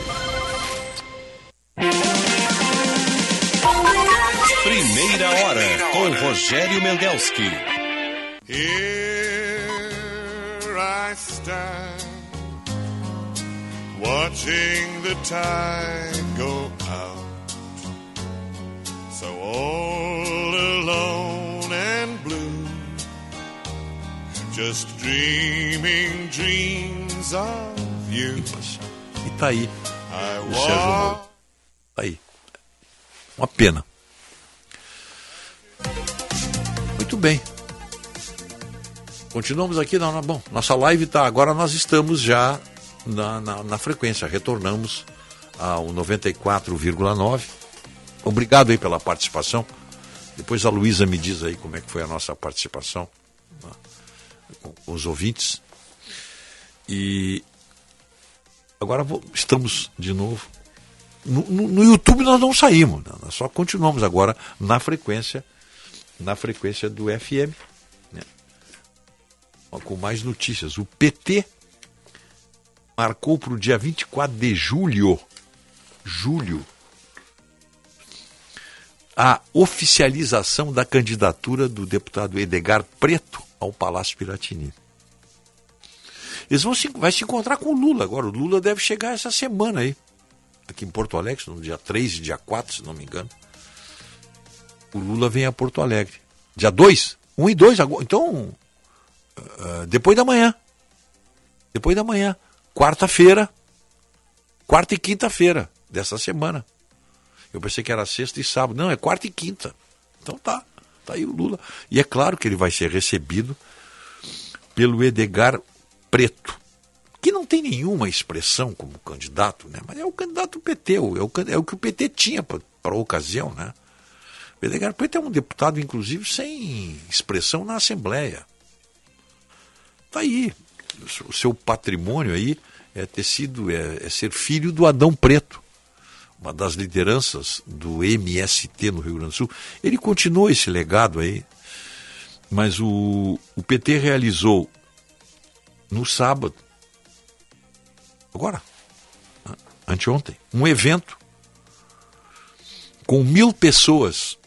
Primeira Hora, com Rogério Mendelski. Here I stand, watching the tide go out. So all alone just dreaming dreams of you. E tá aí o Sérgio Moro. Tá aí. Uma pena. Muito bem. Continuamos aqui. Na, na- bom, nossa live tá. Agora nós estamos já na, na, na frequência. Retornamos ao 94,9. Obrigado aí pela participação. Depois a Luísa me diz aí como é que foi a nossa participação os ouvintes. E agora vou- estamos de novo. No, no- no YouTube nós não saímos, né? nós só continuamos agora na frequência, na frequência do FM, né? Com mais notícias. O PT marcou para o dia 24 de julho, julho, a oficialização da candidatura do deputado Edgar Preto ao Palácio Piratini. Eles vão se, vai se encontrar com o Lula agora. O Lula deve chegar essa semana aí, aqui em Porto Alegre, no dia 3 e dia 4, se não me engano. O Lula vem a Porto Alegre. Dia 2? 1 e 2 agora. Então, ah, depois da manhã. Depois da manhã. Quarta-feira. Quarta e quinta-feira dessa semana. Eu pensei que era sexta e sábado. Não, é quarta e quinta. Então tá. Tá aí o Lula. E é claro que ele vai ser recebido pelo Edgar Preto, que não tem nenhuma expressão como candidato, né? mas é o candidato do PT, é o, é o que o PT tinha para a ocasião. Né? O Edgar Preto é um deputado, inclusive, sem expressão na Assembleia. Está aí. O seu- O seu patrimônio aí é ter sido, é, é ser filho do Adão Preto, uma das lideranças do MST no Rio Grande do Sul. Ele continuou esse legado aí, mas o, o PT realizou no sábado, agora, an- anteontem, um evento com mil pessoas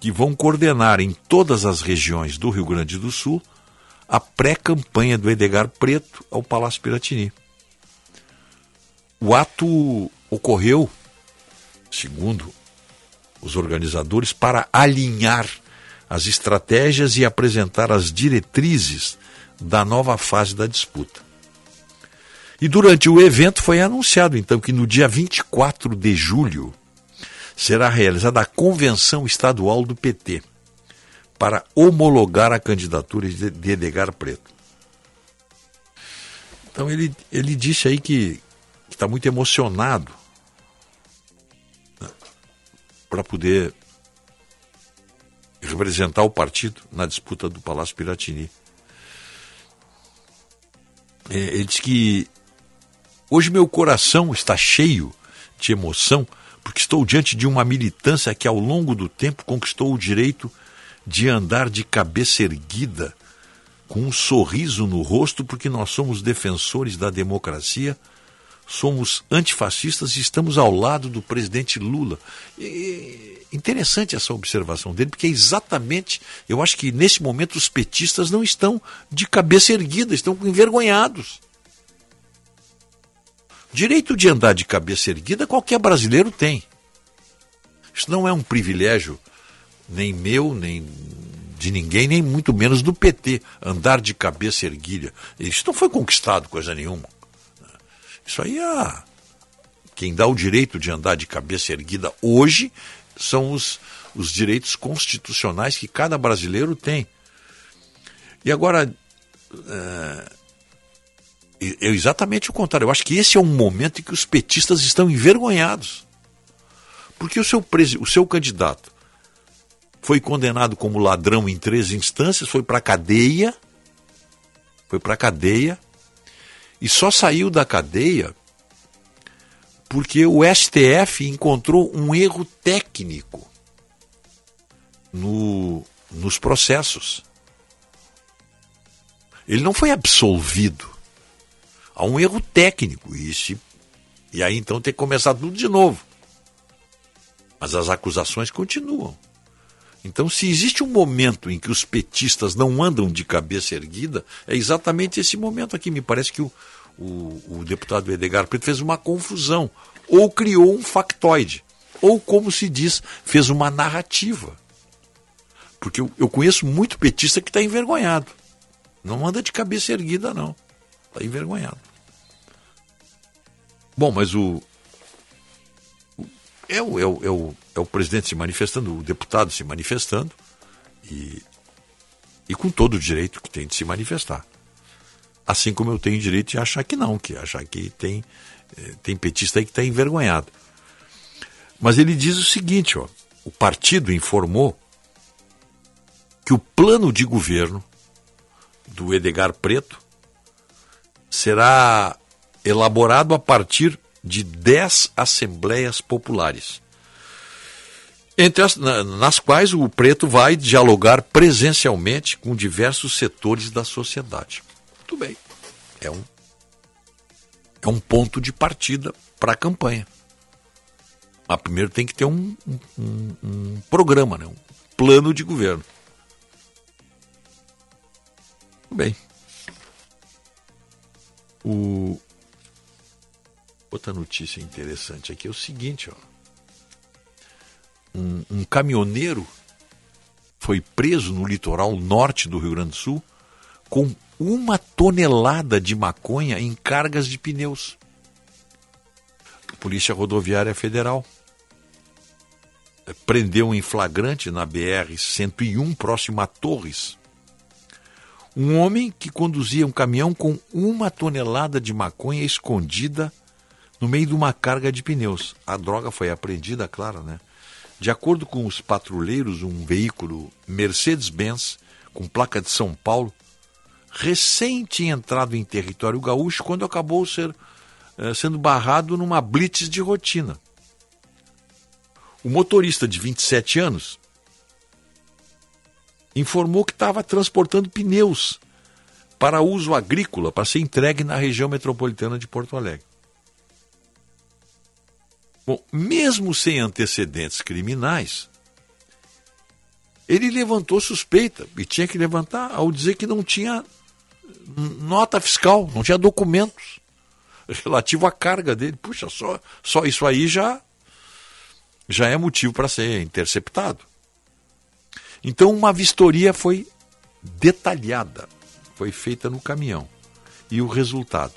que vão coordenar em todas as regiões do Rio Grande do Sul a pré-campanha do Edgar Preto ao Palácio Piratini. O ato ocorreu, segundo os organizadores, para alinhar as estratégias e apresentar as diretrizes da nova fase da disputa. E durante o evento foi anunciado, então, que no dia 24 de julho será realizada a convenção estadual do PT para homologar a candidatura de Edgar Preto. Então ele, ele disse aí que está muito emocionado para poder representar o partido na disputa do Palácio Piratini. É, ele disse que hoje meu coração está cheio de emoção porque estou diante de uma militância que ao longo do tempo conquistou o direito de andar de cabeça erguida, com um sorriso no rosto, porque nós somos defensores da democracia, somos antifascistas e estamos ao lado do presidente Lula. E, interessante essa observação dele, porque é exatamente, eu acho que nesse momento os petistas não estão de cabeça erguida, estão envergonhados. Direito de andar de cabeça erguida qualquer brasileiro tem. Isso não é um privilégio nem meu, nem de ninguém, nem muito menos do PT, andar de cabeça erguida. Isso não foi conquistado coisa nenhuma. Isso aí é. Quem dá o direito de andar de cabeça erguida hoje são os, os direitos constitucionais que cada brasileiro tem. E agora, é, É exatamente o contrário. Eu acho que esse é um momento em que os petistas estão envergonhados. Porque o seu, presi o seu candidato foi condenado como ladrão em três instâncias, foi para cadeia, foi para cadeia, e só saiu da cadeia porque o STF encontrou um erro técnico no, nos processos. Ele não foi absolvido. Há um erro técnico. E, se, e aí então tem que começar tudo de novo. Mas as acusações continuam. Então, se existe um momento em que os petistas não andam de cabeça erguida, é exatamente esse momento aqui. Me parece que o, o, o deputado Edgar Preto fez uma confusão. Ou criou um factoide. Ou, como se diz, fez uma narrativa. Porque eu, eu conheço muito petista que está envergonhado. Não anda de cabeça erguida, não. Está envergonhado. Bom, mas o, é o, é, o, é, o, é o presidente se manifestando, o deputado se manifestando, e, e com todo o direito que tem de se manifestar. Assim como eu tenho direito de achar que não, que achar que tem, eh, tem petista aí que está envergonhado. Mas ele diz o seguinte: ó, o partido informou que o plano de governo do Edgar Preto será elaborado a partir de 10 assembleias populares, entre as, nas quais o preto vai dialogar presencialmente com diversos setores da sociedade. Muito bem. É um, é um ponto de partida para a campanha. Mas primeiro tem que ter um, um, um programa, né? um plano de governo. Bem. O... Outra notícia interessante aqui é o seguinte, ó. Um, um caminhoneiro foi preso no litoral norte do Rio Grande do Sul com uma tonelada de maconha em cargas de pneus. Polícia Rodoviária Federal prendeu em flagrante na BR-101, próximo a Torres, um homem que conduzia um caminhão com uma tonelada de maconha escondida no meio de uma carga de pneus. A droga foi apreendida, claro, né? De acordo com os patrulheiros, um veículo Mercedes-Benz com placa de São Paulo recém tinha entrado em território gaúcho quando acabou ser, eh, sendo barrado numa blitz de rotina. O motorista de 27 anos informou que estava transportando pneus para uso agrícola para ser entregue na região metropolitana de Porto Alegre. Bom, mesmo sem antecedentes criminais, ele levantou suspeita e tinha que levantar ao dizer que não tinha nota fiscal, não tinha documentos relativo à carga dele. Puxa, só, só isso aí já já é motivo para ser interceptado. Então, uma vistoria foi detalhada, foi feita no caminhão. E o resultado?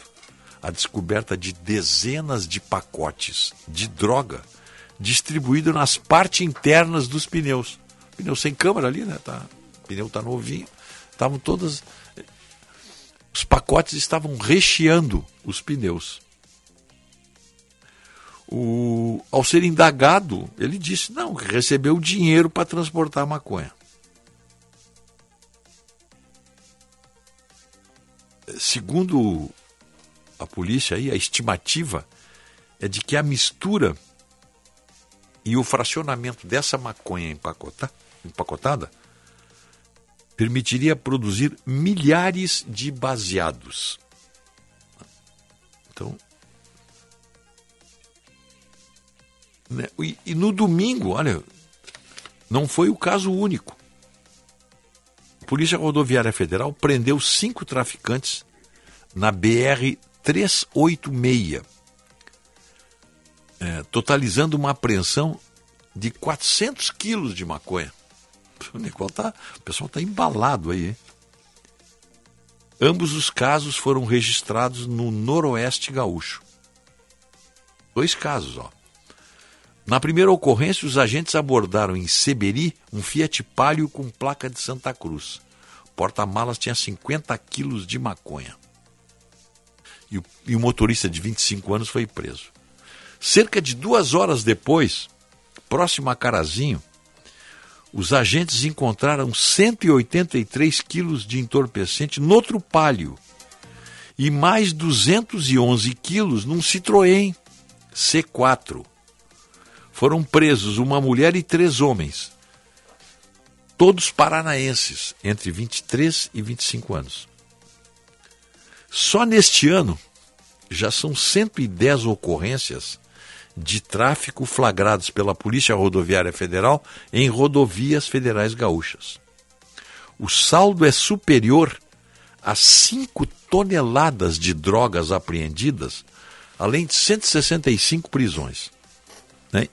A descoberta de dezenas de pacotes de droga distribuído nas partes internas dos pneus. Pneu sem câmara ali, né? Tá, o pneu tá novinho. Estavam todas. Os pacotes estavam recheando os pneus. O, ao ser indagado, ele disse não, recebeu dinheiro para transportar maconha. segundo a polícia aí, a estimativa é de que a mistura e o fracionamento dessa maconha empacota, empacotada permitiria produzir milhares de baseados. Então, né? e, e no domingo, olha, não foi o caso único. Polícia Rodoviária Federal prendeu cinco traficantes na BR 386, é, totalizando uma apreensão de 400 quilos de maconha. O, tá, o pessoal está embalado aí. Hein? Ambos os casos foram registrados no Noroeste Gaúcho. Dois casos, ó. Na primeira ocorrência, os agentes abordaram em Seberi um Fiat Palio com placa de Santa Cruz. Porta-malas tinha 50 quilos de maconha. E o, e o motorista de 25 anos foi preso. Cerca de duas horas depois, próximo a Carazinho, os agentes encontraram 183 quilos de entorpecente no trupalho e mais 211 quilos num Citroën C4. Foram presos uma mulher e três homens, todos paranaenses, entre 23 e 25 anos. Só neste ano já são 110 ocorrências de tráfico flagrados pela Polícia Rodoviária Federal em rodovias federais gaúchas. O saldo é superior a 5 toneladas de drogas apreendidas, além de 165 prisões. Né?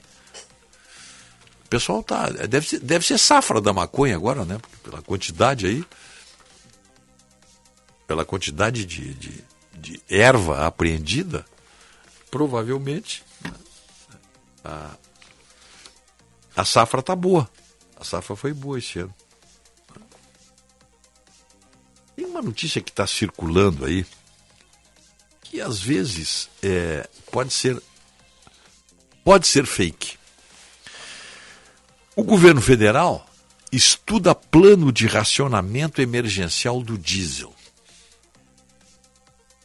O pessoal tá. Deve ser, deve ser safra da maconha agora, né? Porque pela quantidade aí. Pela quantidade de, de, de erva apreendida, provavelmente a, a safra está boa. A safra foi boa esse ano. Tem uma notícia que está circulando aí que às vezes é, pode ser pode ser fake. O governo federal estuda plano de racionamento emergencial do diesel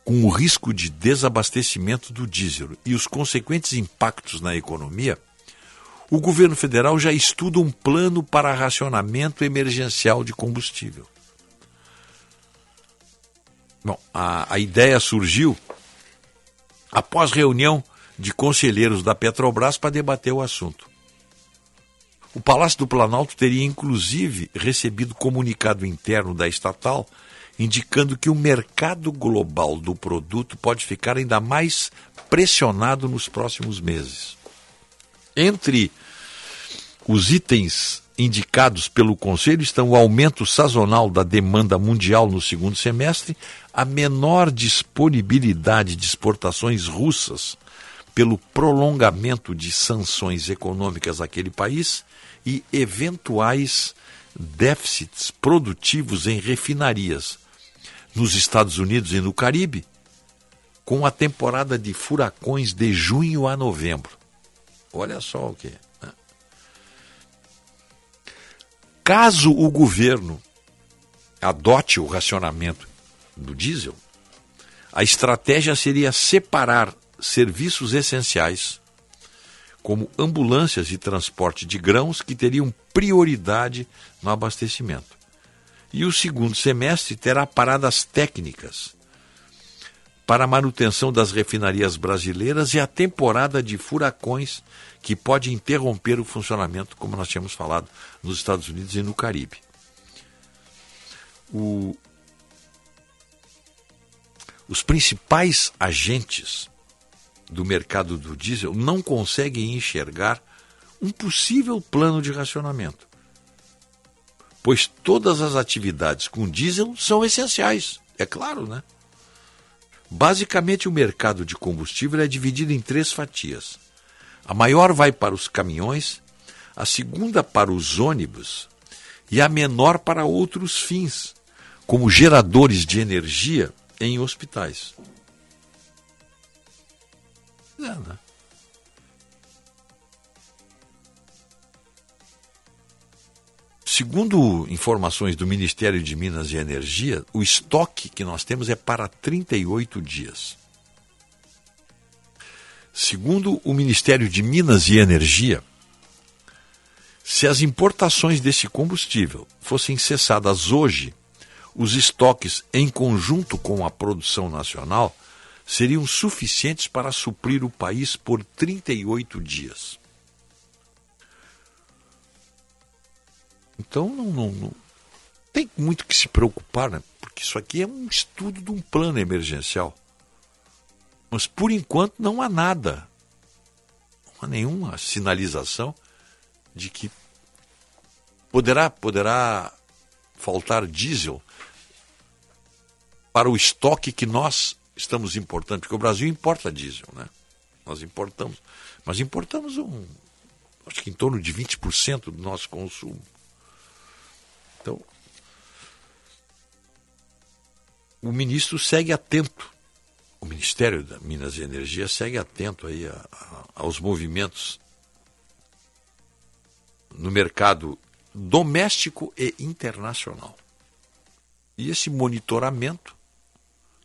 com o risco de desabastecimento do diesel e os consequentes impactos na economia, o governo federal já estuda um plano para racionamento emergencial de combustível. Bom, a, a ideia surgiu após reunião de conselheiros da Petrobras para debater o assunto. O Palácio do Planalto teria inclusive recebido comunicado interno da estatal indicando que o mercado global do produto pode ficar ainda mais pressionado nos próximos meses. Entre os itens indicados pelo Conselho estão o aumento sazonal da demanda mundial no segundo semestre, a menor disponibilidade de exportações russas pelo prolongamento de sanções econômicas àquele país e eventuais déficits produtivos em refinarias, nos Estados Unidos e no Caribe, com a temporada de furacões de junho a novembro. Olha só o que. Né? Caso o governo adote o racionamento do diesel, a estratégia seria separar serviços essenciais, como ambulâncias e transporte de grãos, que teriam prioridade no abastecimento e o segundo semestre terá paradas técnicas para a manutenção das refinarias brasileiras e a temporada de furacões que pode interromper o funcionamento, como nós tínhamos falado, nos Estados Unidos e no Caribe. O... Os principais agentes do mercado do diesel não conseguem enxergar um possível plano de racionamento pois todas as atividades com diesel são essenciais, é claro, né? Basicamente, o mercado de combustível é dividido em três fatias. A maior vai para os caminhões, a segunda para os ônibus e a menor para outros fins, como geradores de energia em hospitais. É, né? Segundo informações do Ministério de Minas e Energia, o estoque que nós temos é para 38 dias. Segundo o Ministério de Minas e Energia, se as importações desse combustível fossem cessadas hoje, os estoques, em conjunto com a produção nacional, seriam suficientes para suprir o país por 38 dias. Então não, não, não, tem muito que se preocupar, né? porque isso aqui é um estudo de um plano emergencial. Mas por enquanto não há nada, não há nenhuma sinalização de que poderá, poderá faltar diesel para o estoque que nós estamos importando, porque o Brasil importa diesel, né? Nós importamos, mas importamos um, acho que em torno de 20% do nosso consumo. O ministro segue atento o Ministério da Minas e Energia segue atento aí a, a, aos movimentos no mercado doméstico e internacional. E esse monitoramento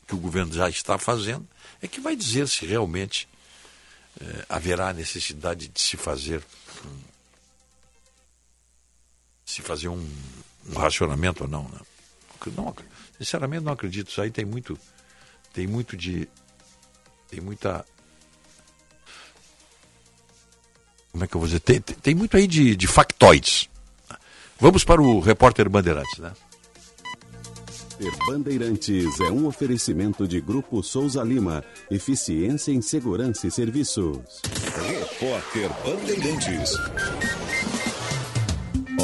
que o governo já está fazendo é que vai dizer se realmente eh, haverá necessidade de se fazer um, se fazer um, um racionamento ou não. Né? não. Sinceramente não acredito. Isso aí tem muito tem muito de tem muita como é que eu vou dizer? Tem, tem muito aí de, de factoides. Vamos para o repórter Bandeirantes, né? Bandeirantes é um oferecimento de Grupo Souza Lima. Eficiência em Segurança e Serviços. Repórter Bandeirantes.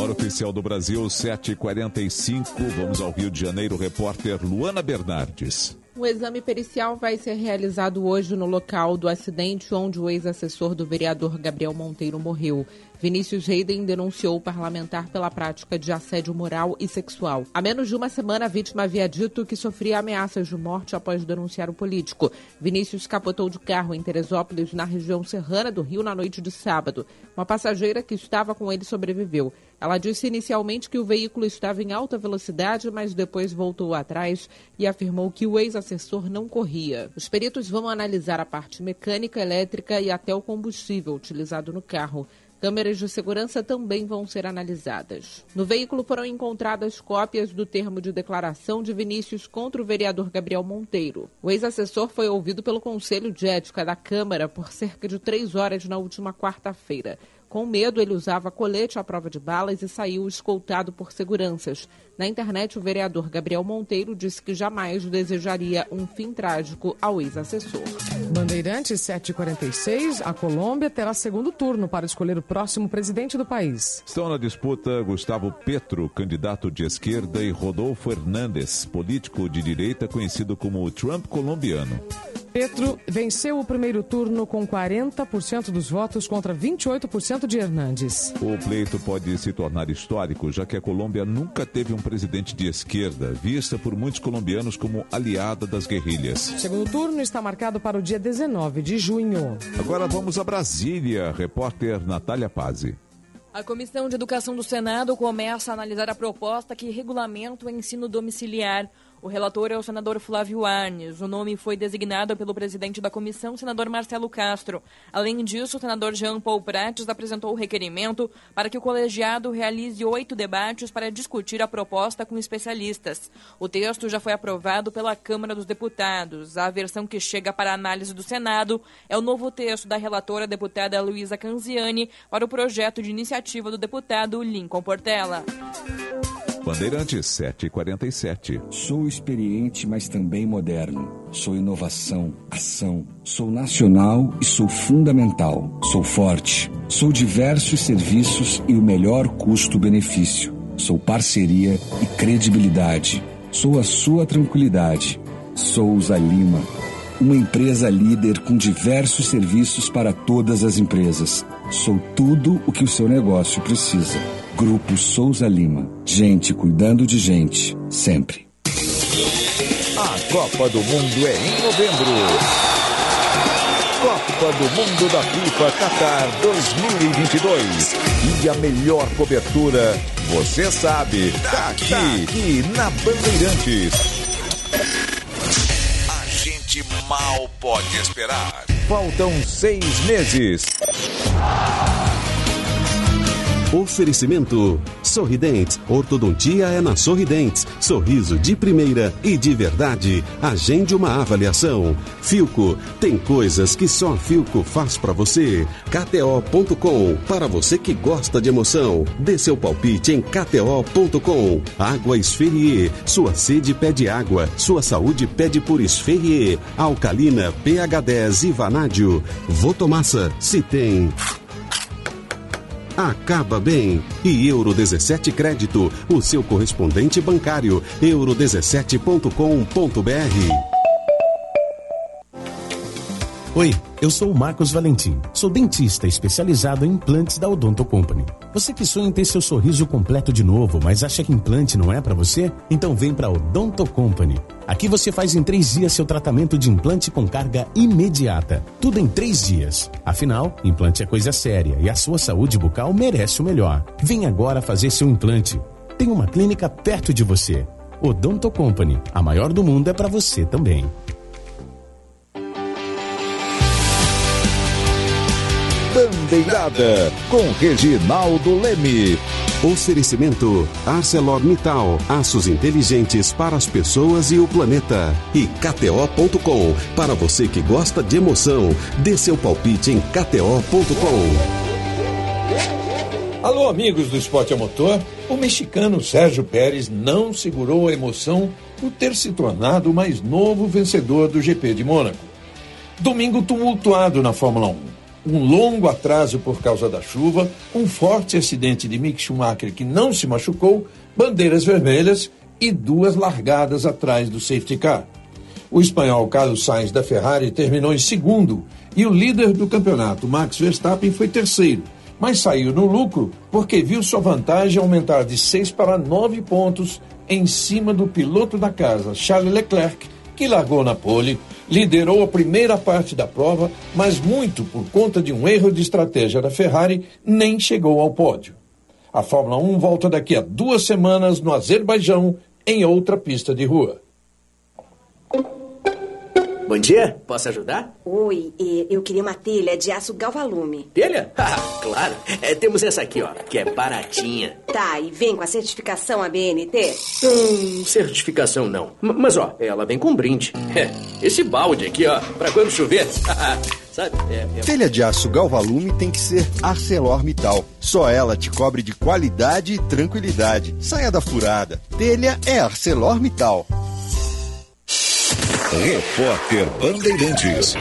Hora oficial do Brasil, 7h45. Vamos ao Rio de Janeiro, repórter Luana Bernardes. Um exame pericial vai ser realizado hoje no local do acidente onde o ex-assessor do vereador Gabriel Monteiro morreu. Vinícius Reiden denunciou o parlamentar pela prática de assédio moral e sexual. Há menos de uma semana, a vítima havia dito que sofria ameaças de morte após denunciar o político. Vinícius capotou de carro em Teresópolis, na região serrana do Rio, na noite de sábado. Uma passageira que estava com ele sobreviveu. Ela disse inicialmente que o veículo estava em alta velocidade, mas depois voltou atrás e afirmou que o ex-assessor não corria. Os peritos vão analisar a parte mecânica, elétrica e até o combustível utilizado no carro. Câmeras de segurança também vão ser analisadas. No veículo foram encontradas cópias do termo de declaração de Vinícius contra o vereador Gabriel Monteiro. O ex-assessor foi ouvido pelo Conselho de Ética da Câmara por cerca de três horas na última quarta-feira. Com medo, ele usava colete à prova de balas e saiu escoltado por seguranças. Na internet, o vereador Gabriel Monteiro disse que jamais desejaria um fim trágico ao ex-assessor. Bandeirantes 746, a Colômbia terá segundo turno para escolher o próximo presidente do país. Estão na disputa Gustavo Petro, candidato de esquerda, e Rodolfo Hernández, político de direita conhecido como o Trump colombiano. Petro venceu o primeiro turno com 40% dos votos contra 28% de Hernandes. O pleito pode se tornar histórico, já que a Colômbia nunca teve um presidente de esquerda, vista por muitos colombianos como aliada das guerrilhas. O segundo turno está marcado para o dia 19 de junho. Agora vamos a Brasília. Repórter Natália Pazzi. A Comissão de Educação do Senado começa a analisar a proposta que regulamenta o ensino domiciliar. O relator é o senador Flávio Arnes. O nome foi designado pelo presidente da comissão, senador Marcelo Castro. Além disso, o senador Jean Paul Prates apresentou o requerimento para que o colegiado realize oito debates para discutir a proposta com especialistas. O texto já foi aprovado pela Câmara dos Deputados. A versão que chega para análise do Senado é o novo texto da relatora deputada Luísa Canziani para o projeto de iniciativa do deputado Lincoln Portela. Bandeirantes 747. Sou experiente, mas também moderno. Sou inovação, ação. Sou nacional e sou fundamental. Sou forte. Sou diversos serviços e o melhor custo-benefício. Sou parceria e credibilidade. Sou a sua tranquilidade. Souza Lima. Uma empresa líder com diversos serviços para todas as empresas. Sou tudo o que o seu negócio precisa. Grupo Souza Lima. Gente cuidando de gente, sempre. A Copa do Mundo é em novembro. Copa do Mundo da FIFA Qatar 2022. E a melhor cobertura, você sabe, tá aqui, tá aqui na Bandeirantes. Gente mal pode esperar. Faltam seis meses. Oferecimento Sorridentes. Ortodontia é na Sorridentes. Sorriso de primeira e de verdade. Agende uma avaliação. Filco. Tem coisas que só Filco faz para você. KTO.com. Para você que gosta de emoção. Dê seu palpite em KTO.com. Água Esferrier. Sua sede pede água. Sua saúde pede por Esferrier. Alcalina, pH 10 e Vanádio. Votomassa. Se tem acaba bem. E Euro 17 Crédito, o seu correspondente bancário, euro17.com.br. Oi, eu sou o Marcos Valentim. Sou dentista especializado em implantes da Odonto Company. Você que sonha em ter seu sorriso completo de novo, mas acha que implante não é para você? Então vem para Odonto Company. Aqui você faz em três dias seu tratamento de implante com carga imediata. Tudo em três dias. Afinal, implante é coisa séria e a sua saúde bucal merece o melhor. Vem agora fazer seu implante. Tem uma clínica perto de você. Odonto Company. A maior do mundo é para você também. Bandeirada com Reginaldo Leme. Oferecimento ArcelorMittal, aços inteligentes para as pessoas e o planeta. E KTO.com, para você que gosta de emoção, dê seu palpite em KTO.com. Alô, amigos do Esporte a Motor. O mexicano Sérgio Pérez não segurou a emoção por ter se tornado o mais novo vencedor do GP de Mônaco. Domingo tumultuado na Fórmula 1 um longo atraso por causa da chuva, um forte acidente de Mick Schumacher que não se machucou, bandeiras vermelhas e duas largadas atrás do safety car. O espanhol Carlos Sainz da Ferrari terminou em segundo e o líder do campeonato, Max Verstappen, foi terceiro, mas saiu no lucro porque viu sua vantagem aumentar de seis para nove pontos em cima do piloto da casa, Charles Leclerc, que largou na pole liderou a primeira parte da prova, mas muito por conta de um erro de estratégia da Ferrari, nem chegou ao pódio. A Fórmula 1 volta daqui a duas semanas no Azerbaijão, em outra pista de rua. Bom dia, posso ajudar? Oi, eh, eu queria uma telha de aço galvalume. Telha? Ah, claro. É, temos essa aqui, ó, que é baratinha. Tá, e vem com a certificação ABNT? Hum, certificação não. M mas, ó, ela vem com brinde. É, esse balde aqui, ó, pra quando chover. Sabe? É, é... Telha de aço galvalume tem que ser ArcelorMittal. Só ela te cobre de qualidade e tranquilidade. Saia da furada. Telha é ArcelorMittal. Repórter Bandeirantes.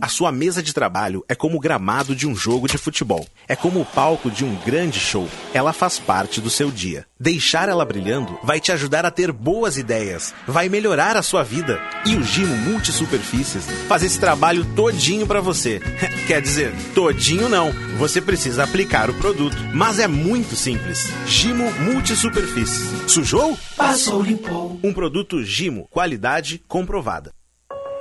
A sua mesa de trabalho é como o gramado de um jogo de futebol. É como o palco de um grande show. Ela faz parte do seu dia. Deixar ela brilhando vai te ajudar a ter boas ideias, vai melhorar a sua vida. E o Gimo Multisuperfícies faz esse trabalho todinho para você. Quer dizer, todinho não. Você precisa aplicar o produto, mas é muito simples. Gimo Multisuperfícies. Sujou? Passou, limpou. Um produto Gimo, qualidade comprovada.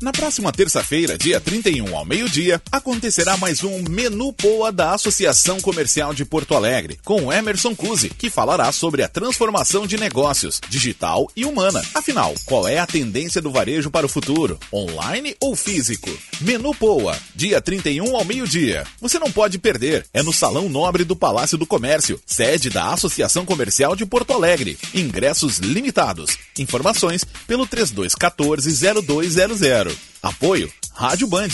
Na próxima terça-feira, dia 31 ao meio-dia, acontecerá mais um Menu Poa da Associação Comercial de Porto Alegre, com Emerson Cuse, que falará sobre a transformação de negócios, digital e humana. Afinal, qual é a tendência do varejo para o futuro? Online ou físico? Menu Poa, dia 31 ao meio-dia. Você não pode perder. É no Salão Nobre do Palácio do Comércio, sede da Associação Comercial de Porto Alegre. Ingressos limitados. Informações pelo 3214-0200. Apoio Rádio Band.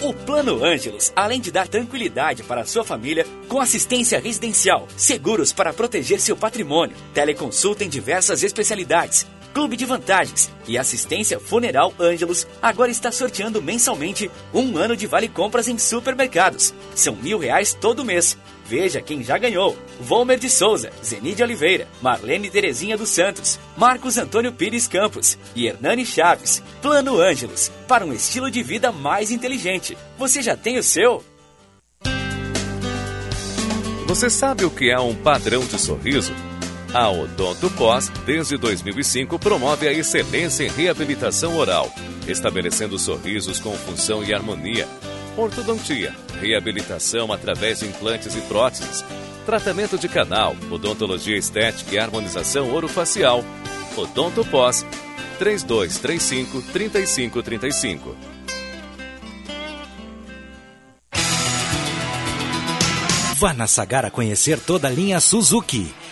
O Plano Ângelos, além de dar tranquilidade para a sua família, com assistência residencial, seguros para proteger seu patrimônio, teleconsulta em diversas especialidades, clube de vantagens e assistência funeral Ângelos, agora está sorteando mensalmente um ano de vale compras em supermercados. São mil reais todo mês. Veja quem já ganhou: Volmer de Souza, Zenide Oliveira, Marlene Terezinha dos Santos, Marcos Antônio Pires Campos e Hernani Chaves. Plano Ângelos para um estilo de vida mais inteligente. Você já tem o seu? Você sabe o que é um padrão de sorriso? A Odonto Pós, desde 2005, promove a excelência em reabilitação oral, estabelecendo sorrisos com função e harmonia. Ortodontia, reabilitação através de implantes e próteses, tratamento de canal, odontologia estética e harmonização orofacial. Odonto Pós, 3235 3535. Vá na Sagara conhecer toda a linha Suzuki,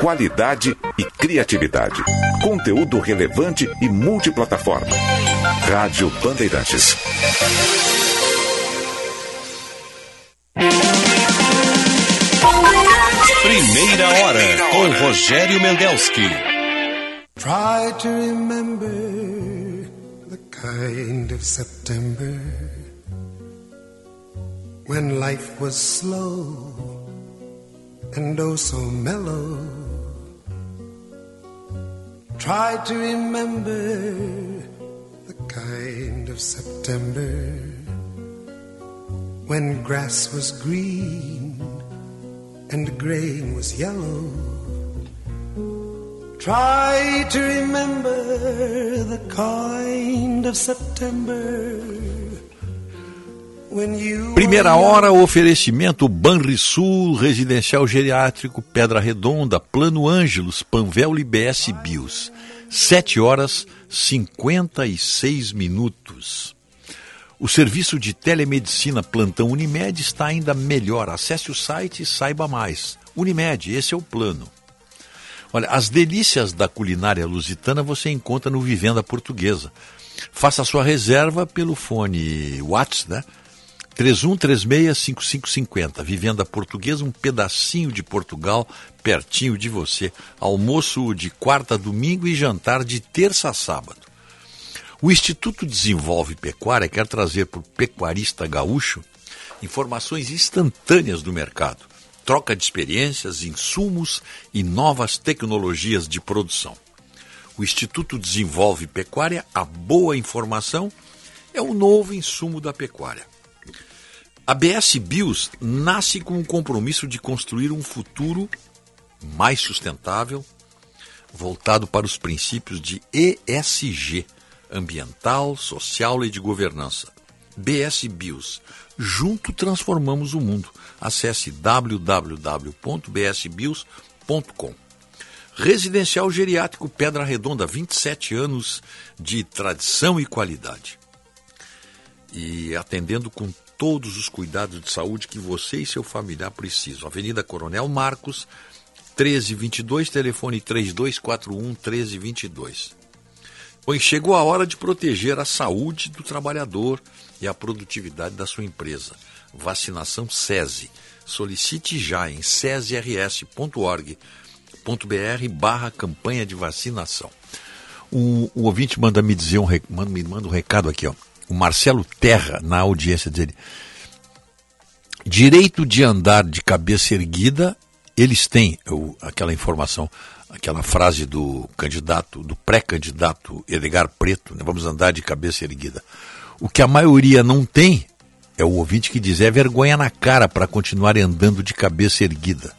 Qualidade e criatividade. Conteúdo relevante e multiplataforma. Rádio Bandeirantes. Primeira hora com Rogério Mendelski. Try to remember the kind of September when life was slow and oh so mellow. Try to remember the kind of September when grass was green and grain was yellow. Try to remember the kind of September Primeira hora, oferecimento Banrisul, Residencial Geriátrico, Pedra Redonda, Plano Ângelos, Panvel IBS Bios. 7 horas 56 minutos. O serviço de telemedicina Plantão Unimed está ainda melhor. Acesse o site e saiba mais. Unimed, esse é o plano. Olha, as delícias da culinária lusitana você encontra no Vivenda Portuguesa. Faça sua reserva pelo fone WhatsApp, né? 31365550. Vivenda Portuguesa, um pedacinho de Portugal pertinho de você. Almoço de quarta a domingo e jantar de terça a sábado. O Instituto Desenvolve Pecuária quer trazer para o pecuarista gaúcho informações instantâneas do mercado, troca de experiências, insumos e novas tecnologias de produção. O Instituto Desenvolve Pecuária, a boa informação é o novo insumo da pecuária. A BS Bios nasce com o compromisso de construir um futuro mais sustentável, voltado para os princípios de ESG ambiental, social e de governança. BS Bios. Junto transformamos o mundo. Acesse www.bsbios.com. Residencial Geriátrico Pedra Redonda, 27 anos de tradição e qualidade. E atendendo com todos os cuidados de saúde que você e seu familiar precisam. Avenida Coronel Marcos, 1322, telefone 3241 1322. Pois chegou a hora de proteger a saúde do trabalhador e a produtividade da sua empresa. Vacinação SESI. Solicite já em sesirs.org.br barra campanha de vacinação. O, o, ouvinte manda me dizer um, manda, me manda um recado aqui, ó. O Marcelo Terra, na audiência dele. Direito de andar de cabeça erguida, eles têm eu, aquela informação aquela frase do candidato, do pré-candidato Edgar Preto, né? vamos andar de cabeça erguida. O que a maioria não tem é o ouvinte que diz é vergonha na cara para continuar andando de cabeça erguida.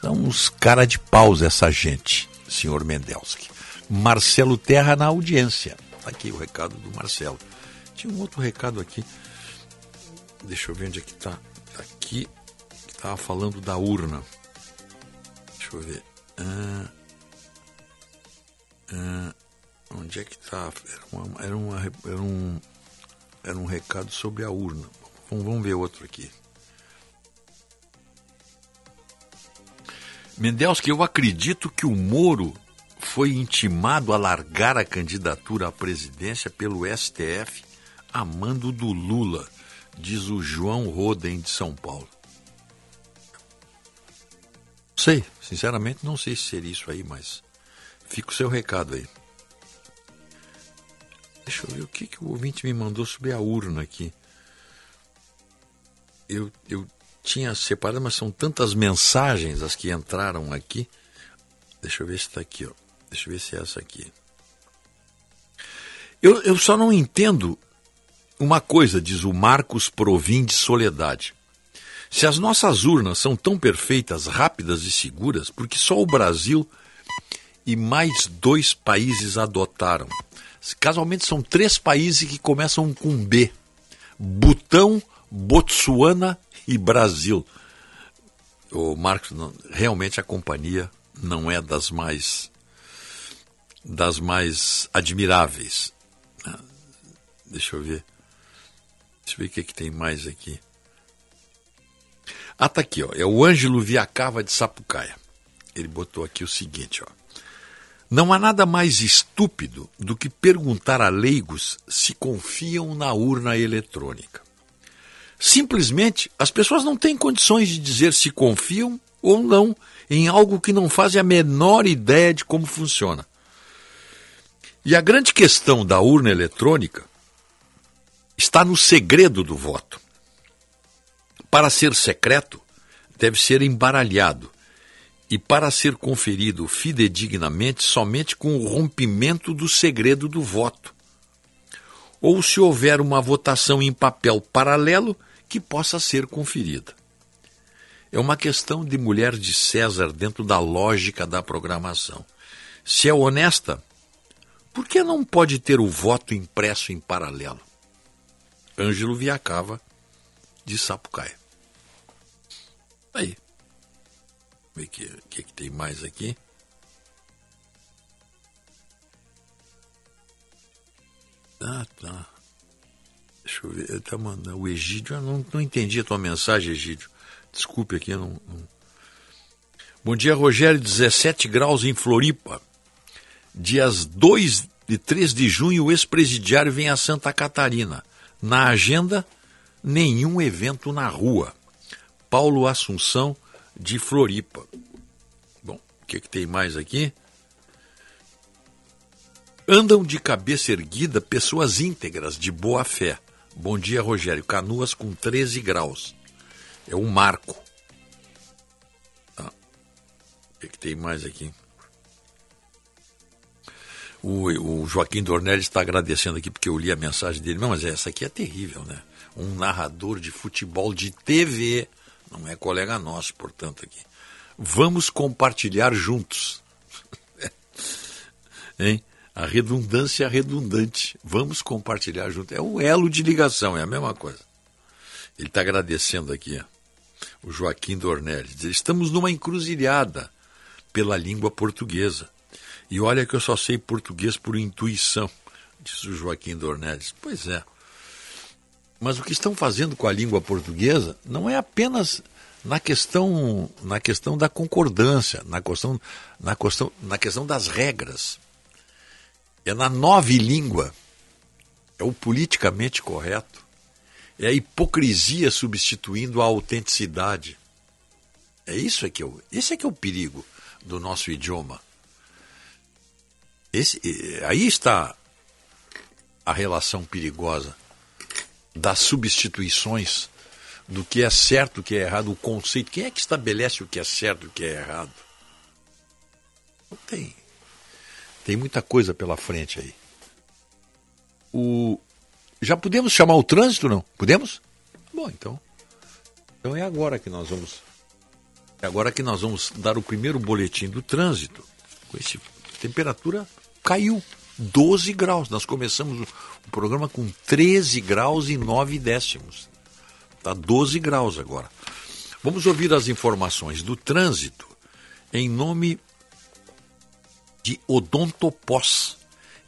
São uns cara de paus essa gente, senhor Mendelski. Marcelo Terra na audiência. Tá aqui o recado do Marcelo. Tinha um outro recado aqui. Deixa eu ver onde é que. Tá aqui. Que estava falando da urna. Deixa eu ver. Ah, ah, Onde é que está? Era, uma- era, uma- era um, era um recado sobre a urna. Vamos, vamos ver outro aqui. Mendelski, eu acredito que o Moro foi intimado a largar a candidatura à presidência pelo STF a mando do Lula, diz o João Roden de São Paulo. Sei, sinceramente não sei se seria isso aí, mas fica o seu recado aí. Deixa eu ver o que, que o ouvinte me mandou sobre a urna aqui. Eu, eu tinha separado, mas são tantas mensagens as que entraram aqui. Deixa eu ver se está aqui, ó. Deixa eu ver se é essa aqui. Eu, eu só não entendo uma coisa, diz o Marcos Provim de Soledade. Se as nossas urnas são tão perfeitas, rápidas e seguras, porque só o Brasil e mais dois países adotaram. Casualmente são três países que começam com B: Butão, Botsuana e Brasil. O Marcos, realmente a companhia não é das mais das mais admiráveis. né? Deixa eu ver. Deixa eu ver o que, que tem mais aqui. Ah, tá aqui, ó. É o Ângelo Viacava de Sapucaia. Ele botou aqui o seguinte, ó. Não há nada mais estúpido do que perguntar a leigos se confiam na urna eletrônica. Simplesmente, as pessoas não têm condições de dizer se confiam ou não em algo que não fazem a menor ideia de como funciona. E a grande questão da urna eletrônica está no segredo do voto. Para ser secreto, deve ser embaralhado e para ser conferido fidedignamente somente com o rompimento do segredo do voto. Ou se houver uma votação em papel paralelo que possa ser conferida. É uma questão de mulher de César dentro da lógica da programação. Se é honesta, por que não pode ter o voto impresso em paralelo? Ângelo Viacava, de Sapucaia. Aí. Ver o que, que, que tem mais aqui. Ah, tá. Deixa eu ver. Tá mandando. O Egídio, eu não, não entendi a tua mensagem, Egídio. Desculpe aqui, eu não, não- Bom dia, Rogério. 17 graus em Floripa. Dias 2 e 3 de junho, o ex-presidiário vem a Santa Catarina. Na agenda, nenhum evento na rua. Paulo Assunção, de Floripa. Bom, o que, que tem mais aqui? Andam de cabeça erguida pessoas íntegras, de boa fé. Bom dia, Rogério. Canoas com 13 graus. É um marco. Tá. O que, que tem mais aqui? O, o Joaquim Dornelles está agradecendo aqui porque eu li a mensagem dele. Não, mas essa aqui é terrível, né? Um narrador de futebol de TV. Não é colega nosso, portanto, aqui. Vamos compartilhar juntos. hein? A redundância é redundante. Vamos compartilhar juntos. É o elo de ligação, é a mesma coisa. Ele está agradecendo aqui, ó, o Joaquim Dornelles. Diz, Estamos numa encruzilhada pela língua portuguesa. E olha que eu só sei português por intuição, diz o Joaquim Dornelles. Pois é. Mas o que estão fazendo com a língua portuguesa não é apenas na questão, na questão da concordância, na questão, na questão, na questão das regras. É na nova língua, é o politicamente correto, é a hipocrisia substituindo a autenticidade. É isso é que é o, esse é que é o perigo do nosso idioma. Esse, aí está a relação perigosa das substituições do que é certo, o que é errado, o conceito. Quem é que estabelece o que é certo e o que é errado? Não tem. Tem muita coisa pela frente aí. O... Já podemos chamar o trânsito, não? Podemos? Bom, então. Então é agora que nós vamos. É agora que nós vamos dar o primeiro boletim do trânsito. Com esse temperatura caiu 12 graus. Nós começamos o, programa com 13 graus e 9 décimos. Está 12 graus agora. Vamos ouvir as informações do trânsito em nome de Odontopós.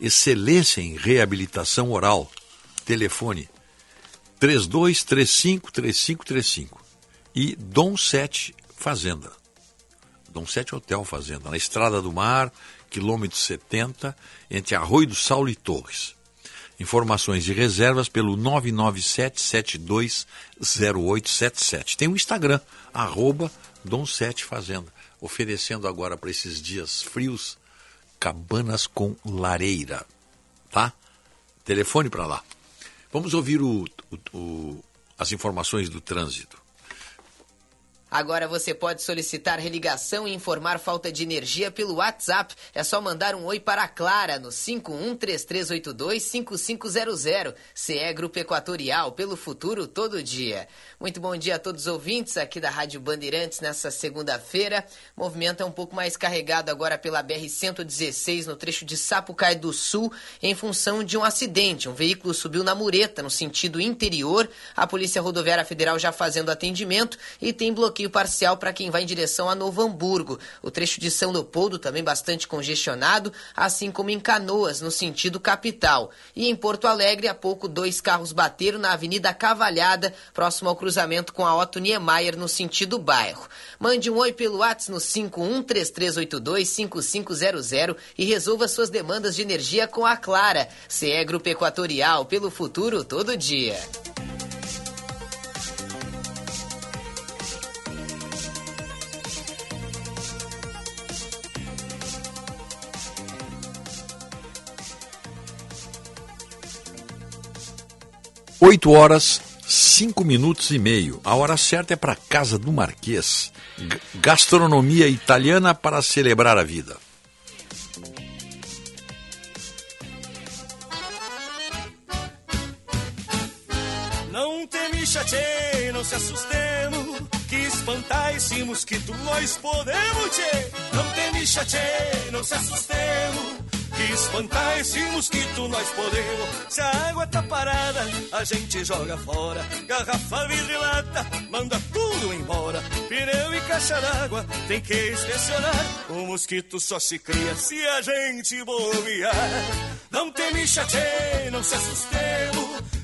excelência em reabilitação oral. Telefone 3235-3535. E Dom 7 Fazenda. Dom 7 Hotel Fazenda, na Estrada do Mar, quilômetro 70, entre Arroio do Saulo e Torres. Informações de reservas pelo 997-720877. Tem o um Instagram, arroba Dom 7 Fazenda, oferecendo agora para esses dias frios cabanas com lareira. Tá? Telefone para lá. Vamos ouvir o, o, o, as informações do trânsito. Agora você pode solicitar religação e informar falta de energia pelo WhatsApp. É só mandar um oi para a Clara no 5133825500. CE Grupo Equatorial, pelo futuro todo dia. Muito bom dia a todos os ouvintes aqui da Rádio Bandeirantes nessa segunda-feira. Movimento é um pouco mais carregado agora pela BR-116 no trecho de Sapucaí do Sul em função de um acidente. Um veículo subiu na mureta no sentido interior. A Polícia Rodoviária Federal já fazendo atendimento e tem bloqueio parcial para quem vai em direção a Novo Hamburgo. O trecho de São Leopoldo também bastante congestionado, assim como em Canoas, no sentido capital. E em Porto Alegre, há pouco, dois carros bateram na Avenida Cavalhada, próximo ao cruzamento com a Otto Niemeyer, no sentido bairro. Mande um oi pelo WhatsApp no 5133825500 e resolva suas demandas de energia com a Clara. CE Grupo Equatorial, pelo futuro todo dia. Oito horas, cinco minutos e meio. A hora certa é para Casa do Marquês. G gastronomia italiana para celebrar a vida. Não teme chatê, não se assustemos, que espantar esse mosquito nós podemos, tchê. Não teme chatê, não se assustemos, que espantar esse mosquito nós podemos. Se a água tá parada, a gente joga fora. Garrafa, vidro e lata, manda tudo embora. Pneu e caixa d'água, tem que inspecionar. O mosquito só se cria se a gente bobear. Não tem chatê, não se assustemos.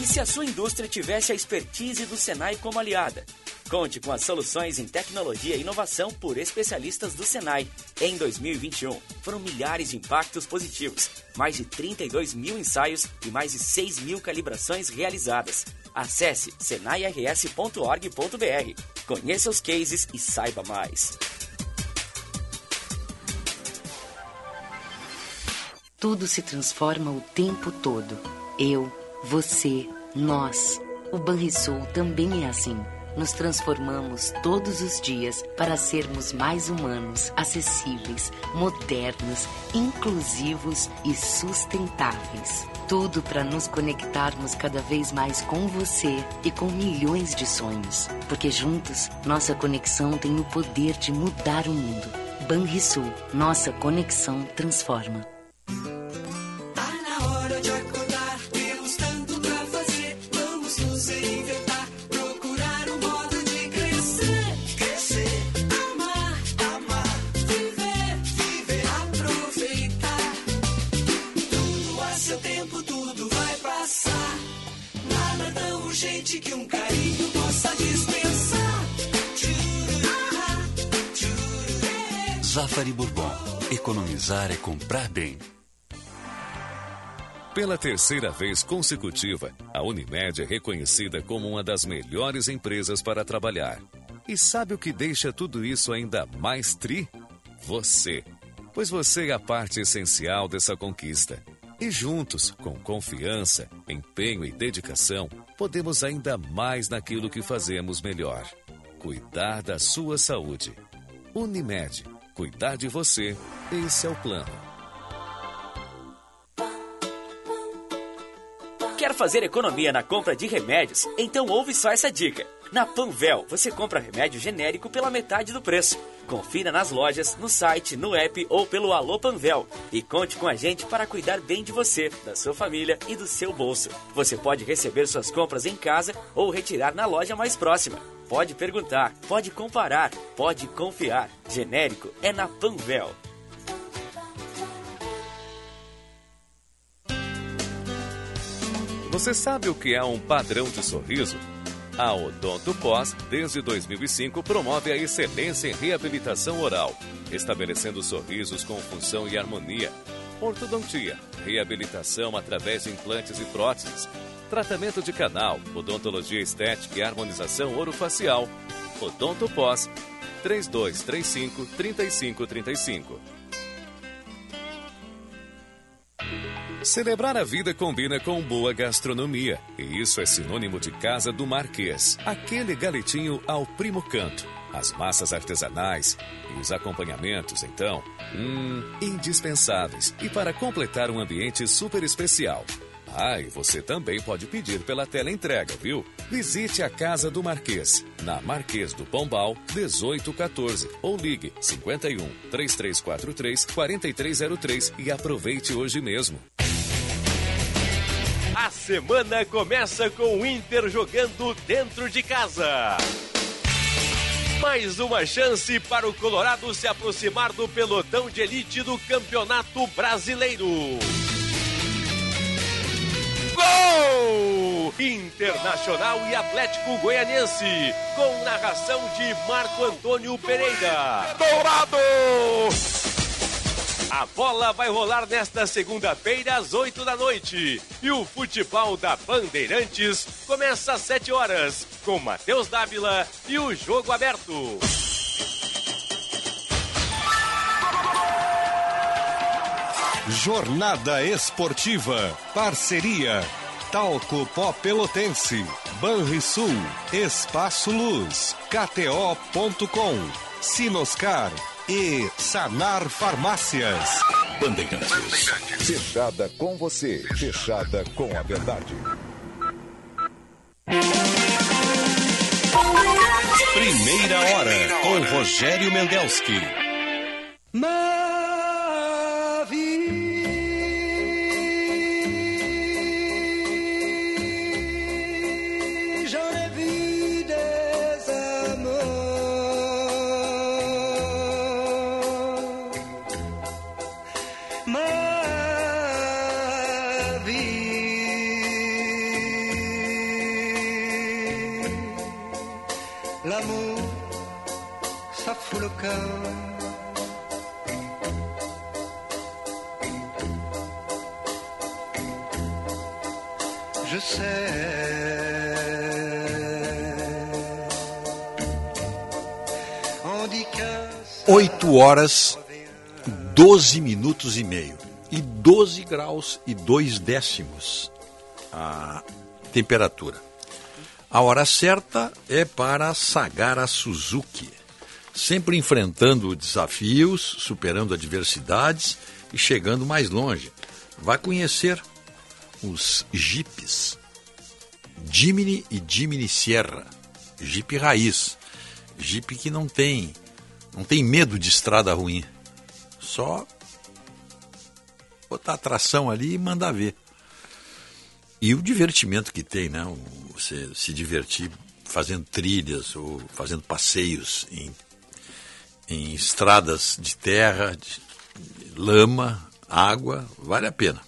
E se a sua indústria tivesse a expertise do Senai como aliada? Conte com as soluções em tecnologia e inovação por especialistas do Senai. Em 2021, foram milhares de impactos positivos, mais de 32 mil ensaios e mais de 6 mil calibrações realizadas. Acesse senairs.org.br. Conheça os cases e saiba mais. Tudo se transforma o tempo todo. Eu, você, nós. O Banrisul também é assim. Nos transformamos todos os dias para sermos mais humanos, acessíveis, modernos, inclusivos e sustentáveis. Tudo para nos conectarmos cada vez mais com você e com milhões de sonhos. Porque juntos, nossa conexão tem o poder de mudar o mundo. Banrisul, nossa conexão transforma. Zafari Bourbon. Economizar é comprar bem. Pela terceira vez consecutiva, a Unimed é reconhecida como uma das melhores empresas para trabalhar. E sabe o que deixa tudo isso ainda mais tri? Você. Pois você é a parte essencial dessa conquista. E juntos, com confiança, empenho e dedicação, podemos ainda mais naquilo que fazemos melhor: cuidar da sua saúde. Unimed cuidar de você, esse é o plano. Quer fazer economia na compra de remédios? Então ouve só essa dica. Na Panvel, você compra remédio genérico pela metade do preço. Confira nas lojas, no site, no app ou pelo Alô Panvel. E conte com a gente para cuidar bem de você, da sua família e do seu bolso. Você pode receber suas compras em casa ou retirar na loja mais próxima. Pode perguntar, pode comparar, pode confiar. Genérico é na Panvel. Você sabe o que é um padrão de sorriso? A Odonto Pós, desde 2005, promove a excelência em reabilitação oral, estabelecendo sorrisos com função e harmonia. Ortodontia, reabilitação através de implantes e próteses, tratamento de canal, odontologia estética e harmonização orofacial. Odonto Pós, 3235 3535. Celebrar a vida combina com boa gastronomia. E isso é sinônimo de Casa do Marquês. Aquele galetinho ao primo canto. As massas artesanais e os acompanhamentos, então, hum, indispensáveis. E para completar um ambiente super especial. Ah, e você também pode pedir pela tela entrega, viu? Visite a Casa do Marquês, na Marquês do Pombal, 1814, ou ligue 51 3343 4303 e aproveite hoje mesmo. A semana começa com o Inter jogando dentro de casa. Mais uma chance para o Colorado se aproximar do pelotão de elite do Campeonato Brasileiro. Gol! Internacional e Atlético Goianiense, com narração de Marco Antônio Pereira. Dourado! A bola vai rolar nesta segunda-feira às 8 da noite. E o futebol da Bandeirantes começa às 7 horas, com Matheus Dávila e o jogo aberto. Jornada Esportiva. Parceria. Talco Pó Pelotense. Banrisul. Espaço Luz. KTO.com. Sinoscar. E Sanar Farmácias. Bandeirantes. Fechada com você. Fechada com a verdade. Primeira hora com Rogério Mendelski. 8 horas, 12 minutos e meio. E 12 graus e 2 décimos a temperatura. A hora certa é para Sagara Suzuki, sempre enfrentando desafios, superando adversidades e chegando mais longe. Vai conhecer os Jeeps Jimny e Jimny Sierra, Jeep raiz, Jeep que não tem não tem medo de estrada ruim, só botar a tração ali e mandar ver. E o divertimento que tem, né? Você se divertir fazendo trilhas ou fazendo passeios em, em estradas de terra, de lama, água, vale a pena.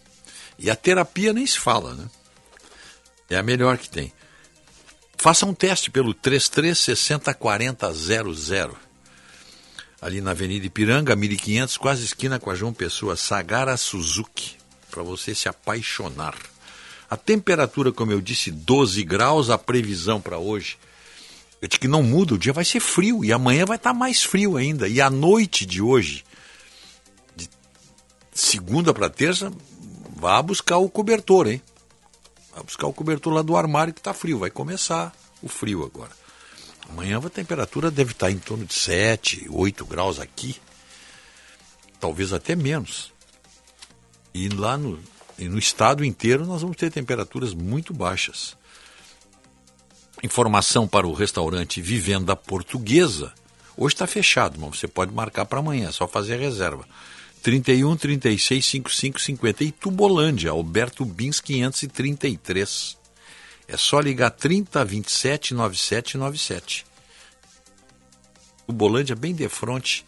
E a terapia nem se fala, né? É a melhor que tem. Faça um teste pelo 3360 4000. Ali na Avenida Ipiranga, 1500, quase esquina com a João Pessoa, Sagara Suzuki, para você se apaixonar. A temperatura, como eu disse, 12 graus, a previsão para hoje. Eu disse que não muda, o dia vai ser frio e amanhã vai estar mais frio ainda. E a noite de hoje, de segunda para terça, vá buscar o cobertor, hein? Vai buscar o cobertor lá do armário que está frio. Vai começar o frio agora. Amanhã a temperatura deve estar em torno de 7, 8 graus aqui. Talvez até menos. E lá no, E no estado inteiro nós vamos ter temperaturas muito baixas. Informação para o restaurante Vivenda Portuguesa. Hoje está fechado, mas você pode marcar para amanhã, é só fazer reserva. 31 36 55 50. E Tubolândia, Alberto Bins 533. É só ligar 30 27 97 97. Tubolândia bem de frente,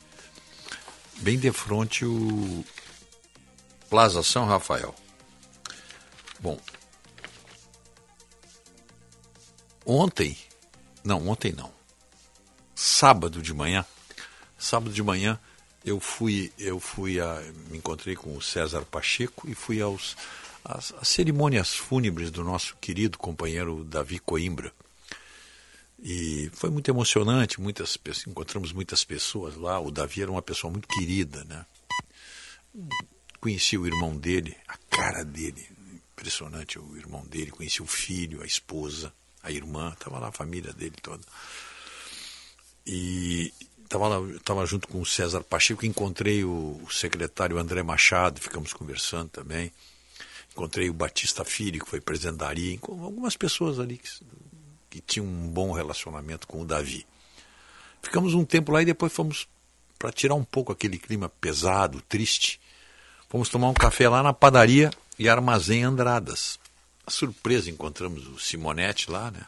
bem de frente o Plaza São Rafael. Bom, ontem, não, ontem não, sábado de manhã, sábado de manhã eu fui, eu fui a, me encontrei com o César Pacheco e fui aos às, às cerimônias fúnebres do nosso querido companheiro Davi Coimbra. E foi muito emocionante, muitas encontramos muitas pessoas lá. O Davi era uma pessoa muito querida, né? Conheci o irmão dele, a cara dele, impressionante o irmão dele, conheci o filho, a esposa, a irmã, estava lá a família dele toda. E estava lá, estava junto com o César Pacheco, encontrei o, o secretário André Machado, ficamos conversando também. Encontrei o Batista Filho, que foi presidente da ARI, algumas pessoas ali que, que tinham um bom relacionamento com o Davi. Ficamos um tempo lá e depois fomos para tirar um pouco aquele clima pesado, triste. Fomos tomar um café lá na padaria e armazém Andradas. A surpresa, encontramos o Simonetti lá, né?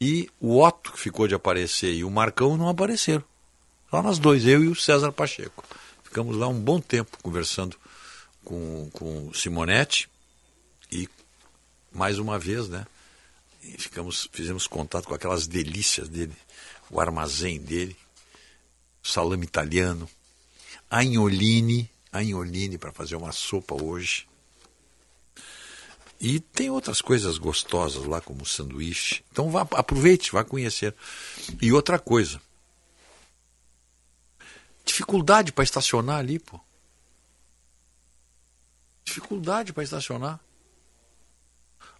E o Otto, que ficou de aparecer, e o Marcão não apareceram. Só nós dois, eu e o César Pacheco. Ficamos lá um bom tempo conversando com, com Simonetti e mais uma vez, né? Ficamos, fizemos contato com aquelas delícias dele, o armazém dele, salame italiano, a Inholine, a Inholine para fazer uma sopa hoje. E tem outras coisas gostosas lá, como sanduíche. Então vá, aproveite, vá conhecer. E outra coisa. Dificuldade para estacionar ali, pô. Dificuldade para estacionar.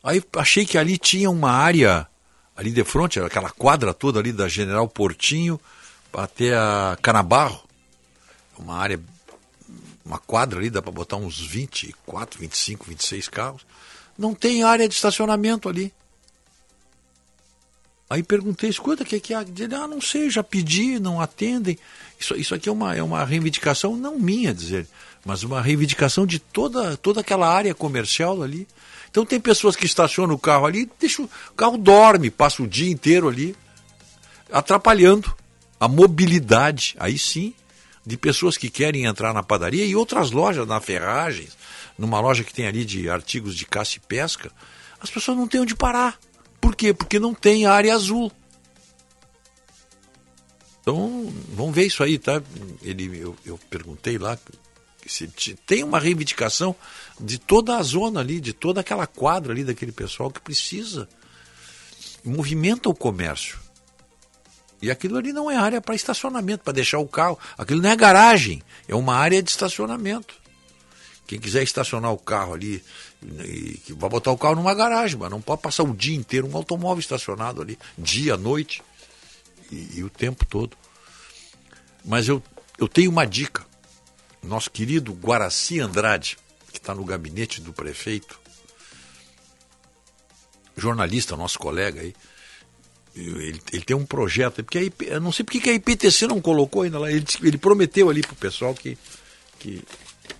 Aí achei que ali tinha uma área, ali de frente, aquela quadra toda ali da General Portinho até a Canabarro. Uma área, uma quadra ali, dá para botar uns 24, 25, 26 carros. Não tem área de estacionamento ali. Aí perguntei, escuta, o que, que há? Ele, ah, não sei, já pedi, não atendem. Isso, isso aqui é uma, é uma reivindicação, não minha, dizer, mas uma reivindicação de toda, toda aquela área comercial ali. Então tem pessoas que estacionam o carro ali, deixa, o carro dorme, passa o dia inteiro ali, atrapalhando a mobilidade, aí sim, de pessoas que querem entrar na padaria e outras lojas, na Ferragens, numa loja que tem ali de artigos de caça e pesca, as pessoas não têm onde parar. Por quê? Porque não tem área azul. Então, vamos ver isso aí, tá? Ele, eu, eu perguntei lá se tem uma reivindicação de toda a zona ali, de toda aquela quadra ali daquele pessoal que precisa. Movimenta o comércio. E aquilo ali não é área para estacionamento, para deixar o carro. Aquilo não é garagem, é uma área de estacionamento. Quem quiser estacionar o carro ali, que vai botar o carro numa garagem, mas não pode passar o dia inteiro um automóvel estacionado ali, dia, noite e, e o tempo todo. Mas eu, eu tenho uma dica. Nosso querido Guaraci Andrade, que está no gabinete do prefeito, jornalista, nosso colega aí, ele, ele, tem um projeto, porque a IP, eu não sei porque que a IPTC não colocou ainda lá, ele, ele prometeu ali para o pessoal que, que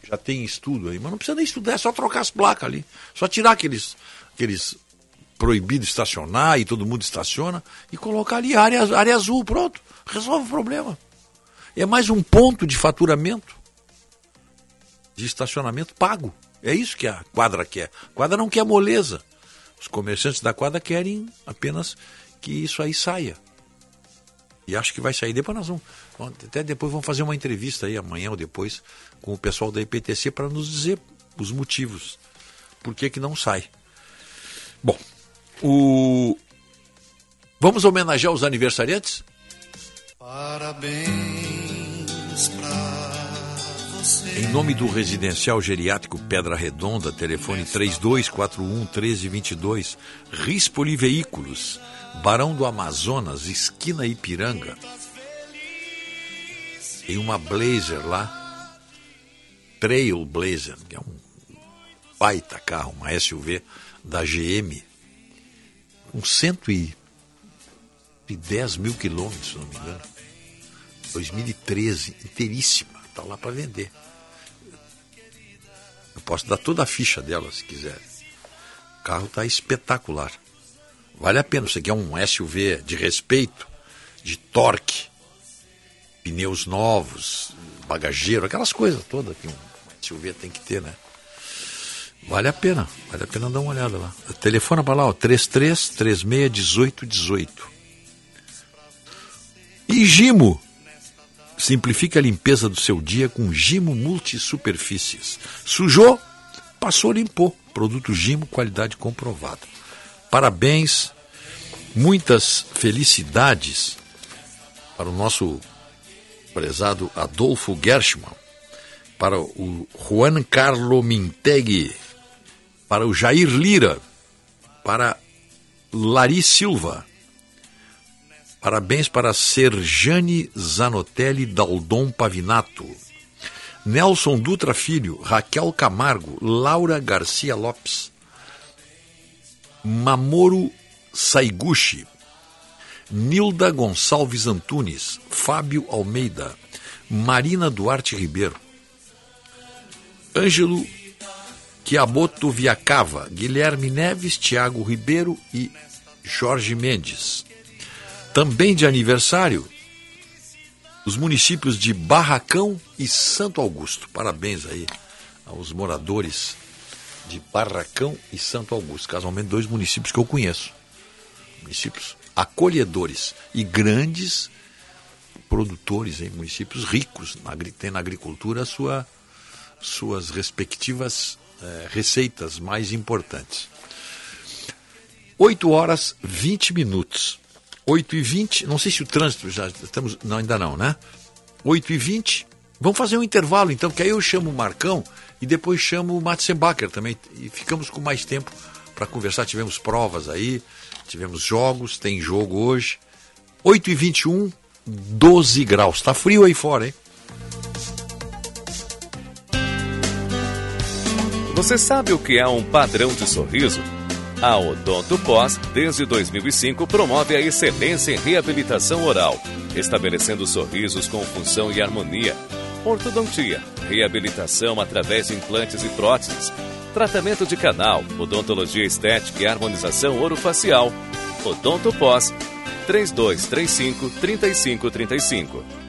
já tem estudo aí, mas não precisa nem estudar, é só trocar as placas ali. Só tirar aqueles, aqueles proibidos estacionar e todo mundo estaciona e colocar ali área, área azul, pronto. Resolve o problema. É mais um ponto de faturamento de estacionamento pago. É isso que a quadra quer. A quadra não quer moleza. Os comerciantes da quadra querem apenas que isso aí saia. E acho que vai sair. Depois nós vamos. Até depois vamos fazer uma entrevista aí, amanhã ou depois, com o pessoal da IPTC para nos dizer os motivos. Por que, que não sai. Bom, o. Vamos homenagear os aniversariantes? Parabéns. Em nome do Residencial Geriátrico Pedra Redonda, telefone 3241 1322, Rispoli Veículos, Barão do Amazonas, esquina Ipiranga. Tem uma Blazer lá, Trail Blazer, que é um baita carro, uma SUV da GM, com 110 mil quilômetros, se não me engano. 2013, inteiríssima, está lá para vender. Eu posso dar toda a ficha dela se quiser. O carro está espetacular. Vale a pena. Você quer um SUV de respeito, de torque, pneus novos, bagageiro, aquelas coisas todas que um SUV tem que ter, né? Vale a pena, vale a pena dar uma olhada lá. Telefona para lá, ó, 33 36 18 18. E Gimo. Simplifique a limpeza do seu dia com Gimo Multisuperfícies. Sujou? Passou, limpou. Produto Gimo, qualidade comprovada. Parabéns, muitas felicidades para o nosso prezado Adolfo Gershman, para o Juan Carlo Minteg, para o Jair Lira, para Lari Silva. Parabéns para Serjane Zanotelli Daldon Pavinato. Nelson Dutra Filho, Raquel Camargo, Laura Garcia Lopes, Mamoru Saiguchi, Nilda Gonçalves Antunes, Fábio Almeida, Marina Duarte Ribeiro, Ângelo Chiaboto Viacava, Guilherme Neves, Tiago Ribeiro e Jorge Mendes. Também de aniversário, os municípios de Barracão e Santo Augusto. Parabéns aí aos moradores de Barracão e Santo Augusto, casualmente dois municípios que eu conheço. Municípios acolhedores e grandes produtores em municípios ricos, tem na agricultura sua, suas respectivas eh, receitas mais importantes. 8 horas 20 minutos. 8 e 20, não sei se o trânsito já estamos. Não, ainda não, né? 8 e 20. Vamos fazer um intervalo então, que aí eu chamo o Marcão e depois chamo o Matzenbacher também. E ficamos com mais tempo para conversar. Tivemos provas aí, tivemos jogos, tem jogo hoje. 8 e 21, 12 graus. Tá frio aí fora, hein? Você sabe o que é um padrão de sorriso? A Odonto Pós, desde 2005, promove a excelência em reabilitação oral, estabelecendo sorrisos com função e harmonia. Ortodontia, reabilitação através de implantes e próteses, tratamento de canal, odontologia estética e harmonização orofacial. Odonto Pós, 3235 3535.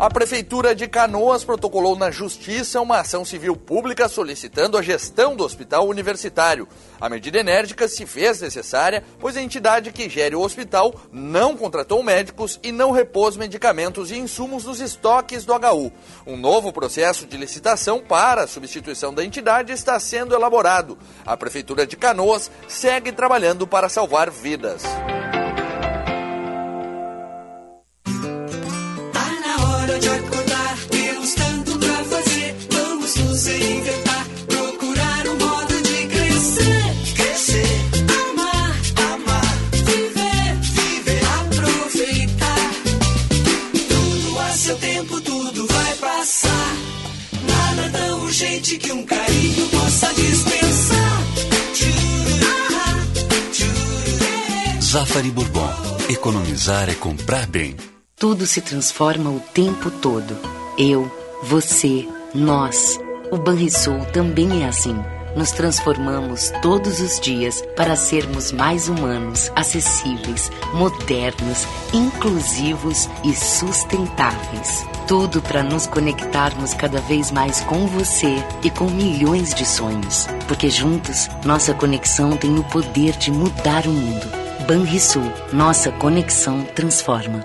A Prefeitura de Canoas protocolou na Justiça uma ação civil pública solicitando a gestão do hospital universitário. A medida enérgica se fez necessária, pois a entidade que gere o hospital não contratou médicos e não repôs medicamentos e insumos nos estoques do HU. Um novo processo de licitação para a substituição da entidade está sendo elaborado. A Prefeitura de Canoas segue trabalhando para salvar vidas. Que um carinho possa dispensar. Zafari Bourbon. Economizar é comprar bem. Tudo se transforma o tempo todo. Eu, você, nós. O Banrisul também é assim. Nos transformamos todos os dias para sermos mais humanos, acessíveis, modernos, inclusivos e sustentáveis. Tudo para nos conectarmos cada vez mais com você e com milhões de sonhos. Porque juntos, nossa conexão tem o poder de mudar o mundo. Banrisul, nossa conexão transforma.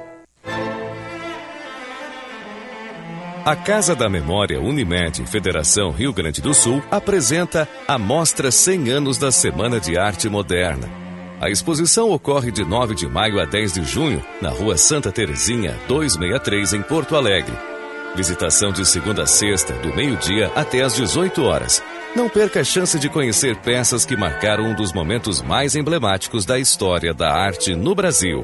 A Casa da Memória Unimed Federação Rio Grande do Sul apresenta a Mostra 100 anos da Semana de Arte Moderna. A exposição ocorre de 9 de maio a 10 de junho, na Rua Santa Terezinha, 263, em Porto Alegre. Visitação de segunda a sexta, do meio-dia até às 18 horas. Não perca a chance de conhecer peças que marcaram um dos momentos mais emblemáticos da história da arte no Brasil.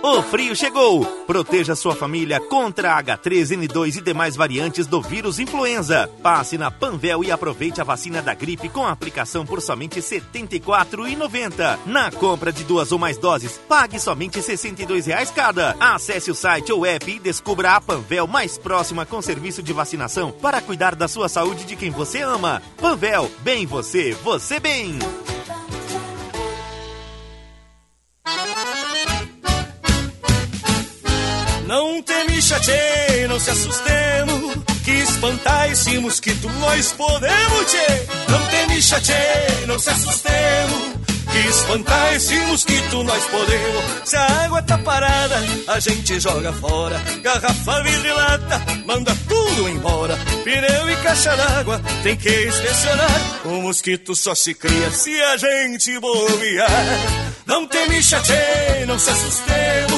O frio chegou! Proteja sua família contra H3N2 e demais variantes do vírus influenza. Passe na Panvel e aproveite a vacina da gripe com aplicação por somente R$ 74,90. Na compra de duas ou mais doses, pague somente 62 reais cada. Acesse o site ou app e descubra a Panvel mais próxima com serviço de vacinação para cuidar da sua saúde de quem você ama. Panvel, bem você, você bem! Chatei, não se assustemos Que espantar esse mosquito nós podemos, tchê. Não te chatei, não se assustemos que espantar esse mosquito nós podemos. Se a água tá parada, a gente joga fora. Garrafa, vidro e lata, manda tudo embora. Pneu e caixa d'água, tem que inspecionar. O mosquito só se cria se a gente bobear. Não te chatei, não se assustemos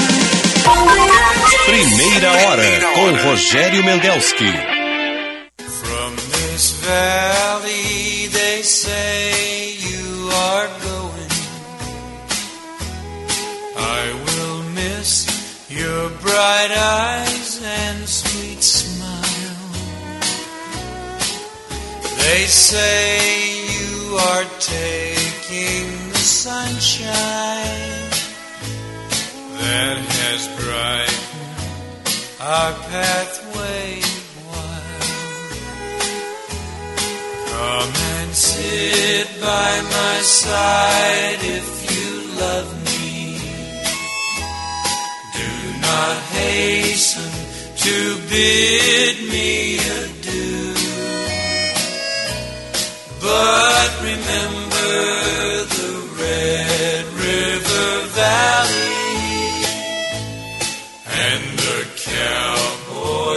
Primeira hora com Rogério Mendelski. From this valley they say you are going. I will miss your bright eyes and sweet smile. They say you are taking the sunshine that has brightened our pathway wild. Come and sit by my side if you love me. Do not hasten to bid me adieu. But remember the Red River Valley.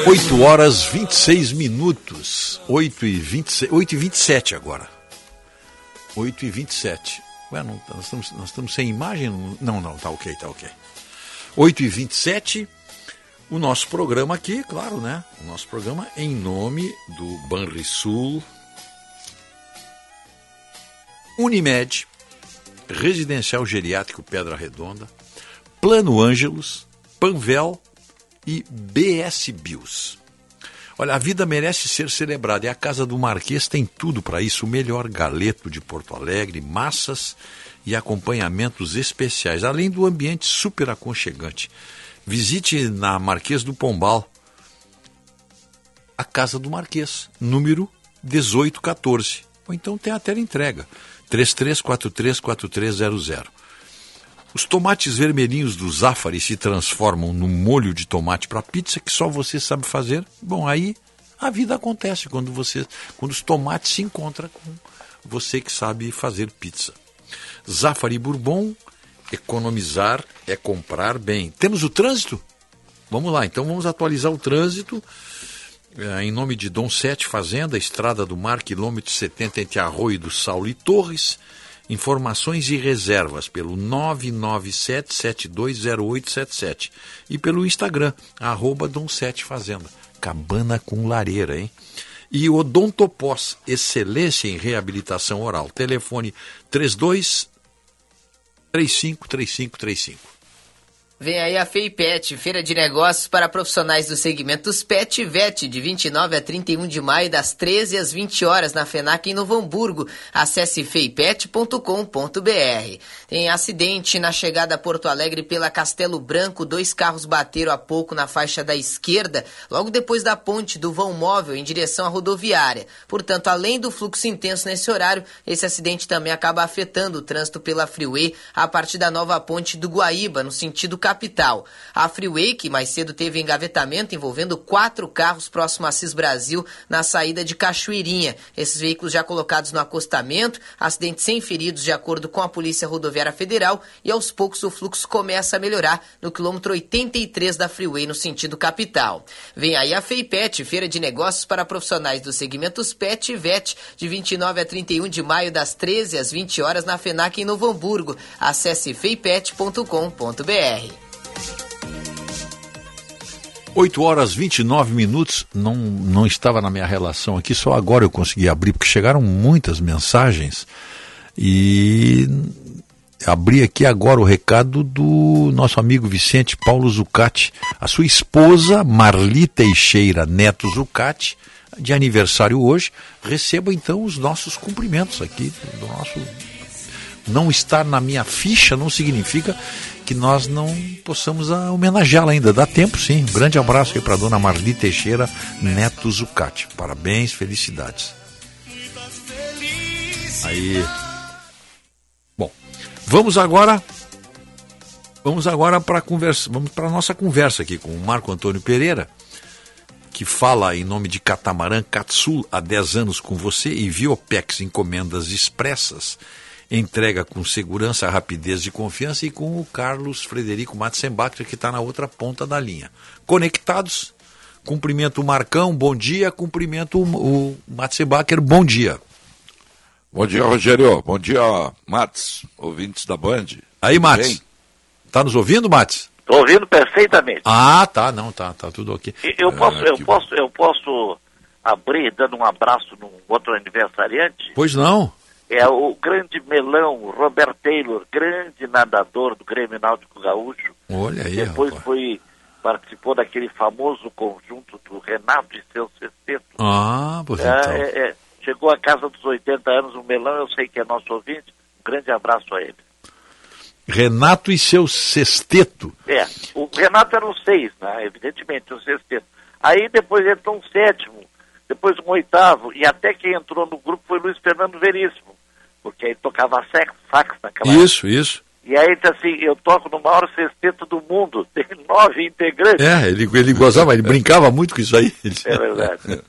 8 horas 26 minutos. 8 e, 26, 8 e 27 agora. 8 e 27. Ué, não, nós, estamos, nós estamos sem imagem? Não, não, tá ok, tá ok. 8 e 27 o nosso programa aqui, claro, né? O nosso programa em nome do Banrisul, Unimed, Residencial Geriátrico Pedra Redonda, Plano Ângelos, Panvel e BS Bios. Olha, a vida merece ser celebrada e a Casa do Marquês tem tudo para isso: o melhor galeto de Porto Alegre, massas e acompanhamentos especiais, além do ambiente super aconchegante. Visite na Marquês do Pombal a Casa do Marquês, número 1814. Ou então tem a tela entrega, 33434300. Os tomates vermelhinhos do Zafari se transformam no molho de tomate para pizza que só você sabe fazer. Bom, aí a vida acontece quando você, quando os tomates se encontram com você que sabe fazer pizza. Zafari Bourbon, economizar é comprar bem. Temos o trânsito? Vamos lá, então vamos atualizar o trânsito. Eh, Em nome de Dom Sete Fazenda, Estrada do Mar, quilômetro 70 entre Arroio do Saulo e Torres. Informações e reservas pelo 997-720877 e pelo Instagram, arroba Dom Sete Fazenda. Cabana com lareira, hein? E Odontopós, excelência em reabilitação oral. Telefone 32 353535. Vem aí a FEIPET, Feira de Negócios para Profissionais dos Segmentos PET e VET, de 29 a 31 de maio, das 13 às 20 horas, na FENAC em Novo Hamburgo. Acesse feipet.com.br. Tem acidente na chegada a Porto Alegre pela Castelo Branco. Dois carros bateram há pouco na faixa da esquerda, logo depois da ponte do vão móvel em direção à rodoviária. Portanto, além do fluxo intenso nesse horário, esse acidente também acaba afetando o trânsito pela Freeway a partir da nova ponte do Guaíba, no sentido capital. A Freeway, que mais cedo teve engavetamento envolvendo quatro carros próximo a Cis Brasil, na saída de Cachoeirinha. Esses veículos já colocados no acostamento, acidente sem feridos de acordo com a Polícia Rodoviária Federal e aos poucos o fluxo começa a melhorar no quilômetro 83 da Freeway no sentido capital. Vem aí a FEIPET, Feira de Negócios para Profissionais dos Segmentos PET e VET, de 29 a 31 de maio, das 13 às 20 horas na FENAC em Novo Hamburgo. Acesse feipet.com.br. 8 horas 29 minutos, não, não estava na minha relação aqui, só agora eu consegui abrir, porque chegaram muitas mensagens e abri aqui agora o recado do nosso amigo Vicente Paulo Zucati, a sua esposa Marli Teixeira Neto Zucati, de aniversário hoje. Receba então os nossos cumprimentos aqui do nosso. Não estar na minha ficha não significa que nós não possamos homenageá-la ainda. Dá tempo sim. Um grande abraço aí para dona Marli Teixeira Neto Zucati. Parabéns, felicidades. Aí. Bom, vamos agora. Vamos agora para conversa, vamos para nossa conversa aqui com o Marco Antônio Pereira, que fala em nome de Catamarã Catsul há 10 anos com você e Viopex encomendas expressas entrega com segurança, rapidez e confiança e com o Carlos Frederico Matzenbacher, que está na outra ponta da linha. Conectados, cumprimento o Marcão, bom dia, cumprimento o, Matzenbacher, bom dia. Bom dia, Rogério. Bom dia, Mats, ouvintes da Band. Aí, Mats, tá nos ouvindo, Mats? Estou ouvindo perfeitamente. Ah, tá, não, tá, tá tudo ok. Eu posso, Ah, eu posso, eu posso abrir dando um abraço num outro aniversariante? Pois não. É o grande melão, Robert Taylor, grande nadador do Grêmio Náutico Gaúcho. Olha aí, Depois rapaz. foi, participou daquele famoso conjunto do Renato e seu sexteto. Ah, pois É, então. é, é, chegou à casa dos 80 anos, o melão, eu sei que é nosso ouvinte. Um grande abraço a ele. Renato e seu sexteto. É, o Renato era um seis, né? Evidentemente, o sexteto. Aí depois entrou um sétimo, depois um oitavo, e até quem entrou no grupo foi Luiz Fernando Veríssimo, porque aí tocava sax, sax naquela Isso, isso. E aí, então, assim, eu toco no maior sexteto do mundo, tem nove integrantes. É, ele, ele gozava, ele brincava muito com isso aí. É verdade.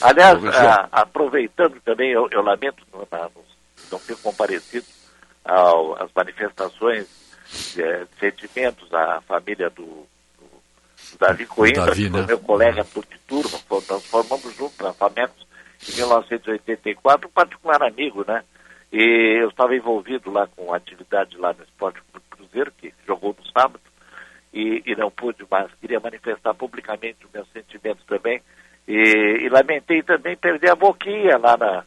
Aliás, a- aproveitando também, eu, eu lamento não, na- não ter comparecido ao- às manifestações de, de sentimentos à família do, do- Davi Coimbra, Davi, né? meu colega de turma, nós formamos juntos na FAMECOS em 1984, um particular amigo, né? E eu estava envolvido lá com atividade lá no Esporte Clube Cruzeiro, que jogou no sábado, e, e não pude, mas queria manifestar publicamente os meus sentimentos também. E, e lamentei também perder a boquinha lá na,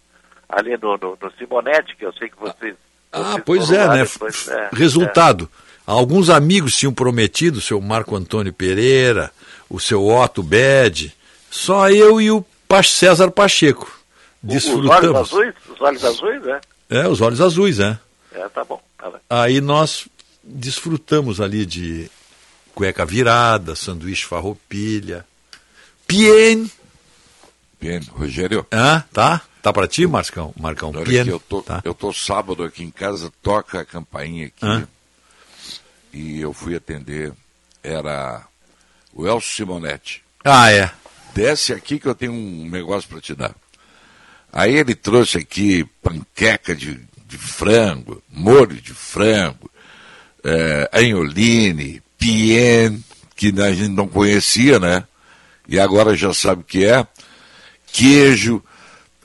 ali no, no, no Simonetti, que eu sei que vocês. Ah, vocês pois é, lá né? depois, é, Resultado. Alguns amigos tinham prometido, o seu Marco Antônio Pereira, o seu Otto Bed, só eu e o César Pacheco. é. Os olhos Desfrutamos. azuis, os olhos azuis, né? É, os olhos azuis, né? É, tá bom. Tá bem. Aí nós desfrutamos ali de cueca virada, sanduíche farroupilha. Pien. Pien, Rogério. Ah, tá? Tá pra ti, Marcão? Marcão, Olha Pien. aqui, eu tô, eu tô sábado aqui em casa, toca a campainha aqui. Hã? E eu fui atender. Era o Elcio Simonetti. Ah, é. Desce aqui que eu tenho um negócio para te dar. Aí ele trouxe aqui panqueca de, de frango, molho de frango, é, anholine, pien, que a gente não conhecia, né? E agora já sabe o que é. Queijo,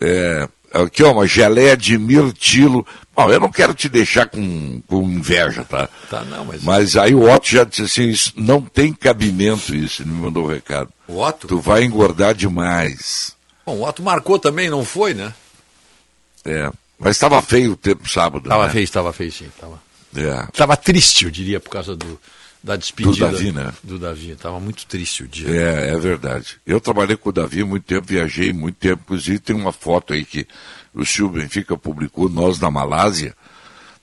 é, aqui ó, uma geleia de mirtilo. Bom, eu não quero te deixar com, com inveja, tá? Tá, não, mas... Mas aí o Otto já disse assim, isso não tem cabimento isso, ele me mandou o recado. O Otto? Tu vai engordar demais. Bom, o Otto marcou também, não foi, né? É. Mas estava feio o tempo sábado. Tava né? feio, estava feio sim. Tava, É. tava triste, eu diria, por causa do, da despedida Do Davi, né? Do Davi. Estava muito triste o dia. É, é verdade. Eu trabalhei com o Davi muito tempo, viajei muito tempo. Inclusive tem uma foto aí que o Silvio Benfica publicou, nós na Malásia.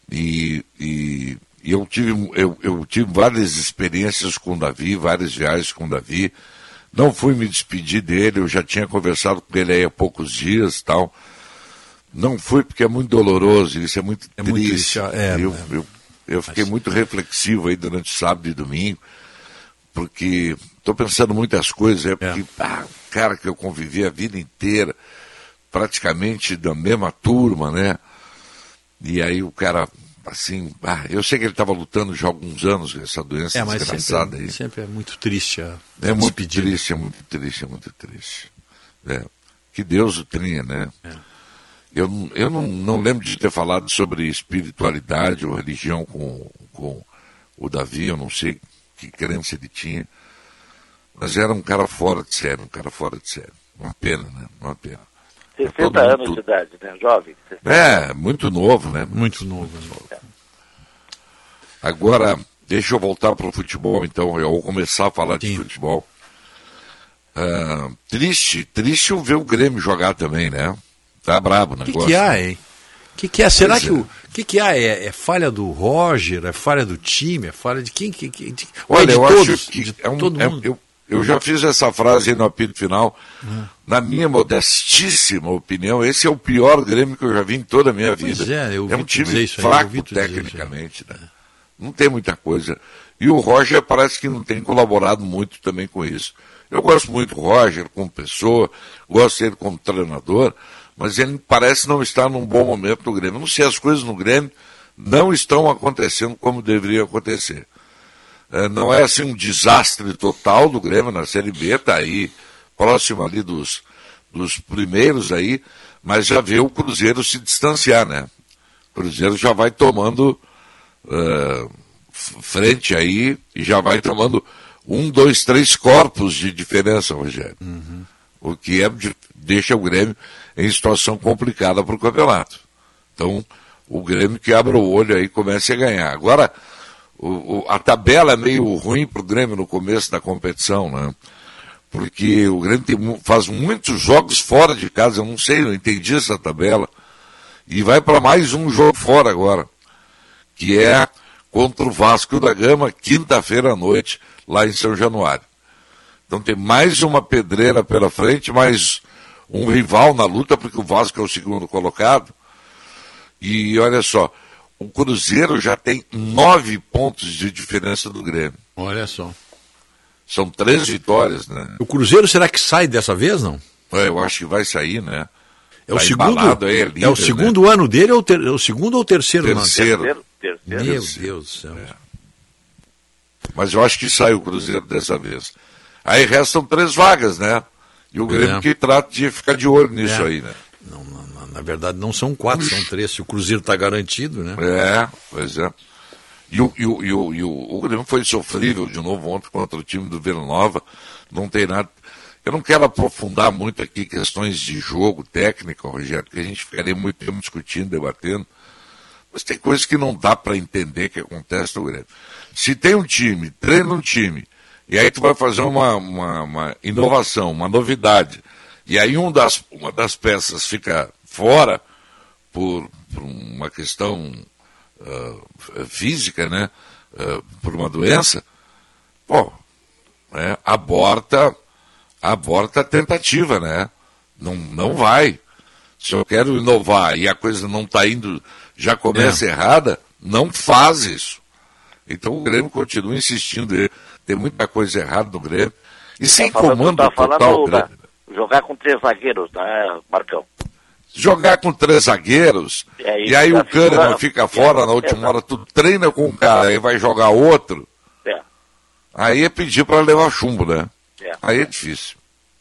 E, e, e eu, tive, eu, eu tive várias experiências com o Davi, várias viagens com o Davi. Não fui me despedir dele, eu já tinha conversado com ele aí há poucos dias tal. Não fui porque é muito doloroso, isso é muito É triste. muito triste, é, eu, é. eu, eu fiquei muito reflexivo aí durante sábado e domingo, porque estou pensando muitas coisas, é porque, ah, cara que eu convivi a vida inteira, praticamente da mesma turma, né? E aí o cara, assim, ah, eu sei que ele estava lutando já há alguns anos com essa doença É, mas desgraçada sempre, aí. sempre é muito triste a É muito triste, é muito triste, é muito triste. É. Que Deus o tenha, né? Eu, não- eu não, não lembro de ter falado sobre espiritualidade ou religião com, com o Davi, eu não sei que crença ele tinha. Mas era um cara fora de série, um cara fora de série. Uma pena, né? Uma pena. 60 anos de idade, né? Jovem. É, muito novo, né? Muito novo. Agora, deixa eu voltar para o futebol, então. Eu vou começar a falar de futebol. Ah, triste, triste eu ver o Grêmio jogar também, né? Tá brabo o O que, negócio. que há, hein? O que, que há? Será Pois que é. o que, que há? É, é falha do Roger? É falha do time? É falha de quem? Que, que, de, ou é Olha, de eu todos? acho que de é um, todo é- mundo? eu, eu já fiz essa frase no apito final. Na minha modestíssima opinião, esse é o pior Grêmio que eu já vi em toda a minha Pois vida. é, eu ouvi um time fraco aí. tecnicamente, né? Não tem muita coisa. E o Roger parece que não tem colaborado muito também com isso. Eu gosto muito do Roger como pessoa, gosto dele como treinador, mas ele parece não estar num bom momento no Grêmio. Não sei, as coisas no Grêmio não estão acontecendo como deveriam acontecer. É, não é assim um desastre total do Grêmio na Série B, está aí próximo ali dos, dos primeiros aí, mas já vê o Cruzeiro se distanciar, né? O Cruzeiro já vai tomando f- frente aí e já vai tomando um, dois, três corpos de diferença, Rogério. O que é, de- deixa o Grêmio em situação complicada para o campeonato. Então, o Grêmio que abra o olho aí comece a ganhar. Agora, o- o- a tabela é meio ruim para o Grêmio no começo da competição, né? Porque o Grêmio tem faz muitos jogos fora de casa, eu não sei, eu entendi essa tabela. E vai para mais um jogo fora agora, que é contra o Vasco da Gama, quinta-feira à noite, lá em São Januário. Então tem mais uma pedreira pela frente, mais um rival na luta, porque o Vasco é o segundo colocado. E olha só, o Cruzeiro já tem nove pontos de diferença do Grêmio. Olha só. São três vitórias, né? O Cruzeiro será que sai dessa vez, não? É, Eu acho que vai sair, né? É o Tá segundo, aí, é, líder, o segundo ano dele ou ter- é o segundo ou terceiro ano? Terceiro. Terceiro, terceiro. Meu Terceiro. Deus do céu. Mas eu acho que sai o Cruzeiro dessa vez. Aí restam três vagas, né? E o Grêmio É. que trata de ficar de olho nisso É. aí, né? Não, não, na verdade, não são quatro, são três. Se o Cruzeiro está garantido, né? É, pois é. E o, e o, e o, e o, o Grêmio foi sofrível de novo ontem contra o time do Vila Nova. Não tem nada. Eu não quero aprofundar muito aqui questões de jogo, técnica, Rogério, porque a gente ficaria muito tempo discutindo, debatendo. Mas tem coisas que não dá para entender que acontece no Grêmio. Se tem um time, treina um time, e aí tu vai fazer uma, uma, uma inovação, uma novidade, e aí um das, uma das peças fica fora por, por uma questão ah, física, né? Ah, por uma doença, pô, né? aborta, aborta a tentativa, né? Não, não vai. Se eu quero inovar e a coisa não está indo, já começa É. errada, não faz isso. Então o Grêmio continua insistindo. Tem muita coisa errada no Grêmio. E sem Tá falando- comando tá total, falando Grêmio. da- jogar com três zagueiros, né, Marcão? Jogar com três zagueiros, É isso, e aí o Kahneman figura- fica fora na última hora, tu treina com um cara e vai jogar outro, É. aí é pedir para levar chumbo, né? É. Aí é difícil.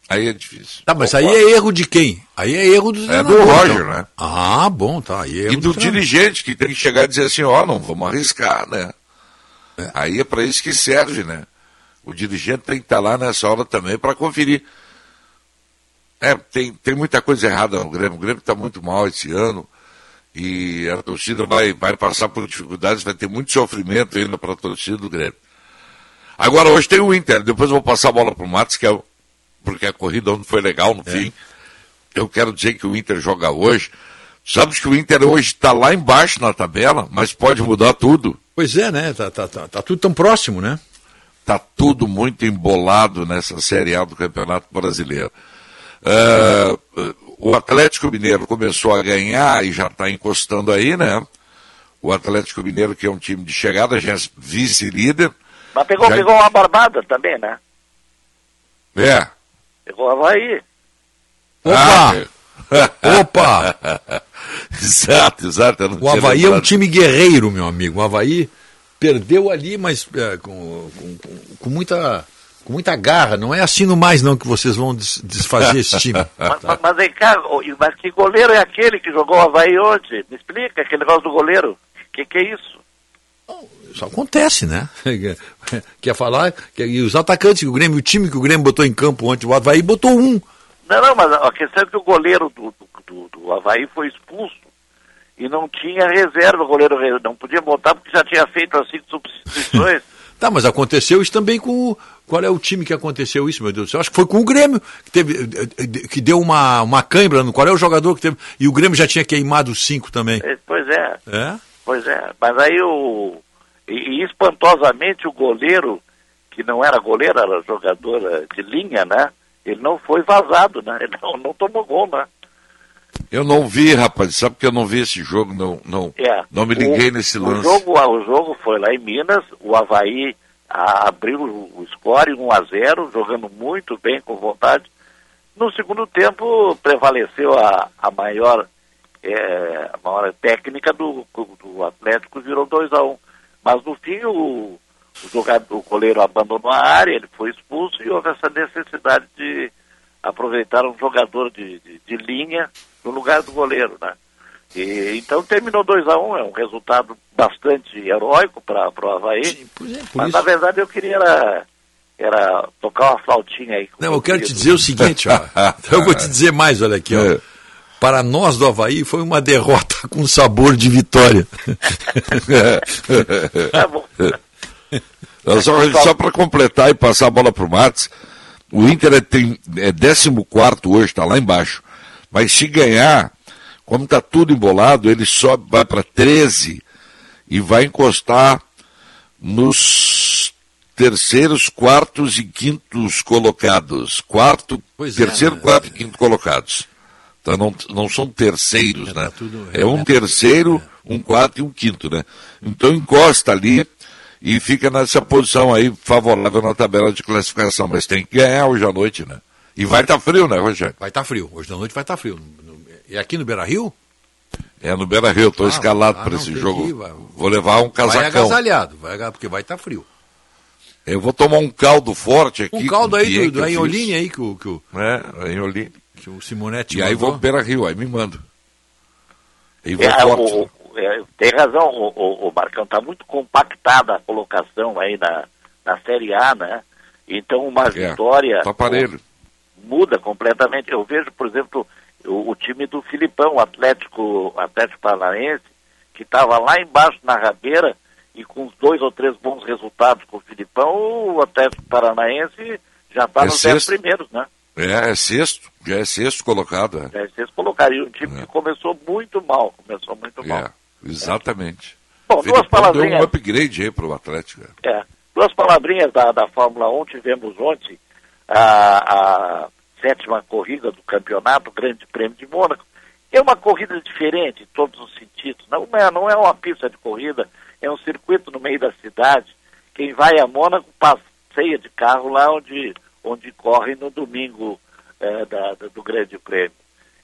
Aí é difícil. Tá, mas aí é erro de quem? Aí é erro do É do Roger, então. né? Ah, bom, tá. Aí é erro E do treinador. dirigente, que tem que chegar e dizer assim, ó, não, vamos arriscar, né? É. Aí é para isso que serve, né? O dirigente tem que estar lá nessa hora também para conferir. É, tem, tem muita coisa errada no Grêmio. O Grêmio está muito mal esse ano. E a torcida vai, vai passar por dificuldades, vai ter muito sofrimento ainda para a torcida do Grêmio. Agora hoje tem o Inter, depois eu vou passar a bola pro Matos, que é o- porque a corrida não foi legal no fim. Eu quero dizer que o Inter joga hoje. Sabes que o Inter hoje está lá embaixo na tabela, mas pode mudar tudo. Pois é, né? Tá, tá, tá, tá tudo tão próximo, né? Tá tudo muito embolado nessa Série A do Campeonato Brasileiro. É, o Atlético Mineiro começou a ganhar e já está encostando aí, né? O Atlético Mineiro, que é um time de chegada, já é vice-líder. Mas pegou, Já- pegou uma barbada também, né? É. Pegou o Havaí. Opa! Opa! exato, exato. O Havaí é um time guerreiro, meu amigo. O Havaí perdeu ali, mas é, com, com, com- com muita, com muita garra. Não é assim no mais, não, que vocês vão des- desfazer esse time. Mas, mas, mas vem cá, mas que goleiro é aquele que jogou o Havaí hoje? Me explica, aquele negócio do goleiro. Que que é isso? Isso acontece, né? Quer falar? Quer- E os atacantes que o Grêmio, o time que o Grêmio botou em campo ontem, o Havaí botou um. Não, não, mas a questão é que o goleiro do, do, do, Havaí foi expulso e não tinha reserva, o goleiro não podia botar porque já tinha feito as cinco substituições. Tá, mas aconteceu isso também com o. Qual é o time que aconteceu isso, meu Deus do céu? Acho que foi com o Grêmio, que, teve, eh, eh, que deu uma, uma cãibra. no- Qual é o jogador que teve. E o Grêmio já tinha queimado cinco também. É, pois é, É? pois é. Mas aí o. E, e espantosamente o goleiro, que não era goleiro, era jogador eh, de linha, né? Ele não foi vazado, né? Ele não, não tomou gol, né? Eu não vi, rapaz, sabe que eu não vi esse jogo, não, não, É. não me liguei O- nesse o lance. Jogo, o jogo foi lá em Minas, o Havaí abriu o score 1 a 0 jogando muito bem, com vontade. No segundo tempo, prevaleceu a, a maior é, a maior técnica do, do Atlético, virou 2 a 1 Mas no fim, o, o, jogador, o goleiro abandonou a área, ele foi expulso e houve essa necessidade de aproveitar um jogador de, de, de linha no lugar do goleiro, né? E, então terminou 2 a 1 um, é um resultado bastante heróico para o Havaí. por mas isso. na verdade eu queria era, era tocar uma flautinha aí. com Não, eu quero te dizer o seguinte, ó. Eu vou te dizer mais, olha aqui, ó. Para nós do Havaí foi uma derrota com sabor de vitória. Tá bom. Só, só para completar e passar a bola para o Matos, o Inter é, tem, é 14 hoje, está lá embaixo. Mas se ganhar, como está tudo embolado, ele sobe, vai para 13 e vai encostar nos terceiros, quartos e quintos colocados. Quarto, Pois é, terceiro, né? quarto e quinto colocados. Então não, não são terceiros, né? tudo É um terceiro, um quarto e um quinto, né? Então encosta ali e fica nessa posição aí favorável na tabela de classificação. Mas tem que ganhar hoje à noite, né? E vai estar frio, né, Rogério? Vai estar frio. Hoje da noite vai estar frio. E aqui no Beira Rio? É no Beira Rio, estou Ah, escalado ah, para esse jogo. ir, vai. Vou levar um Vai casacão. agasalhado, vai, porque vai estar frio. Eu vou tomar um caldo forte aqui. Um caldo aí do, do. Anholine aí que o, que o, É, Anholine. que o Simonetti E aí mandou. vou pro Beira Rio, aí me mando. E vou É, forte. o- o- é, tem razão, o, o, o Marcão, está muito compactada a colocação aí na, na Série A, né? Então uma vitória tá parelho. muda completamente. Eu vejo, por exemplo, o, o time do Filipão, o Atlético, Atlético Paranaense, que estava lá embaixo na rabeira e com dois ou três bons resultados com o Filipão, o Atlético Paranaense já está É nos dez sexto. primeiros, né? É, é sexto, já é sexto colocado. É. Já vocês colocaram um time que começou muito mal, começou muito mal. É, exatamente. Bom, Filipão duas palavrinhas. Deu um upgrade aí pro Atlético. É. Duas palavrinhas da, da Fórmula 1. Tivemos ontem a, a sétima corrida do campeonato, o Grande Prêmio de Mônaco. É uma corrida diferente em todos os sentidos. Não é, não é uma pista de corrida, é um circuito no meio da cidade. Quem vai a Mônaco passeia de carro lá onde, onde corre no domingo é, da- do Grande Prêmio.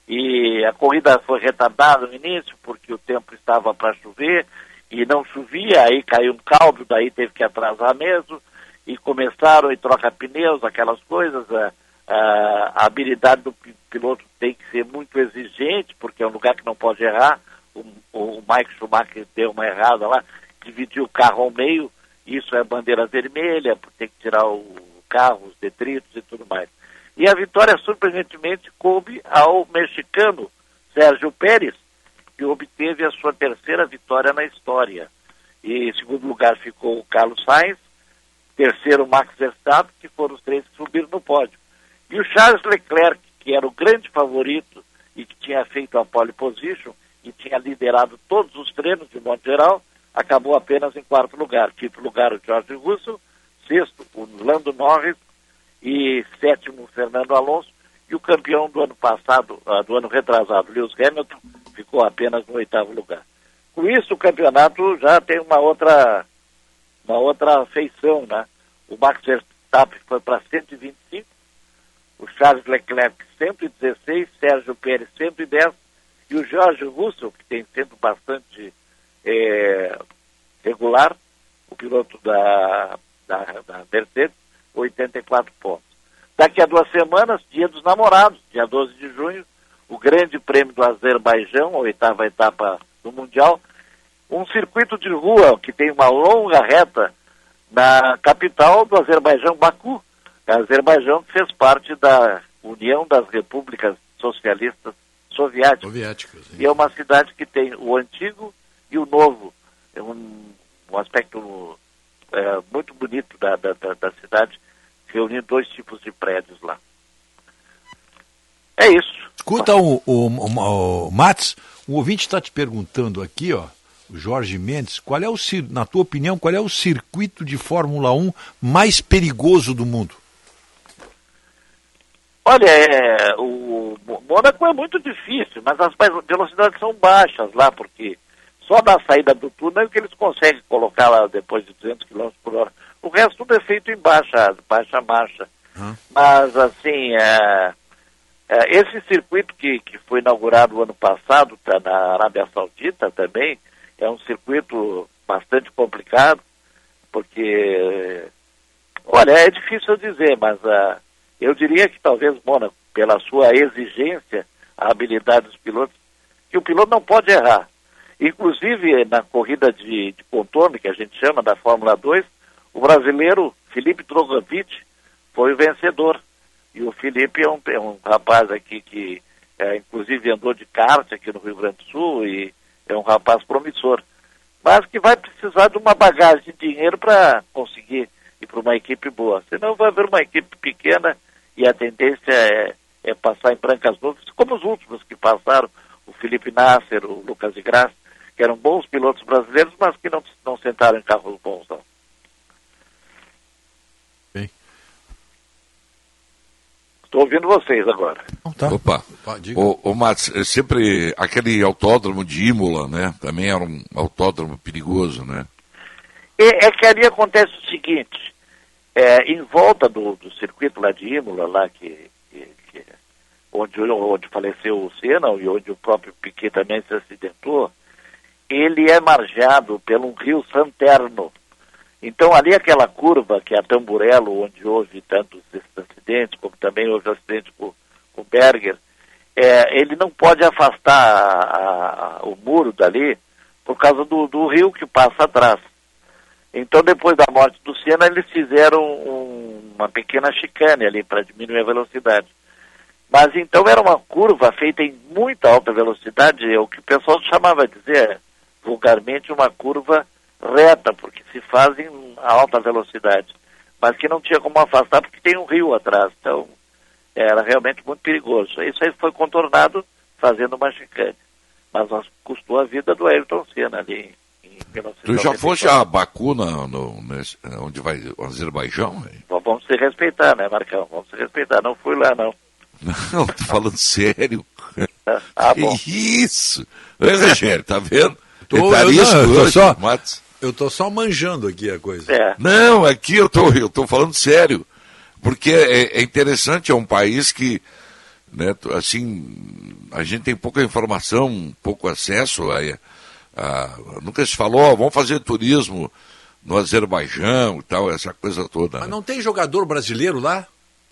E a corrida foi retardada no início, porque o tempo estava para chover e não chovia, aí caiu um caldo, daí teve que atrasar mesmo, e começaram e troca pneus, aquelas coisas. A, a- habilidade do pi- piloto tem que ser muito exigente, porque é um lugar que não pode errar. O, o Mike Schumacher deu uma errada lá, dividiu o carro ao meio, isso é bandeira vermelha, tem que tirar o carro, os detritos e tudo mais. E a vitória, surpreendentemente, coube ao mexicano Sérgio Pérez, que obteve a sua terceira vitória na história. E em segundo lugar ficou o Carlos Sainz, terceiro Max Verstappen, que foram os três que subiram no pódio. E o Charles Leclerc, que era o grande favorito e que tinha feito a pole position e tinha liderado todos os treinos de modo geral, acabou apenas em quarto lugar. Quinto lugar o George Russell, sexto o Lando Norris e sétimo o Fernando Alonso e o campeão do ano passado, ah, do ano retrasado, Lewis Hamilton, ficou apenas no oitavo lugar. Com isso o campeonato já tem uma outra uma outra feição, né? O Max Verstappen foi para 125, o Charles Leclerc 116, Sérgio Pérez 110 e o Jorge Russell, que tem sido bastante eh, regular, o piloto da, da, da Mercedes, 84 pontos. Daqui a duas semanas, dia dos namorados, dia 12 de junho, o grande prêmio do Azerbaijão, a oitava etapa do Mundial, um circuito de rua que tem uma longa reta na capital do Azerbaijão, Baku. Azerbaijão que fez parte da União das Repúblicas Socialistas Soviéticas. Soviéticas. E é uma cidade que tem o antigo e o novo. É um, um aspecto é, muito bonito da, da, da, da cidade, reunindo dois tipos de prédios lá. É isso. Escuta, o, o, o, o Mats, o ouvinte está te perguntando aqui, ó, o Jorge Mendes, qual é o, na tua opinião, qual é o circuito de Fórmula 1 mais perigoso do mundo? Olha, é, o Mônaco é muito difícil, mas as velocidades são baixas lá, porque só da saída do túnel é que eles conseguem colocar lá depois de 200 km por hora. O resto tudo é feito em baixa, baixa marcha. Mas, assim, é, é, esse circuito que, que foi inaugurado ano passado, tá na Arábia Saudita também, é um circuito bastante complicado, porque, olha, é difícil dizer, mas ah, eu diria que talvez Mônaco, pela sua exigência, a habilidade dos pilotos, que o piloto não pode errar. Inclusive, na corrida de, de contorno, que a gente chama da Fórmula 2, o brasileiro Felipe Drogovic foi o vencedor. E o Felipe é um, é um rapaz aqui que, é, inclusive, andou de kart aqui no Rio Grande do Sul e é um rapaz promissor. Mas que vai precisar de uma bagagem de dinheiro para conseguir ir para uma equipe boa. Senão vai haver uma equipe pequena e a tendência é, é passar em brancas nuvens, como os últimos que passaram, o Felipe Nasser, o Lucas de Graça, que eram bons pilotos brasileiros, mas que não, não sentaram em carros bons. Não. Estou ouvindo vocês agora. Opa. O, o Mats, é sempre aquele autódromo de Imola, né? Também era um autódromo perigoso, né? É, é que ali acontece o seguinte, é, em volta do, do circuito lá de Imola, lá que, que- que- onde, onde faleceu o Senna e onde o próprio Piquet também se acidentou, ele é margeado pelo rio Santerno. Então ali aquela curva que é a Tamburello, onde houve tantos acidentes, como também houve acidente com, com o Berger, é, ele não pode afastar a- a- o muro dali por causa do, do rio que passa atrás. Então, depois da morte do Senna, eles fizeram um- uma pequena chicane ali para diminuir a velocidade. Mas então era uma curva feita em muita alta velocidade, é o que o pessoal chamava de dizer vulgarmente uma curva reta, porque se faz em alta velocidade, mas que não tinha como afastar porque tem um rio atrás. Então, era realmente muito perigoso. Isso aí foi contornado fazendo uma chicane. Mas custou a vida do Ayrton Senna ali Tu já 1994. foste a Baku, no, nesse- onde vai o Azerbaijão? Vamos se respeitar, né, Marcão? Vamos se respeitar. Não fui lá, não. Não, tô falando sério. Ah, que bom. isso? Oi, Rogério, tá vendo? Tô- tá eu, não, eu tô só, Matos. eu tô só manjando aqui a coisa. É. Não, aqui eu tô, eu tô falando sério. Porque é, é interessante, é um país que, né, assim, a gente tem pouca informação, pouco acesso a, a- nunca se falou, vamos fazer turismo no Azerbaijão e tal, essa coisa toda. Mas né? não tem jogador brasileiro lá?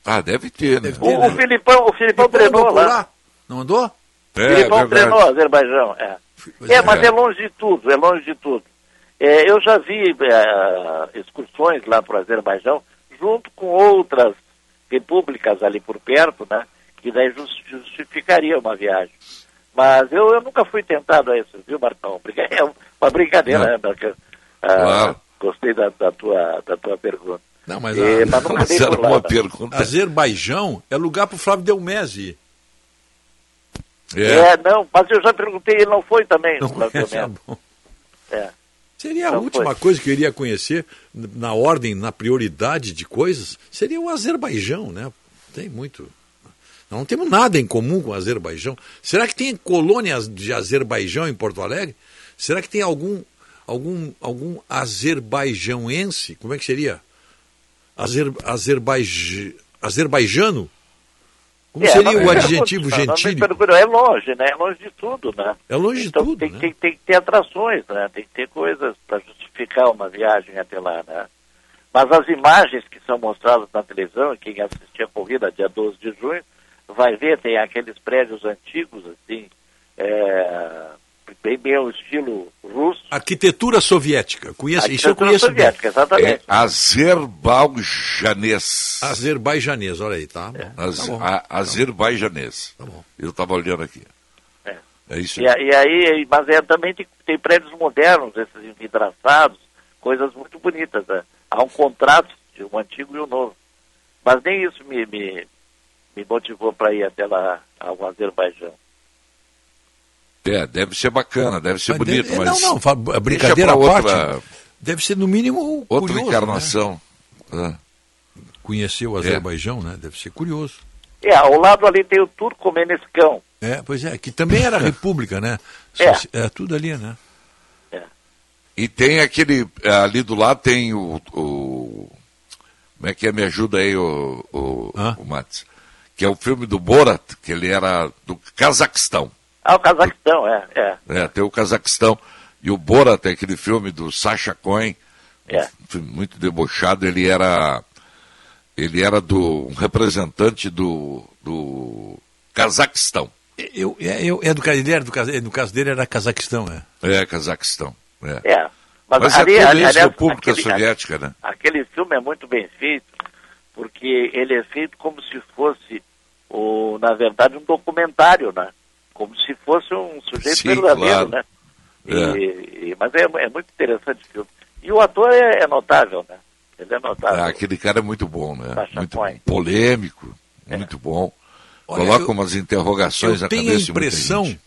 Ah, deve ter, né? O, o Filipão, o Filipão treinou lá. lá? Não andou? O Filipão verdade. treinou Azerbaijão, é. É, mas é longe de tudo, é longe de tudo. É, eu já vi é, excursões lá para o Azerbaijão, junto com outras repúblicas ali por perto, né? Que daí jus- justificaria uma viagem. Mas eu, eu nunca fui tentado a isso, viu, Marcão? É uma brincadeira, Não. né, Marcão? Ah, Claro. Gostei da, da tua, da tua pergunta. Não, mas, a- mas nunca dei por lá, né? Azerbaijão é lugar para o Flávio Delmese. É. não, mas eu já perguntei, ele não foi também. Não é bom. É. Seria a Não última foi. coisa que eu iria conhecer, na ordem, na prioridade de coisas, seria o Azerbaijão, né? Tem muito. Não temos nada em comum com o Azerbaijão. Será que tem colônias de Azerbaijão em Porto Alegre? Será que tem algum algum algum azerbaijãoense? Como é que seria? Azer, Azerbaij, azerbaijano? Como É, seria o adjetivo não, não, não, gentílico? não, É longe, né? É longe de tudo, né? É longe de Então tudo, tem, né? tem, tem que ter atrações, né? Tem que ter coisas para justificar uma viagem até lá, né? Mas as imagens que são mostradas na televisão, quem assistir a corrida dia 12 de junho, vai ver, tem aqueles prédios antigos, assim, é, bem, bem ao estilo russo. Arquitetura soviética. Conheço, isso eu Arquitetura conheço soviética, bem. exatamente. É azerbajanês. Azerbajanês, olha aí, tá? bom. Az- Tá bom. a- azerbajanês. Eu estava olhando aqui. É. É isso E, e aí, mas é, também tem, tem prédios modernos, esses envidraçados, coisas muito bonitas. Né? Há um contrato de um antigo e um novo. Mas nem isso me, me, me motivou para ir até lá ao Azerbaijão. É, deve ser bacana, deve ser Mas bonito, deve- mas. não, não, brincadeira à outra, parte, deve ser no mínimo outra curioso, encarnação. né? Conhecer o Azerbaijão, né? Deve ser curioso. É, ao lado ali tem o Turcomenescão. É, pois é, que também era república, né? É. É tudo ali, né? E tem aquele. Ali do lado tem o. o- como é que é? Me ajuda aí, o, o, o Mats. Que é o filme do Borat, que ele era do Cazaquistão. Ah, o Cazaquistão, é, é. É, tem o Cazaquistão. E o Borat, é aquele filme do Sacha Cohen, É. um filme muito debochado, ele era. Ele era do, um representante do, do Cazaquistão. Eu, é, eu, é do, ele era do, no caso dele era Cazaquistão, é. É, Cazaquistão. É. É. Mas, Mas, ali, é ali- isso aliás, República aquele- Soviética, né? Aquele filme é muito bem feito, porque ele é feito como se fosse, o, na verdade, um documentário, né? Como se fosse um sujeito Sim, verdadeiro, claro. né? E- É. e- mas é, é muito interessante o filme. E o ator é, é notável, né? Ele é notável. Ah, aquele cara é muito bom, né? Sacha Muito Cohen. polêmico, muito bom. Olha, Coloca eu- umas interrogações Eu na tenho a cabeça de muita impressão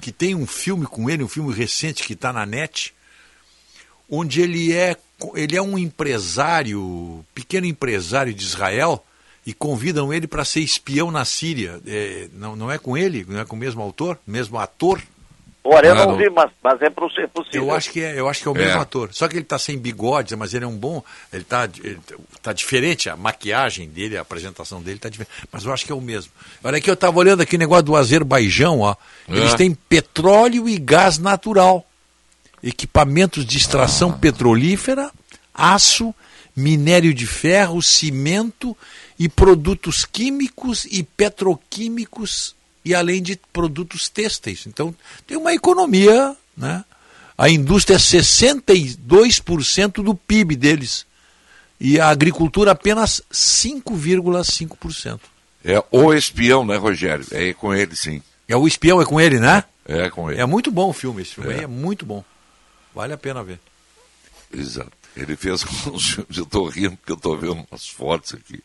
que tem um filme com ele, um filme recente que está na net, onde ele é, ele é um empresário, pequeno empresário de Israel, e convidam ele para ser espião na Síria. É, não, não é com ele? Não é com o mesmo autor? Mesmo ator? Olha, eu Ah, não, vi, mas, mas é, é possível. Eu acho que é, eu acho que é o É. mesmo ator. Só que ele está sem bigode, mas ele é um bom. Ele está tá diferente, a maquiagem dele, a apresentação dele está diferente. Mas eu acho que é o mesmo. Olha aqui, eu estava olhando aqui o negócio do Azerbaijão, ó. Eles É. têm petróleo e gás natural. Equipamentos de extração petrolífera, aço, minério de ferro, cimento e produtos químicos e petroquímicos e além de produtos têxteis. Então, tem uma economia, né? A indústria é 62% do PIB deles. E a agricultura apenas 5,5%. É o espião, né, Rogério? É com ele, sim. É o espião, é com ele, né? É com ele. É muito bom o filme, esse filme É. aí é muito bom. Vale a pena ver. Exato. Ele fez uns filmes, eu estou rindo porque eu estou vendo umas fotos aqui.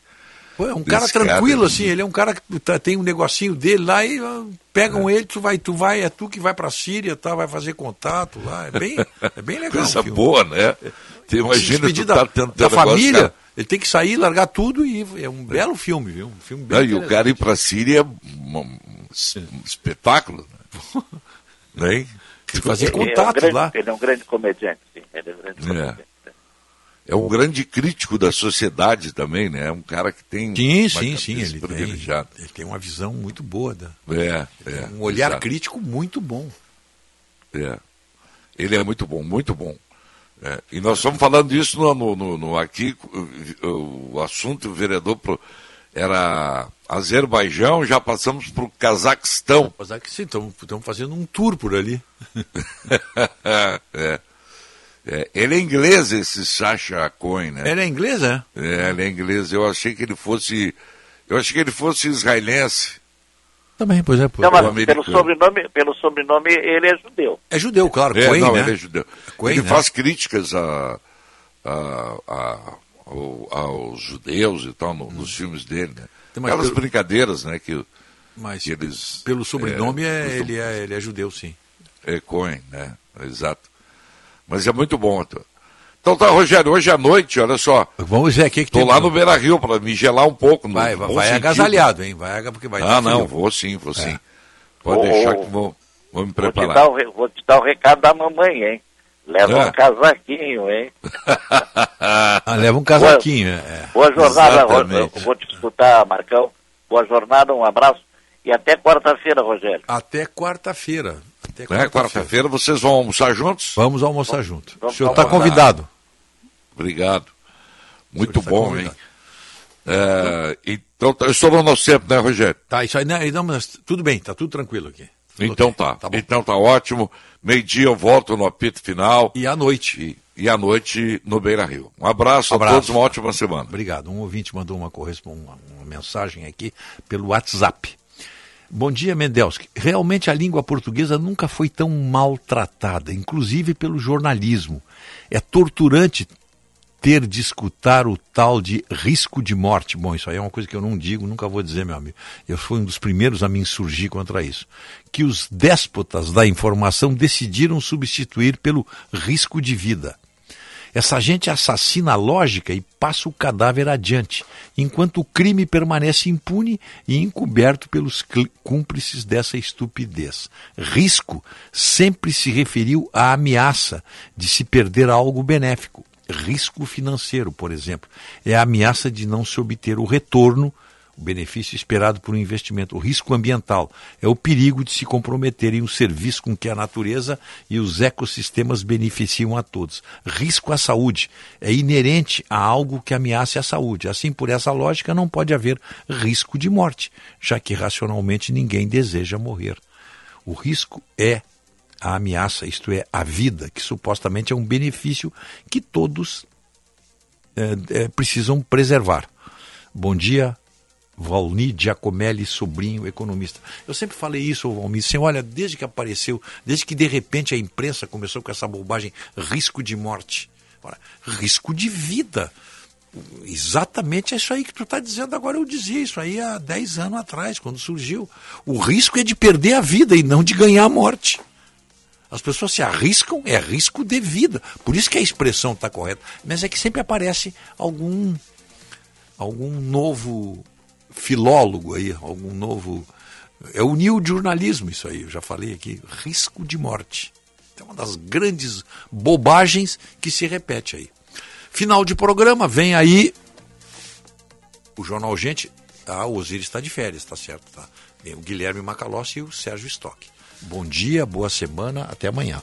Pô, é um cara tranquilo, cara. assim, ele é um cara que tá- tem um negocinho dele lá e pegam ele, tu vai, tu vai, é tu que vai pra Síria, tá, vai fazer contato lá. É bem, é bem legal. Coisa boa, né? Tu Se imagina tu tá da, tendo da negócio, família, cara. ele tem que sair, largar tudo e ir. é um belo filme, viu? Um filme bem Não, e o cara ir para a Síria é um, es- espetáculo. Né? Né? fazer Ele é um grande- Ele é um grande comediante, sim. Ele é um grande É. comediante. É um grande crítico da sociedade também, né? É um cara que tem Sim, sim, sim, ele tem, ele tem uma visão muito boa, da, É, é. um olhar exato. crítico muito bom. É. Ele é muito bom, muito bom. É, E nós estamos falando disso no, no- no- no- aqui, o, assunto, o vereador pro- era Azerbaijão, já passamos para o Cazaquistão. Sim, estamos fazendo um tour por ali. é. É, ele é inglês, esse Sacha Cohen, né? Ele é inglês, é? É, ele é inglês. Eu achei que ele fosse. Eu achei que ele fosse israelense. Também, pois é. Pois Não, é. mas pelo sobrenome, pelo sobrenome ele é judeu. É judeu, claro, É, Cohen, não, né? ele é judeu. Cohen, ele né? faz críticas a, a, a- ao- aos judeus e tal, no- nos filmes dele, né? Aquelas pelo- brincadeiras, né, que, Mas que eles... pelo sobrenome, é, costumam- ele, é, ele é judeu, sim. É Cohen, né? Exato. Mas é muito bom. Então, Então tá, Rogério, hoje à noite, olha só. Vamos ver aqui que Tô tem- lá no Beira Rio para me gelar um pouco. No Vai, vai, vai agasalhado, hein? Vai, porque vai Ah, dar frio. não, vou sim, vou sim. É. Pode Ô, deixar que vou, vou me Vou te, preparar. dar o, vou te dar o recado da mamãe, hein? Leva É. um casaquinho, hein? Ah, leva um casaquinho, é. Boa jornada, Exatamente. Ro- eu vou te escutar, Marcão. Boa jornada, um abraço. E até quarta-feira, Rogério. Até quarta-feira. Até É, quarta-feira vocês vão almoçar juntos? Vamos almoçar junto. O vamos senhor está convidado. Obrigado. Muito está bom, convidado. hein? É, então, tá- eu estou no nosso tempo, né, Rogério? Tá, isso aí, não, não, mas tudo bem, tá tudo tranquilo aqui. Então tá. então tá ótimo. Meio-dia eu volto no apito final. E à noite. E, e à noite no Beira Rio. Um abraço, Abraço. a todos, uma ótima semana. Obrigado. Um ouvinte mandou uma, correspo- uma, uma mensagem aqui pelo WhatsApp. Bom dia, Mendelski. Realmente a língua portuguesa nunca foi tão maltratada, inclusive pelo jornalismo. É torturante ter de escutar o tal de risco de morte. Bom, isso aí é uma coisa que eu não digo, nunca vou dizer, meu amigo. Eu fui um dos primeiros a me insurgir contra isso. Que os déspotas da informação decidiram substituir pelo risco de vida. Essa gente assassina a lógica e passa o cadáver adiante, enquanto o crime permanece impune e encoberto pelos cúmplices dessa estupidez. Risco sempre se referiu à ameaça de se perder algo benéfico. Risco financeiro, por exemplo, é a ameaça de não se obter o retorno o benefício esperado por um investimento. O risco ambiental é o perigo de se comprometerem o serviço com que a natureza e os ecossistemas beneficiam a todos. Risco à saúde é inerente a algo que ameace a saúde. Assim, por essa lógica, não pode haver risco de morte, já que racionalmente ninguém deseja morrer. O risco é a ameaça, isto é, a vida, que supostamente é um benefício que todos eh, eh, precisam preservar. Bom dia, Valni Giacomelli, sobrinho economista. Eu sempre falei isso, Valmir, assim, olha, desde que apareceu, desde que de repente a imprensa começou com essa bobagem, risco de morte. Ora, risco de vida. Exatamente é isso aí que tu está dizendo agora. Eu dizia isso aí há 10 anos atrás, quando surgiu. O risco é de perder a vida e não de ganhar a morte. As pessoas se arriscam, é risco de vida. Por isso que a expressão está correta. Mas é que sempre aparece algum algum novo filólogo aí, algum novo. É o new jornalismo, isso aí, eu já falei aqui. Risco de morte. É uma das grandes bobagens que se repete aí. Final de programa, vem aí o Jornal Gente. Ah, o Osiris está de férias, tá certo, tá? Vem o Guilherme Macalossi e o Sérgio Stock. Bom dia, boa semana, até amanhã.